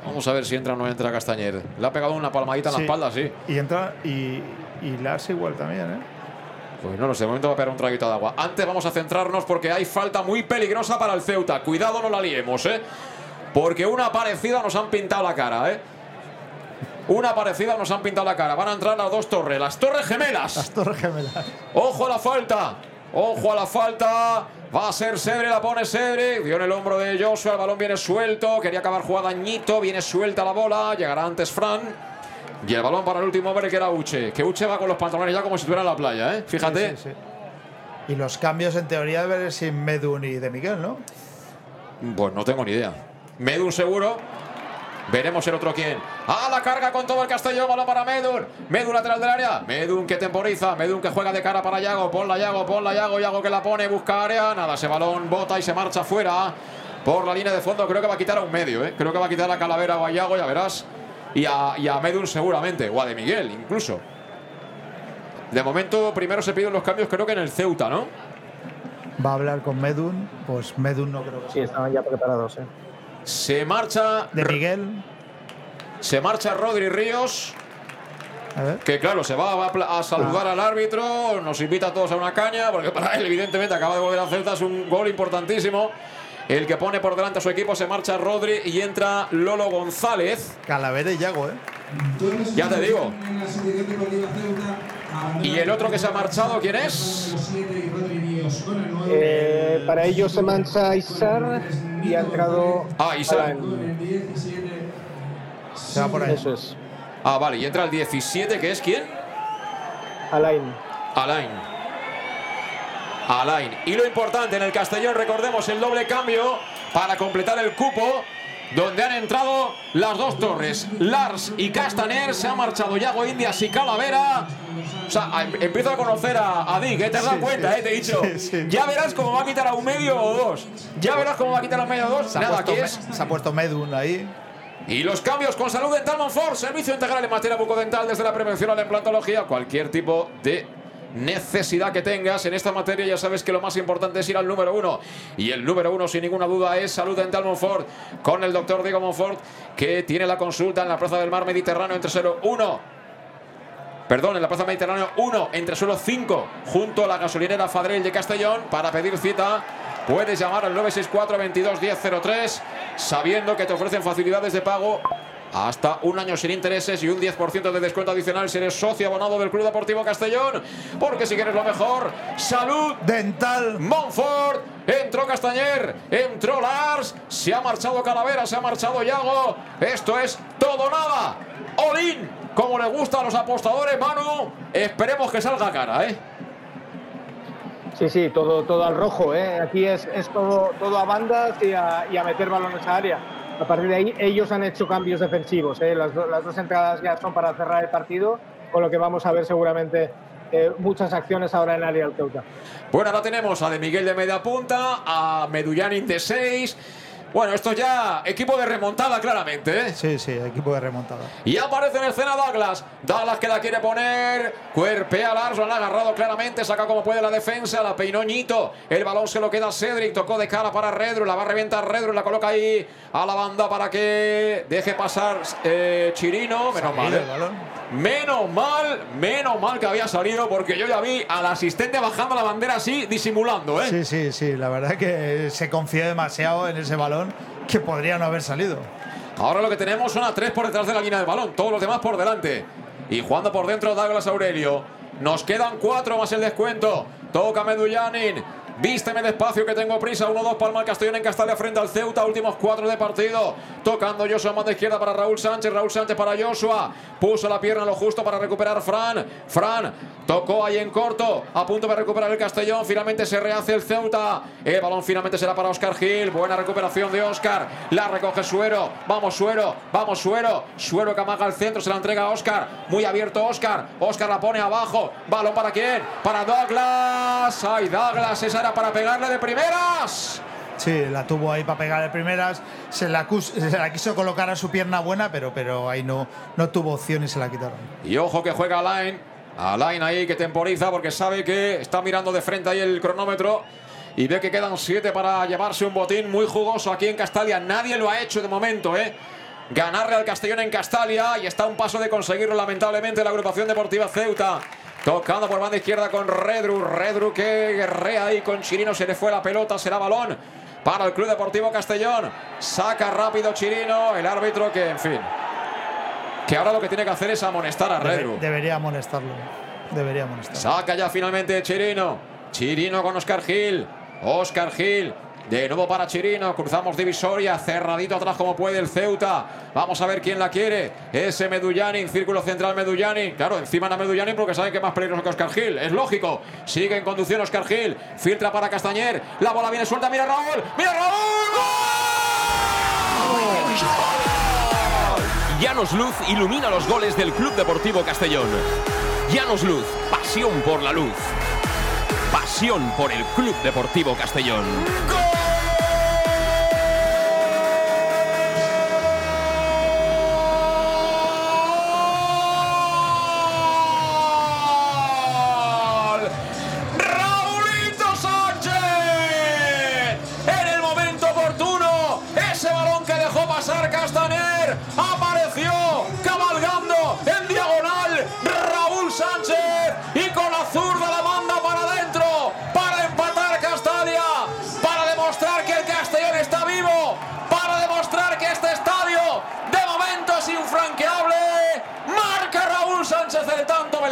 Vamos a ver si entra o no entra Castañer. Le ha pegado una palmadita en Sí. la espalda, sí. Y entra y, y Lars igual también, ¿eh? Pues no lo sé, de momento va a pegar un traguito de agua. Antes vamos a centrarnos porque hay falta muy peligrosa para el Ceuta. Cuidado, no la liemos, ¿eh? Porque una parecida nos han pintado la cara, ¿eh? Una parecida nos han pintado la cara. Van a entrar las dos torres, las torres gemelas. Las torres gemelas. Ojo a la falta. Ojo a la falta. Va a ser Sebre, la pone Sebre. Dio en el hombro de Joshua. El balón viene suelto. Quería acabar jugada Ñito. Viene suelta la bola. Llegará antes Fran. Y el balón para el último hombre que era Uche. Que Uche va con los pantalones ya como si estuviera en la playa, ¿eh? Fíjate. Sí, sí, sí. Y los cambios en teoría deben ser sin Medun y de Miguel, ¿no? Pues no tengo ni idea. Medun seguro. Veremos el otro quién. A la carga con todo el Castellón. Balón para Medun. Medun lateral del área. Medun que temporiza. Medun que juega de cara para Yago. Ponla Yago, ponla Yago. Yago que la pone, busca área. Nada, ese balón bota y se marcha fuera. Por la línea de fondo. Creo que va a quitar a un medio. ¿eh? Creo que va a quitar a Calavera o a Yago, ya verás. Y a, y a Medun seguramente. O a de Miguel incluso. De momento, primero se piden los cambios, creo que en el Ceuta, ¿no? Va a hablar con Medun. Pues Medun no creo que Sí, estaban ya preparados. ¿eh? Se marcha. De Miguel. Se marcha Rodri Ríos. A ver. Que claro, se va, va a saludar al árbitro, nos invita a todos a una caña, porque para él, evidentemente, acaba de volver a Celta, es un gol importantísimo. El que pone por delante a su equipo se marcha Rodri y entra Lolo González. Calavera y Yago, ¿eh? Ya te digo. Y el otro que se ha marchado, ¿quién es? Eh, para ello se mancha Isar y ha entrado. Ah, Isar. Se va por ahí. Eso es. Ah, vale, y entra el 17, que es quién? Alain. Alain. Alain. Y lo importante en el Castellón, recordemos el doble cambio para completar el cupo, donde han entrado las dos torres. Lars y Castaner, se ha marchado Yago Indias y Calavera. O sea, a- empiezo a conocer a, a Dick, ¿eh? te has dado Sí, cuenta, sí. ¿eh? te he dicho. Sí. Ya verás cómo va a quitar a un medio o dos. Ya verás cómo va a quitar a un medio o dos. Se Nada, aquí es se ha puesto Medun ahí. y los cambios con Salud Dental Monfort, servicio integral en materia bucodental desde la prevención a la implantología, cualquier tipo de necesidad que tengas en esta materia, ya sabes que lo más importante es ir al número uno. Y el número uno, sin ninguna duda, es Salud Dental Monfort, con el doctor Diego Monfort, que tiene la consulta en la Plaza del Mar Mediterráneo entre 01 Perdón, en la Plaza Mediterráneo 1, entre suelo 5, junto a la gasolinera Fadrell de Castellón. Para pedir cita, puedes llamar al 964 22 1003, sabiendo que te ofrecen facilidades de pago hasta un año sin intereses y un 10% de descuento adicional si eres socio abonado del Club Deportivo Castellón. Porque si quieres lo mejor, salud Dental. Monfort, entró Castañer, entró Lars, se ha marchado Calavera, se ha marchado Yago. Esto es todo nada. All in, como le gusta a los apostadores, Manu. Esperemos que salga cara, ¿eh? Sí, sí, todo, todo al rojo. ¿eh? Aquí es, es todo, todo a bandas y a, y a meter balones a área. A partir de ahí, ellos han hecho cambios defensivos. ¿eh? Las, las dos entradas ya son para cerrar el partido, con lo que vamos a ver seguramente eh, muchas acciones ahora en área del Ceuta. Bueno, ahora tenemos a De Miguel de media punta, a Medullanin de 6. Bueno, esto ya equipo de remontada claramente, ¿eh? Sí, sí, equipo de remontada. Y aparece en escena Douglas. Douglas que la quiere poner. Cuerpea a Lars, lo han agarrado claramente. Saca como puede la defensa. La peinó Ñito. El balón se lo queda a Cedric. Tocó de cara para Redru. La va a reventar Redru. La coloca ahí a la banda para que deje pasar eh, Chirino. Menos mal. ¿eh? Menos mal, menos mal que había salido porque yo ya vi al asistente bajando la bandera así, disimulando, ¿eh? Sí, sí, sí. La verdad que se confió demasiado en ese balón que podría no haber salido. Ahora lo que tenemos son a tres por detrás de la línea del balón, todos los demás por delante. Y jugando por dentro Douglas Aurelio. Nos quedan cuatro más el descuento. Toca Medullanin. Vísteme despacio que tengo prisa. 1-2 Palma el Castellón en Castalia frente al Ceuta. Últimos cuatro de partido. Tocando Joshua más de izquierda para Raúl Sánchez. Raúl Sánchez para Joshua. Puso la pierna lo justo para recuperar Fran. Fran tocó ahí en corto. A punto de recuperar el Castellón. Finalmente se rehace el Ceuta. El balón finalmente será para Oscar Gil. Buena recuperación de Oscar. La recoge Suero. Vamos Suero. Vamos Suero. Suero que amaga al centro. Se la entrega a Oscar. Muy abierto Oscar. Oscar la pone abajo. Balón para quién? Para Douglas. Ay, Douglas. Esa era para pegarle de primeras. Sí, la tuvo ahí para pegar de primeras. Se la, cus- [laughs] se la quiso colocar a su pierna buena, pero, pero ahí no, no tuvo opción y se la quitaron. Y ojo que juega Alain. Alain ahí que temporiza porque sabe que está mirando de frente ahí el cronómetro. Y ve que quedan siete para llevarse un botín muy jugoso aquí en Castalia. Nadie lo ha hecho de momento, ¿eh? Ganarle al Castellón en Castalia y está a un paso de conseguirlo lamentablemente la agrupación deportiva Ceuta. Tocando por banda izquierda con Redru. Redru que guerrea ahí con Chirino. Se le fue la pelota. Será balón para el Club Deportivo Castellón. Saca rápido Chirino. El árbitro que, en fin. que ahora lo que tiene que hacer es amonestar a Redru. Debe- debería amonestarlo. Debería amonestarlo. Saca ya finalmente Chirino. Chirino con Oscar Gil. Oscar Gil. De nuevo para Chirino. Cruzamos divisoria. Cerradito atrás como puede el Ceuta. Vamos a ver quién la quiere. Ese Medullani. Círculo central Medullani. Claro, encima a Medullani porque saben que es más peligroso que Oscar Gil. Es lógico. Sigue en conducción Oscar Gil. Filtra para Castañer. La bola viene suelta. Mira Raúl. Mira Raúl. Llanos Luz ilumina los goles del Club Deportivo Castellón. Llanos Luz, pasión por la luz. Pasión por el Club Deportivo Castellón. gol.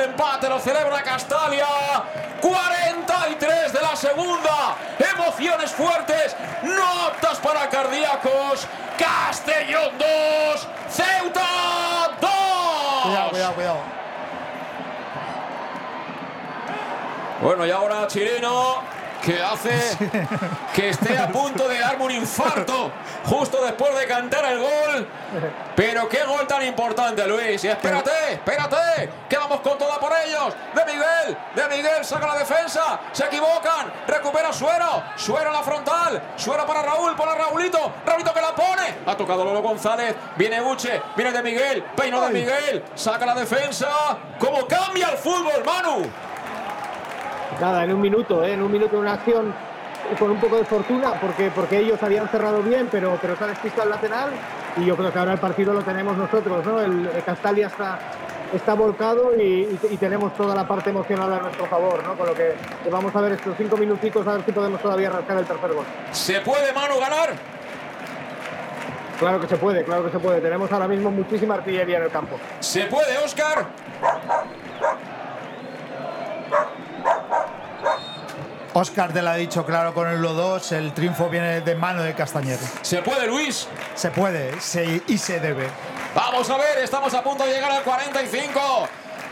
Empate, lo celebra Castalia. 43 de la segunda. Emociones fuertes, no aptas para cardíacos. Castellón 2, Ceuta 2. Cuidado, cuidado, cuidado. Bueno, y ahora Chirino, que hace que esté a punto de darme un infarto justo después de cantar el gol. Pero qué gol tan importante, Luis. Y espérate, espérate, que vamos con toda por ellos. De Miguel, de Miguel saca la defensa. Se equivocan, recupera Suero. Suero en la frontal. Suero para Raúl, para Raulito. Raulito que la pone. Ha tocado Lolo González. Viene Uche, viene de Miguel. Peino de Miguel. Saca la defensa. ¿Cómo cambia el fútbol, Manu? Nada, en un minuto, ¿eh? en un minuto una acción con un poco de fortuna, porque, porque ellos habían cerrado bien, pero, pero se ha despistado el lateral. Y yo creo que ahora el partido lo tenemos nosotros, ¿no? El, el Castalia está, está volcado y, y- y tenemos toda la parte emocional a nuestro favor, ¿no? Con lo que, vamos a ver estos cinco minutitos a ver si podemos todavía rascar el tercer gol. ¿Se puede, Manu, ganar? Claro que se puede, claro que se puede. Tenemos ahora mismo muchísima artillería en el campo. ¿Se puede, Oscar? Oscar te lo ha dicho claro con el 2 el triunfo viene de mano de Castañer. ¿Se puede, Luis? Se puede se- y se debe. Vamos a ver, estamos a punto de llegar al 45.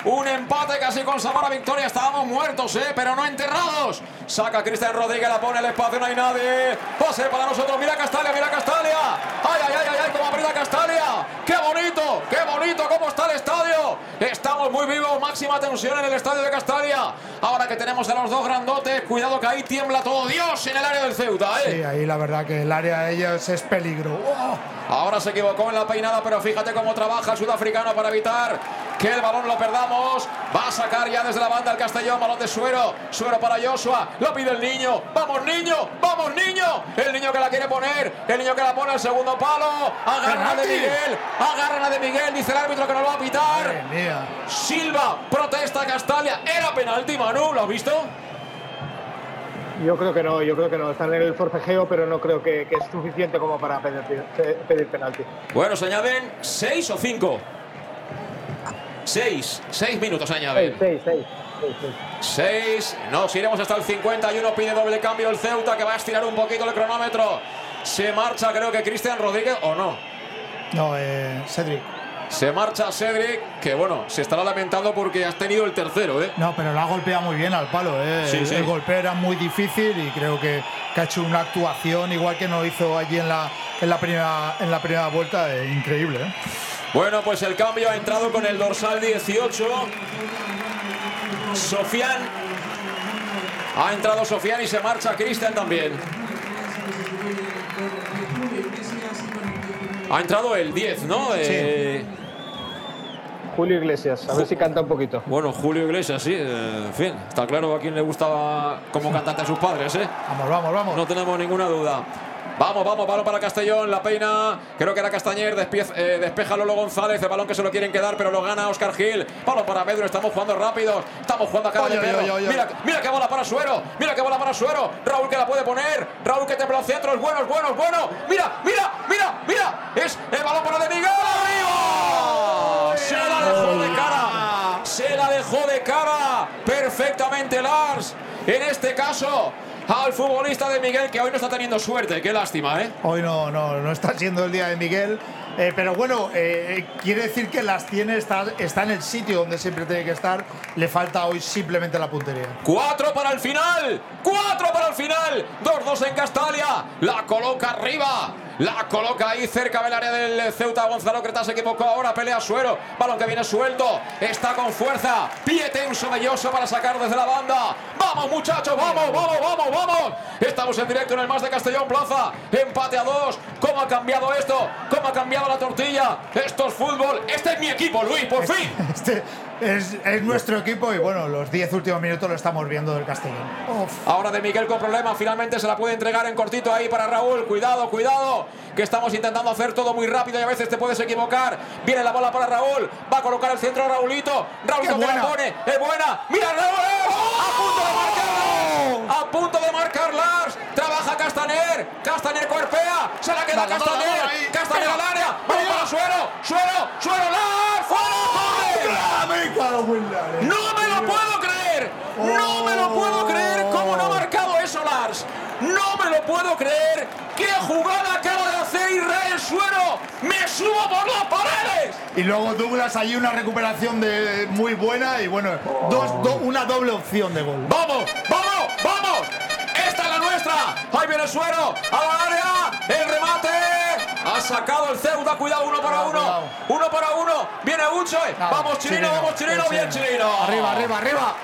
Un empate casi con sabor a victoria. Estábamos muertos, ¿eh? pero no enterrados. Saca Cristian Rodríguez, la pone el espacio, no hay nadie. Pase para nosotros. Mira Castalia, mira Castalia. Ay, ay, ay, ay, ay, cómo aprieta Castalia. ¡Qué bonito! ¡Qué bonito! ¿Cómo está el estadio? Estamos muy vivos, máxima tensión en el estadio de Castalia. Ahora que tenemos a los dos grandotes, cuidado que ahí tiembla todo Dios en el área del Ceuta, ¿eh? Sí, ahí la verdad que el área de ellos es peligro. ¡Oh! Ahora se equivocó en la peinada, pero fíjate cómo trabaja el sudafricano para evitar que el balón lo perdamos. Va a sacar ya desde la banda el Castellón, balón de Suero. Suero para Joshua, lo pide el niño. ¡Vamos, niño! ¡Vamos, niño! El niño que la quiere poner, el niño que la pone al segundo palo. Agarran a de. Miguel, agarran a de Miguel, dice el árbitro que no lo va a pitar. Madre mía. Silva, protesta Castalia. Era penalti, Manu, ¿lo has visto? Yo creo que no, yo creo que no. Están en el forcejeo, pero no creo que, que es suficiente como para pedir, pedir penalti. Bueno, se añaden seis o cinco. Seis, seis minutos se añaden. Seis, seis, seis, seis, seis. 6, nos iremos hasta el 51, pide doble cambio el Ceuta que va a estirar un poquito el cronómetro. Se marcha creo que Cristian Rodríguez o no. No, eh, Cedric. Se marcha Cedric, que bueno, se estará lamentando porque has tenido el tercero, ¿eh? No, pero la ha golpeado muy bien al palo. ¿eh? Sí, el, sí. el golpeo era muy difícil y creo que, que ha hecho una actuación igual que no hizo allí en la, en la, primera, en la primera vuelta. eh, increíble. ¿eh? Bueno, pues el cambio ha entrado con el dorsal 18. Sofian. Ha entrado Sofian y se marcha Cristian también. Ha entrado el 10, ¿no? Eh, Julio Iglesias, a ver si canta un poquito. Bueno, Julio Iglesias, sí. eh, en fin, está claro a quién le gustaba como cantante a sus padres, ¿eh? Vamos, vamos, vamos. No tenemos ninguna duda. Vamos, vamos, balón para Castellón, la peina, creo que era Castañer, eh, despeja Lolo González, el balón que se lo quieren quedar, pero lo gana Oscar Gil. Balón para Pedro, estamos jugando rápido, estamos jugando a cara de Oy, oy, perro. oy, oy, oy. Mira, mira qué bola para Suero, mira qué bola para Suero. Raúl que la puede poner, Raúl que templa al centro, es bueno, es bueno, es bueno. Mira, mira, mira, mira, es el balón para De Miguel, arriba. dejó de cara. Se la dejó de cara perfectamente Lars. En este caso, al futbolista de Miguel, que hoy no está teniendo suerte. Qué lástima, ¿eh? Hoy no, no, no está siendo el día de Miguel. Eh, pero bueno, eh, quiere decir que las tiene, está, está en el sitio donde siempre tiene que estar. Le falta hoy simplemente la puntería. Cuatro para el final. Cuatro para el final. 2-2 en Castalia. La coloca arriba. La coloca ahí cerca del área del Ceuta. Gonzalo Creta se equivocó ahora. Pelea Suero. Balón que viene suelto. Está con fuerza. Pie tenso, belloso para sacar desde la banda. Vamos, muchachos. Vamos, vamos, vamos, vamos. Estamos en directo en el más de Castellón Plaza. Empate a dos. ¿Cómo ha cambiado esto? ¿Cómo ha cambiado la tortilla? Esto es fútbol. Este es mi equipo, Luis, por fin. Este es, es nuestro equipo y bueno, los 10 últimos minutos lo estamos viendo del Castellón. Ahora de Miguel con problema, finalmente se la puede entregar en cortito ahí para Raúl. Cuidado, cuidado, que estamos intentando hacer todo muy rápido y a veces te puedes equivocar. Viene la bola para Raúl, va a colocar el centro a Raulito. Raulito ¡Qué que la pone, es buena. Mira Raúl, a punto de marcar. A punto de marcar Lars. Trabaja Castaner. Castaner cuerpea. Se la queda Castaner. Castaner al área. Vamos para Suero. Suero. Suero. Lars. ¡Fuera! ¡No me lo puedo creer! ¡No me lo puedo creer! ¿Cómo no ha marcado eso, Lars? ¡No me lo puedo creer! ¡Qué jugada acaba de hacer Israel Suero! ¡Me subo por las paredes! Y luego Douglas allí una recuperación de muy buena y bueno, dos, do- una doble opción de gol. ¡Vamos! ¡Vamos! ¡Vamos! ¡Esta es la nuestra! ¡Ahí viene Suero! ¡A la área! ¡El remate! Ha sacado el Ceuta, cuidado, uno para uno. cuidado. Uno para uno. Viene Uche. Nada, Vamos, Chirino, vamos, Chirino. Bien, Chirino. Arriba, arriba, arriba.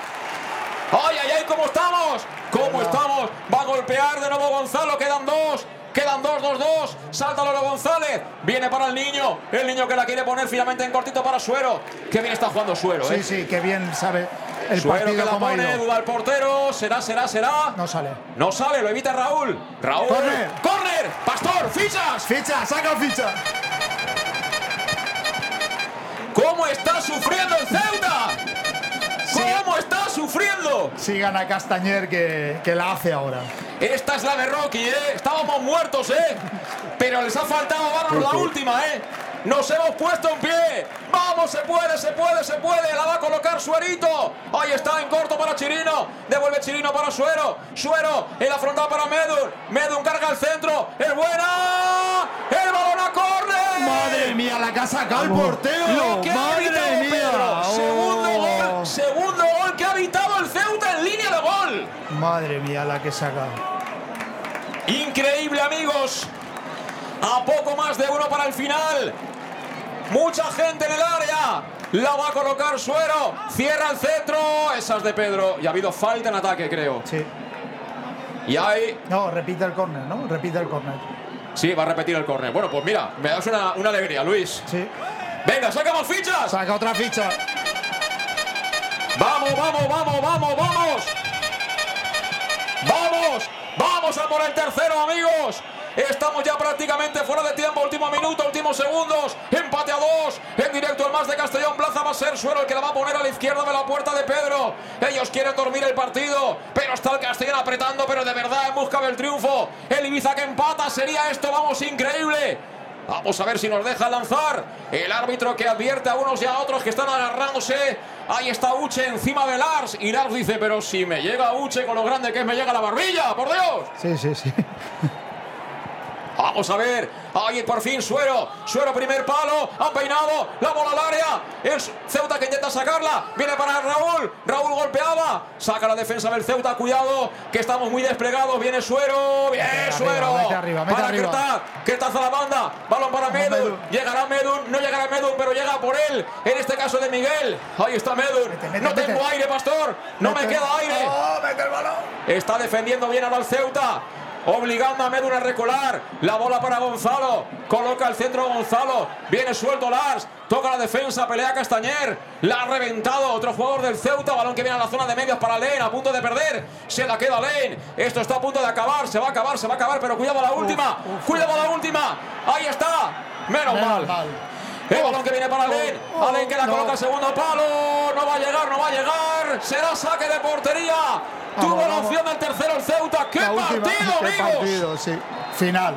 ¡Ay, ay, ay! ¿Cómo estamos? ¿Cómo estamos? Va a golpear de nuevo Gonzalo. Quedan dos. Quedan dos, dos, dos. Salta Lolo González. Viene para el niño. El niño que la quiere poner finalmente en cortito para Suero. Qué bien está jugando Suero, Sí, ¿eh? sí, qué bien sabe el Suero que la pone. Duda el portero. Será, será, será. No sale. No sale, lo evita Raúl. Raúl. ¡Córner! ¡Pastor! ¡Fichas! Ficha, saca ficha. ¿Cómo está sufriendo el Ceuta? ¿Cómo está sufriendo? Sí gana Castañer que, que la hace ahora. Esta es la de Rocky, ¿eh? Estábamos muertos, ¿eh? Pero les ha faltado darnos la última, ¿eh? Nos hemos puesto en pie. Vamos, se puede, se puede, se puede. La va a colocar Suerito. Ahí está en corto para Chirino. Devuelve Chirino para Suero. Suero en la frontal para Medun. Medun carga el centro. Es buena. El balón a córner. Madre mía, la ha sacado el portero. Lo que Madre mía. Pedro. Segundo gol que ha evitado el Ceuta en línea de gol. Madre mía, la que saca. Increíble, amigos. A poco más de uno para el final. Mucha gente en el área. La va a colocar Suero. Cierra el centro. Esas de Pedro. Y ha habido falta en ataque, creo. Sí. Y ahí. No, repite el córner, ¿no? Repite el córner. Sí, va a repetir el córner. Bueno, pues mira, me das una, una alegría, Luis. Sí. Venga, saca más fichas. Saca otra ficha. Vamos, vamos, vamos, vamos, vamos. Vamos, vamos a por el tercero, amigos. Estamos ya prácticamente fuera de tiempo, último minuto, últimos segundos. Empate a dos. En directo el más de Castellón Plaza va a ser Suero el que la va a poner a la izquierda de la puerta de Pedro. Ellos quieren dormir el partido, pero está el Castellón apretando, pero de verdad en busca del triunfo. El Ibiza que empata, sería esto, vamos, increíble. Vamos a ver si nos deja lanzar. El árbitro que advierte a unos y a otros que están agarrándose. Ahí está Uche encima de Lars. Y Lars dice, pero si me llega Uche con lo grande que es, me llega la barbilla, por Dios. Sí, sí, sí. Vamos a ver. Ahí por fin Suero. Suero primer palo. Han peinado. La bola al área. Es Ceuta que intenta sacarla. Viene para Raúl. Raúl golpeaba. Saca la defensa del Ceuta. Cuidado. Que estamos muy desplegados. Viene Suero. Bien, Mete arriba, Suero. mete arriba, mete para arriba. Kertaz. Kertaz a la banda. Balón para Medun. Llegará Medun. No llegará Medun, pero llega por él. En este caso de Miguel. Ahí está Medun. Mete, no tengo aire, Pastor. No me queda aire. ¡Oh, mete el balón! Está defendiendo bien ahora el Ceuta. Obligando a Medun a recular. La bola para Gonzalo. Coloca el centro Gonzalo. Viene suelto Lars. Toca la defensa. Pelea Castañer. La ha reventado otro jugador del Ceuta. Balón que viene a la zona de medios para Lane. A punto de perder. Se la queda Lane. Esto está a punto de acabar. Se va a acabar, se va a acabar. Pero cuidado a la última. Cuidado a la última. Ahí está. Menos, Menos mal. mal. El balón que viene para Alen. Oh, Alen que la coloca al segundo palo. No va a llegar, no va a llegar. Será saque de portería. Tuvo la vamos. opción del tercero el Ceuta. ¡Qué La última- partido, [laughs] qué amigos! partido, sí. Final.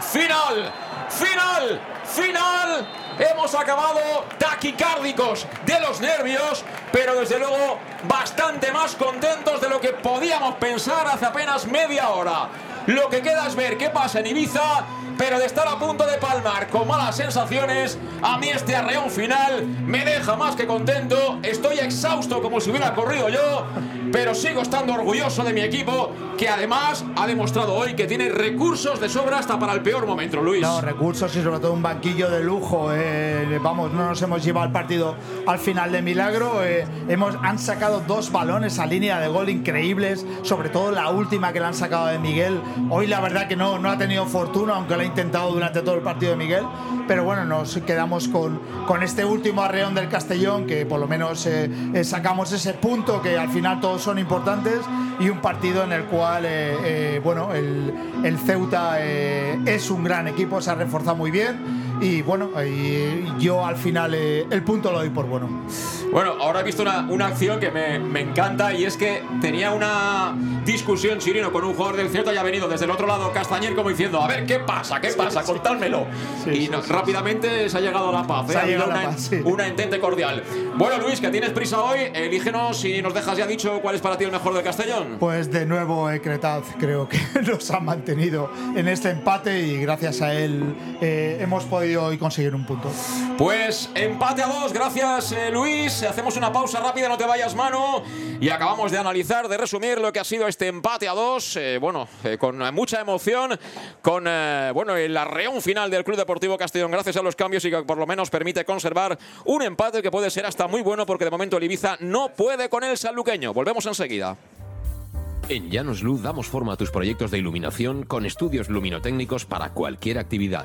Final, final, final hemos acabado taquicárdicos de los nervios, pero desde luego bastante más contentos de lo que podíamos pensar hace apenas media hora. Lo que queda es ver qué pasa en Ibiza, pero de estar a punto de palmar con malas sensaciones, a mí este arreón final me deja más que contento. Estoy exhausto como si hubiera corrido yo, pero sigo estando orgulloso de mi equipo, que además ha demostrado hoy que tiene recursos de sobra hasta para el peor momento, Luis. No, recursos y sobre todo un banquillo de lujo. eh, vamos, no nos hemos llevado el partido al final de milagro. eh, hemos, han sacado dos balones a línea de gol increíbles, sobre todo la última que le han sacado de Miguel. Hoy la verdad que no, no ha tenido fortuna, aunque lo ha intentado durante todo el partido de Miguel. Pero bueno, nos quedamos con, con este último arreón del Castellón, que por lo menos eh, eh, sacamos ese punto que al final todos son importantes y un partido en el cual, eh, bueno, el, el Ceuta es un gran equipo, se ha reforzado muy bien y bueno, y yo al final eh, el punto lo doy por bueno. Bueno, ahora he visto una, una acción que me, me encanta y es que tenía una discusión Chirino con un jugador del Celta y ha venido desde el otro lado Castañer como diciendo, a ver, ¿qué pasa? ¿Qué pasa? Contádmelo. y no- rápidamente se ha llegado a la paz. ¿eh? Se ha Ha habido llegado a la una, paz, sí. una entente cordial. Bueno, Luis, que tienes prisa hoy, elígenos y nos dejas ya dicho cuál es para ti el mejor del Castellón. Pues de nuevo Ecretaz creo que [laughs] nos ha mantenido en este empate y gracias a él eh, hemos podido hoy conseguir un punto. Pues empate a dos, gracias eh, Luis. Hacemos una pausa rápida, no te vayas mano. Y acabamos de analizar, de resumir lo que ha sido este empate a dos. eh, bueno, eh, con eh, mucha emoción, con eh, bueno, el arreón final del Club Deportivo Castellón, gracias a los cambios y que por lo menos permite conservar un empate que puede ser hasta muy bueno porque de momento el Ibiza no puede con el saluqueño. Volvemos enseguida. En Llanos Luz damos forma a tus proyectos de iluminación con estudios luminotécnicos para cualquier actividad.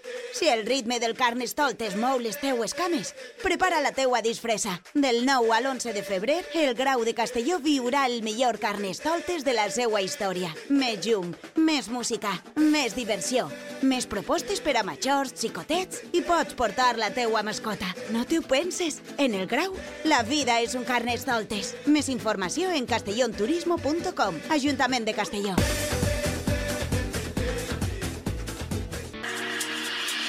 Si el ritme del Carnestoltes mou les teues cames, prepara la teua disfressa. Del 9 al 11 de febrer, el Grau de Castelló viurà el millor Carnestoltes de la seua història. Més llum, més música, més diversió, més propostes per a majors, xicotets i pots portar la teua mascota. No t'ho penses? En el Grau, la vida és un Carnestoltes. Més informació en castellonturismo.com. Ajuntament de Castelló.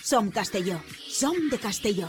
Som Castelló. Som de Castelló.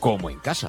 como en casa.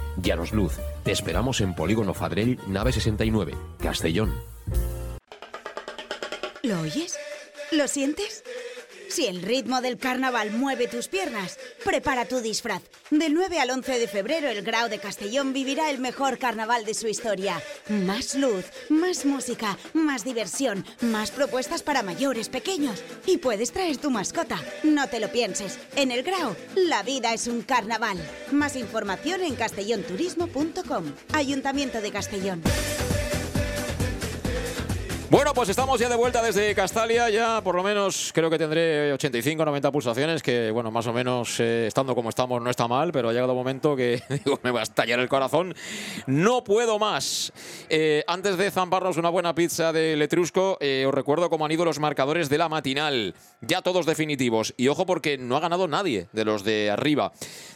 Llanos Luz, te esperamos en Polígono Fadrell, nave 69, Castellón. ¿Lo oyes? ¿Lo sientes? Si el ritmo del carnaval mueve tus piernas, prepara tu disfraz. Del 9 al 11 de febrero, el Grau de Castellón vivirá el mejor carnaval de su historia. Más luz, más música, más diversión, más propuestas para mayores, pequeños. Y puedes traer tu mascota. No te lo pienses. En el Grau, la vida es un carnaval. Más información en castellonturismo.com. Ayuntamiento de Castellón. Bueno, pues estamos ya de vuelta desde Castalia, ya por lo menos creo que tendré 85, 90 pulsaciones, que bueno, más o menos eh, estando como estamos no está mal, pero ha llegado un momento que [laughs] digo, me va a estallar el corazón. No puedo más. Eh, antes de zamparnos una buena pizza de Letrusco, eh, os recuerdo cómo han ido los marcadores de la matinal, ya todos definitivos. Y ojo porque no ha ganado nadie de los de arriba.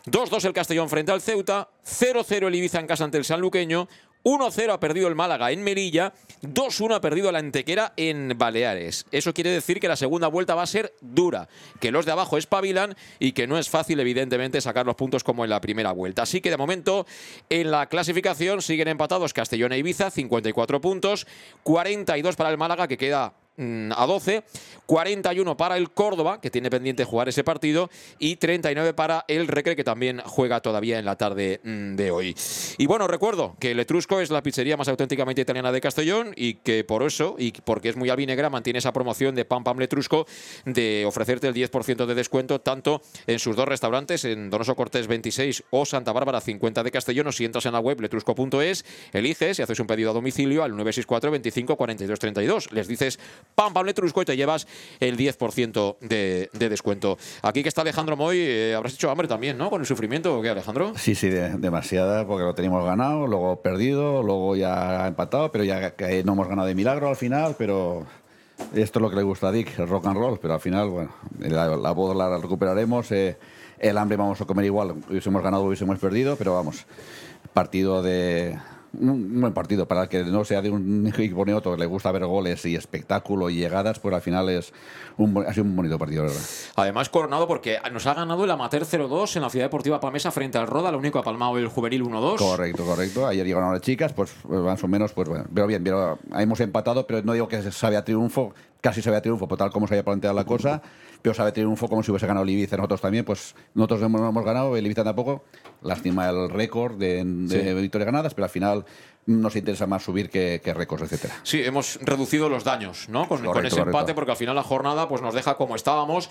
2-2 el Castellón frente al Ceuta, 0-0 el Ibiza en casa ante el Sanluqueño, 1-0 ha perdido el Málaga en Melilla, 2-1 ha perdido la Antequera en Baleares. Eso quiere decir que la segunda vuelta va a ser dura, que los de abajo espabilan y que no es fácil, evidentemente, sacar los puntos como en la primera vuelta. Así que de momento en la clasificación siguen empatados Castellón e Ibiza, 54 puntos, 42 para el Málaga, que queda a 12, 41 para el Córdoba, que tiene pendiente jugar ese partido, y 39 para el Recre, que también juega todavía en la tarde mm, de hoy. Y bueno, recuerdo que el Etrusco es la pizzería más auténticamente italiana de Castellón y que por eso, y porque es muy albinegra, mantiene esa promoción de Pam Pam Letrusco de ofrecerte el 10% de descuento tanto en sus dos restaurantes, en Donoso Cortés 26 o Santa Bárbara 50 de Castellón, o si entras en la web letrusco.es, eliges y haces un pedido a domicilio al 964 25 42 32. Les dices Pam Pam Letrusco y te llevas el 10% de, de descuento. Aquí que está Alejandro Moy, eh, habrás hecho hambre también, ¿no? Con el sufrimiento, ¿o qué, Alejandro? Sí, sí, de- demasiada, porque lo teníamos ganado, luego perdido, luego ya empatado, pero ya no hemos ganado de milagro al final, pero esto es lo que le gusta a Dick, el rock and roll, pero al final, bueno, la, la voz la recuperaremos, eh, el hambre vamos a comer igual, hubiésemos ganado, hubiésemos perdido, pero vamos, partido de... Un buen partido para el que no sea de un equipo ni otro, que le gusta ver goles y espectáculo y llegadas, pues al final es un, ha sido un bonito partido, la ¿verdad? Además, coronado porque nos ha ganado el Amateur 0-2 en la Ciudad Deportiva Pamesa frente al Roda, lo único ha palmado el Juvenil 1-2. Correcto, correcto. Ayer llegaron las chicas, pues más o menos, pues bueno. Pero bien, pero hemos empatado, pero no digo que sabe a triunfo, casi sabe a triunfo, por tal como se haya planteado la cosa, pero sabe a triunfo como si hubiese ganado el Ibiza nosotros también, pues nosotros no hemos ganado, el Ibiza tampoco. Lástima el récord de, de Sí. victorias ganadas, pero al final nos interesa más subir que, que récords, etcétera. Sí, hemos reducido los daños, ¿no? Con, con Correcto, ese empate, correcto. porque al final la jornada pues, nos deja como estábamos.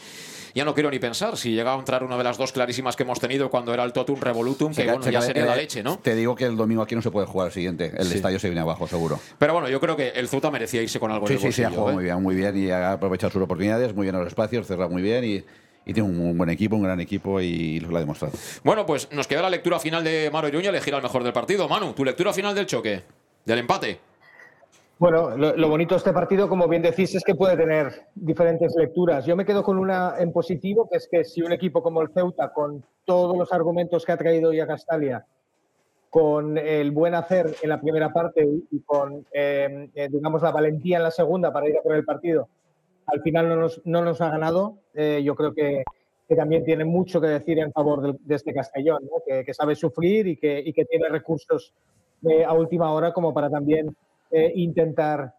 Ya no quiero ni pensar si llega a entrar una de las dos clarísimas que hemos tenido cuando era el Totum Revolutum, que bueno, ya sería eh, la leche, ¿no? Te digo que el domingo aquí no se puede jugar el siguiente. El Sí. estadio se viene abajo, seguro. Pero bueno, yo creo que el Zuta merecía irse con algo Sí, en el sí, sí, ha jugado ¿eh? muy bien, muy bien y ha aprovechado sus oportunidades, muy bien los espacios, cerra muy bien y, y tiene un, un buen equipo, un gran equipo y lo ha demostrado. Bueno, pues nos queda la lectura final de Manu Iruña, elegir al mejor del partido. Manu, tu lectura final del choque, del empate. Bueno, lo, lo bonito de este partido, como bien decís, es que puede tener diferentes lecturas. Yo me quedo con una en positivo, que es que si un equipo como el Ceuta, con todos los argumentos que ha traído hoy a Castalia, con el buen hacer en la primera parte y con, eh, eh, digamos, la valentía en la segunda para ir a por el partido, al final no nos, no nos ha ganado. Eh, yo creo que, también tiene mucho que decir en favor de, este Castellón, que, sabe sufrir y que, tiene recursos eh, a última hora como para también eh, intentar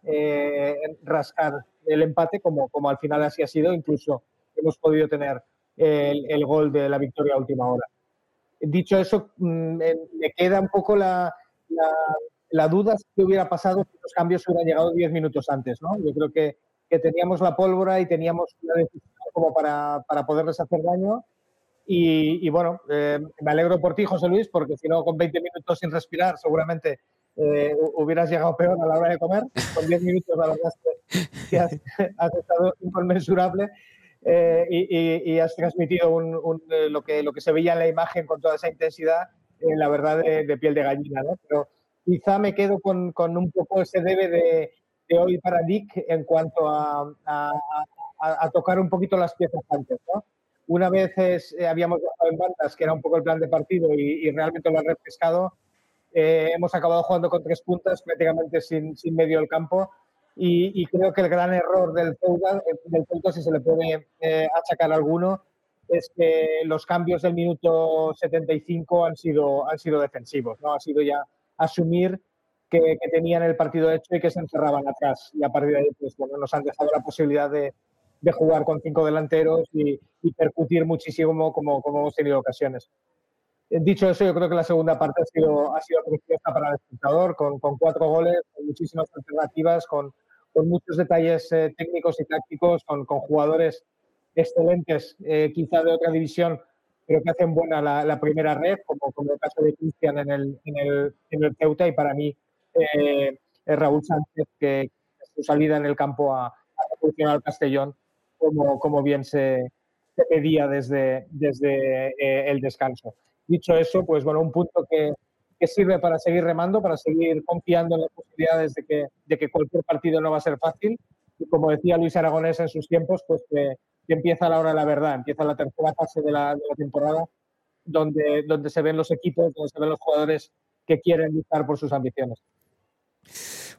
rascar el empate, como, al final así ha sido. Incluso hemos podido tener el, gol de la victoria a última hora. Dicho eso, mm, me queda un poco la, duda si hubiera pasado si los cambios hubieran llegado 10 minutos antes. ¿no? Yo creo que, que teníamos la pólvora y teníamos una decisión como para, para poderles hacer daño. Y, y bueno, eh, me alegro por ti, José Luis, porque si no, con 20 minutos sin respirar, seguramente eh, hu- hubieras llegado peor a la hora de comer. Con 10 minutos, la verdad que has, has estado inconmensurable eh, y, y- y has transmitido un- un, eh, lo, que, lo que se veía en la imagen con toda esa intensidad, eh, la verdad, de, de piel de gallina. ¿no? Pero quizá me quedo con, con un poco ese debe de, de hoy para Dick en cuanto a, a- a- a tocar un poquito las piezas antes. ¿no? Una vez es- eh, habíamos bajado en bandas, que era un poco el plan de partido, y, y realmente lo han refrescado. Eh, hemos acabado jugando con tres puntas, prácticamente sin, sin medio del campo. Y, y creo que el gran error del Ceuta, del Ceuta, si se le puede eh, achacar alguno, es que los cambios del minuto 75 han sido, han sido defensivos. ¿no? Ha sido ya asumir que, que tenían el partido hecho y que se encerraban atrás. Y a partir de ahí, pues, bueno, nos han dejado la posibilidad de, de jugar con cinco delanteros y, y percutir muchísimo como, como hemos tenido ocasiones. Eh, Dicho eso, yo creo que la segunda parte ha sido, ha sido preciosa para el espectador, con, con cuatro goles, con muchísimas alternativas, con, con muchos detalles eh, técnicos y tácticos, con, con jugadores excelentes, eh, quizá de otra división, pero que hacen buena la, la primera red, como, como el caso de Cristian en el, en, el, en el Ceuta, y para mí eh, es Raúl Sánchez, que su salida en el campo a, a revolucionar al Castellón, como, bien se, pedía desde, eh, el descanso. Dicho eso, pues bueno, un punto que, sirve para seguir remando, para seguir confiando en las posibilidades de que, cualquier partido no va a ser fácil. Y como decía Luis Aragonés en sus tiempos, pues que, que empieza la hora de la verdad, empieza la tercera fase de la, temporada, donde se ven los equipos, donde se ven los jugadores que quieren luchar por sus ambiciones.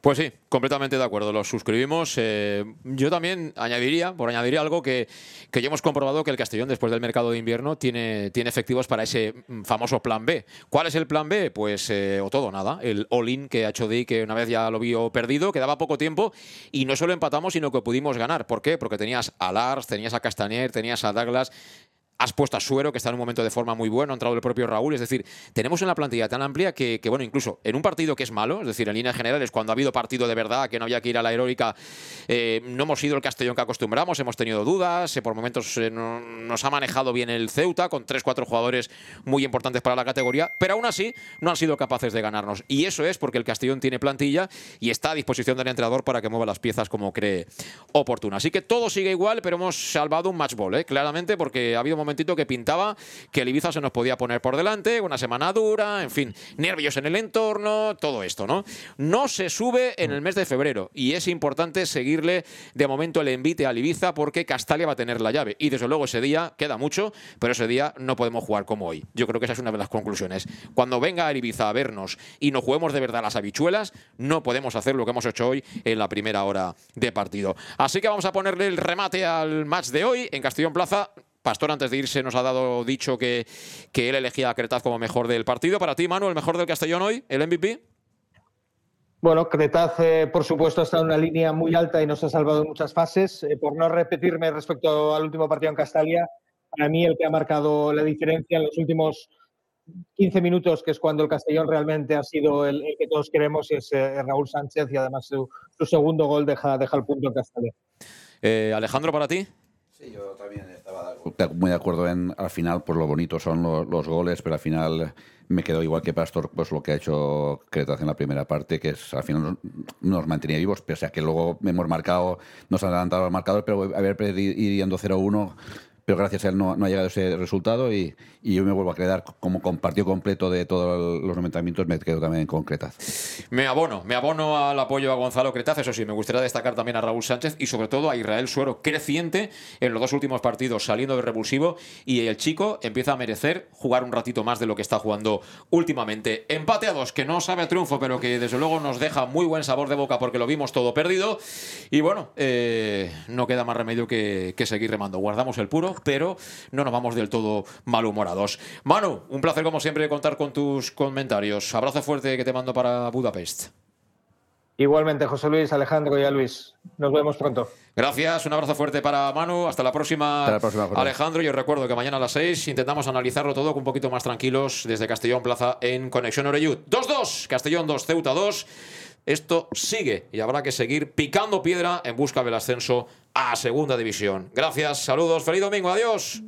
Pues sí, completamente de acuerdo, lo suscribimos. Eh, yo también añadiría, por añadiría algo que, que ya hemos comprobado que el Castellón después del mercado de invierno tiene, tiene efectivos para ese mm, famoso plan B. ¿Cuál es el plan B? Pues eh, o todo nada. El all-in que ha hecho Di, que una vez ya lo vio perdido, quedaba poco tiempo y no solo empatamos, sino que pudimos ganar. ¿Por qué? Porque tenías a Lars, tenías a Castañer, tenías a Douglas. Has puesto a Suero, que está en un momento de forma muy bueno, ha entrado el propio Raúl. Es decir, tenemos una plantilla tan amplia que, bueno, incluso en un partido que es malo, es decir, en líneas generales, cuando ha habido partido de verdad, que no había que ir a la heroica, eh, no hemos sido el Castellón que acostumbramos, hemos tenido dudas, eh, por momentos eh, no, nos ha manejado bien el Ceuta, con tres, cuatro jugadores muy importantes para la categoría, pero aún así no han sido capaces de ganarnos. Y eso es porque el Castellón tiene plantilla y está a disposición del entrenador para que mueva las piezas como cree oportuno. Así que todo sigue igual, pero hemos salvado un match ball, claramente, porque ha habido un momentito que pintaba que el Ibiza se nos podía poner por delante, una semana dura, en fin, nervios en el entorno, todo esto, ¿no? No se sube en el mes de febrero y es importante seguirle de momento el envite al Ibiza porque Castalia va a tener la llave y desde luego ese día queda mucho, pero ese día no podemos jugar como hoy. Yo creo que esa es una de las conclusiones. Cuando venga el Ibiza a vernos y nos juguemos de verdad las habichuelas, no podemos hacer lo que hemos hecho hoy en la primera hora de partido. Así que vamos a ponerle el remate al match de hoy en Castellón Plaza. Pastor, antes de irse, nos ha dado dicho que, que él elegía a Cretaz como mejor del partido. Para ti, Manu, el mejor del Castellón hoy, el MVP. Bueno, Cretaz, eh, por supuesto, ha estado en una línea muy alta y nos ha salvado en muchas fases. Eh, por no repetirme respecto al último partido en Castalia, para mí el que ha marcado la diferencia en los últimos 15 minutos, que es cuando el Castellón realmente ha sido el, que todos queremos, es eh, Raúl Sánchez y además su, segundo gol deja, deja el punto en Castellón. Eh, Alejandro, ¿para ti? Sí, yo también estaba muy de acuerdo en al final, pues lo bonito son los, goles, pero al final me quedo igual que Pastor, pues lo que ha hecho Cretas en la primera parte, que es al final nos, mantenía vivos, pese a que luego hemos marcado, nos han adelantado el marcador, pero haber perdido 0-1 pero gracias a él no, ha llegado ese resultado y, yo me vuelvo a quedar como compartido completo de todos los 90 minutos, me quedo también con Cretaz. Me abono, me abono al apoyo a Gonzalo Cretaz, eso sí, me gustaría destacar también a Raúl Sánchez y sobre todo a Israel Suero, creciente en los dos últimos partidos, saliendo de revulsivo y el chico empieza a merecer jugar un ratito más de lo que está jugando últimamente. Empate a que no sabe a triunfo, pero que desde luego nos deja muy buen sabor de boca porque lo vimos todo perdido y bueno, eh, no queda más remedio que seguir remando. Guardamos el puro pero no nos vamos del todo malhumorados. Manu, un placer como siempre contar con tus comentarios. Abrazo fuerte que te mando para Budapest. Igualmente, José Luis, Alejandro y a Luis. Nos vemos pronto. Gracias, un abrazo fuerte para Manu. Hasta la próxima, Alejandro. Yo recuerdo que mañana a las 6 intentamos analizarlo todo con un poquito más tranquilos desde Castellón Plaza en Conexión Oreyud. 2-2, Castellón 2, Ceuta 2. Esto sigue y habrá que seguir picando piedra en busca del ascenso a Segunda División. Gracias, saludos, feliz domingo, adiós.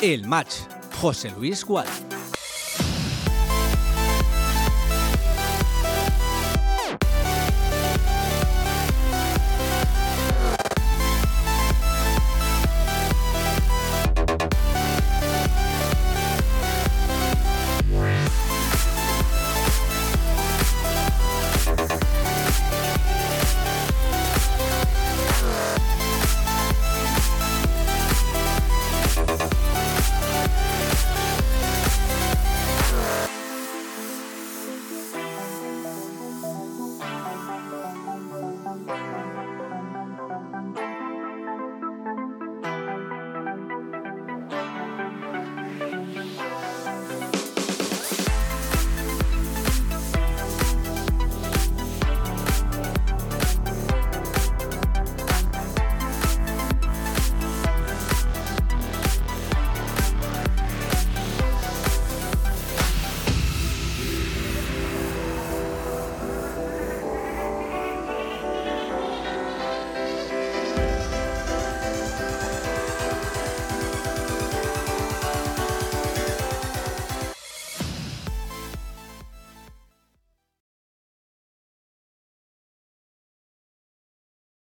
El match, José Luis Gual.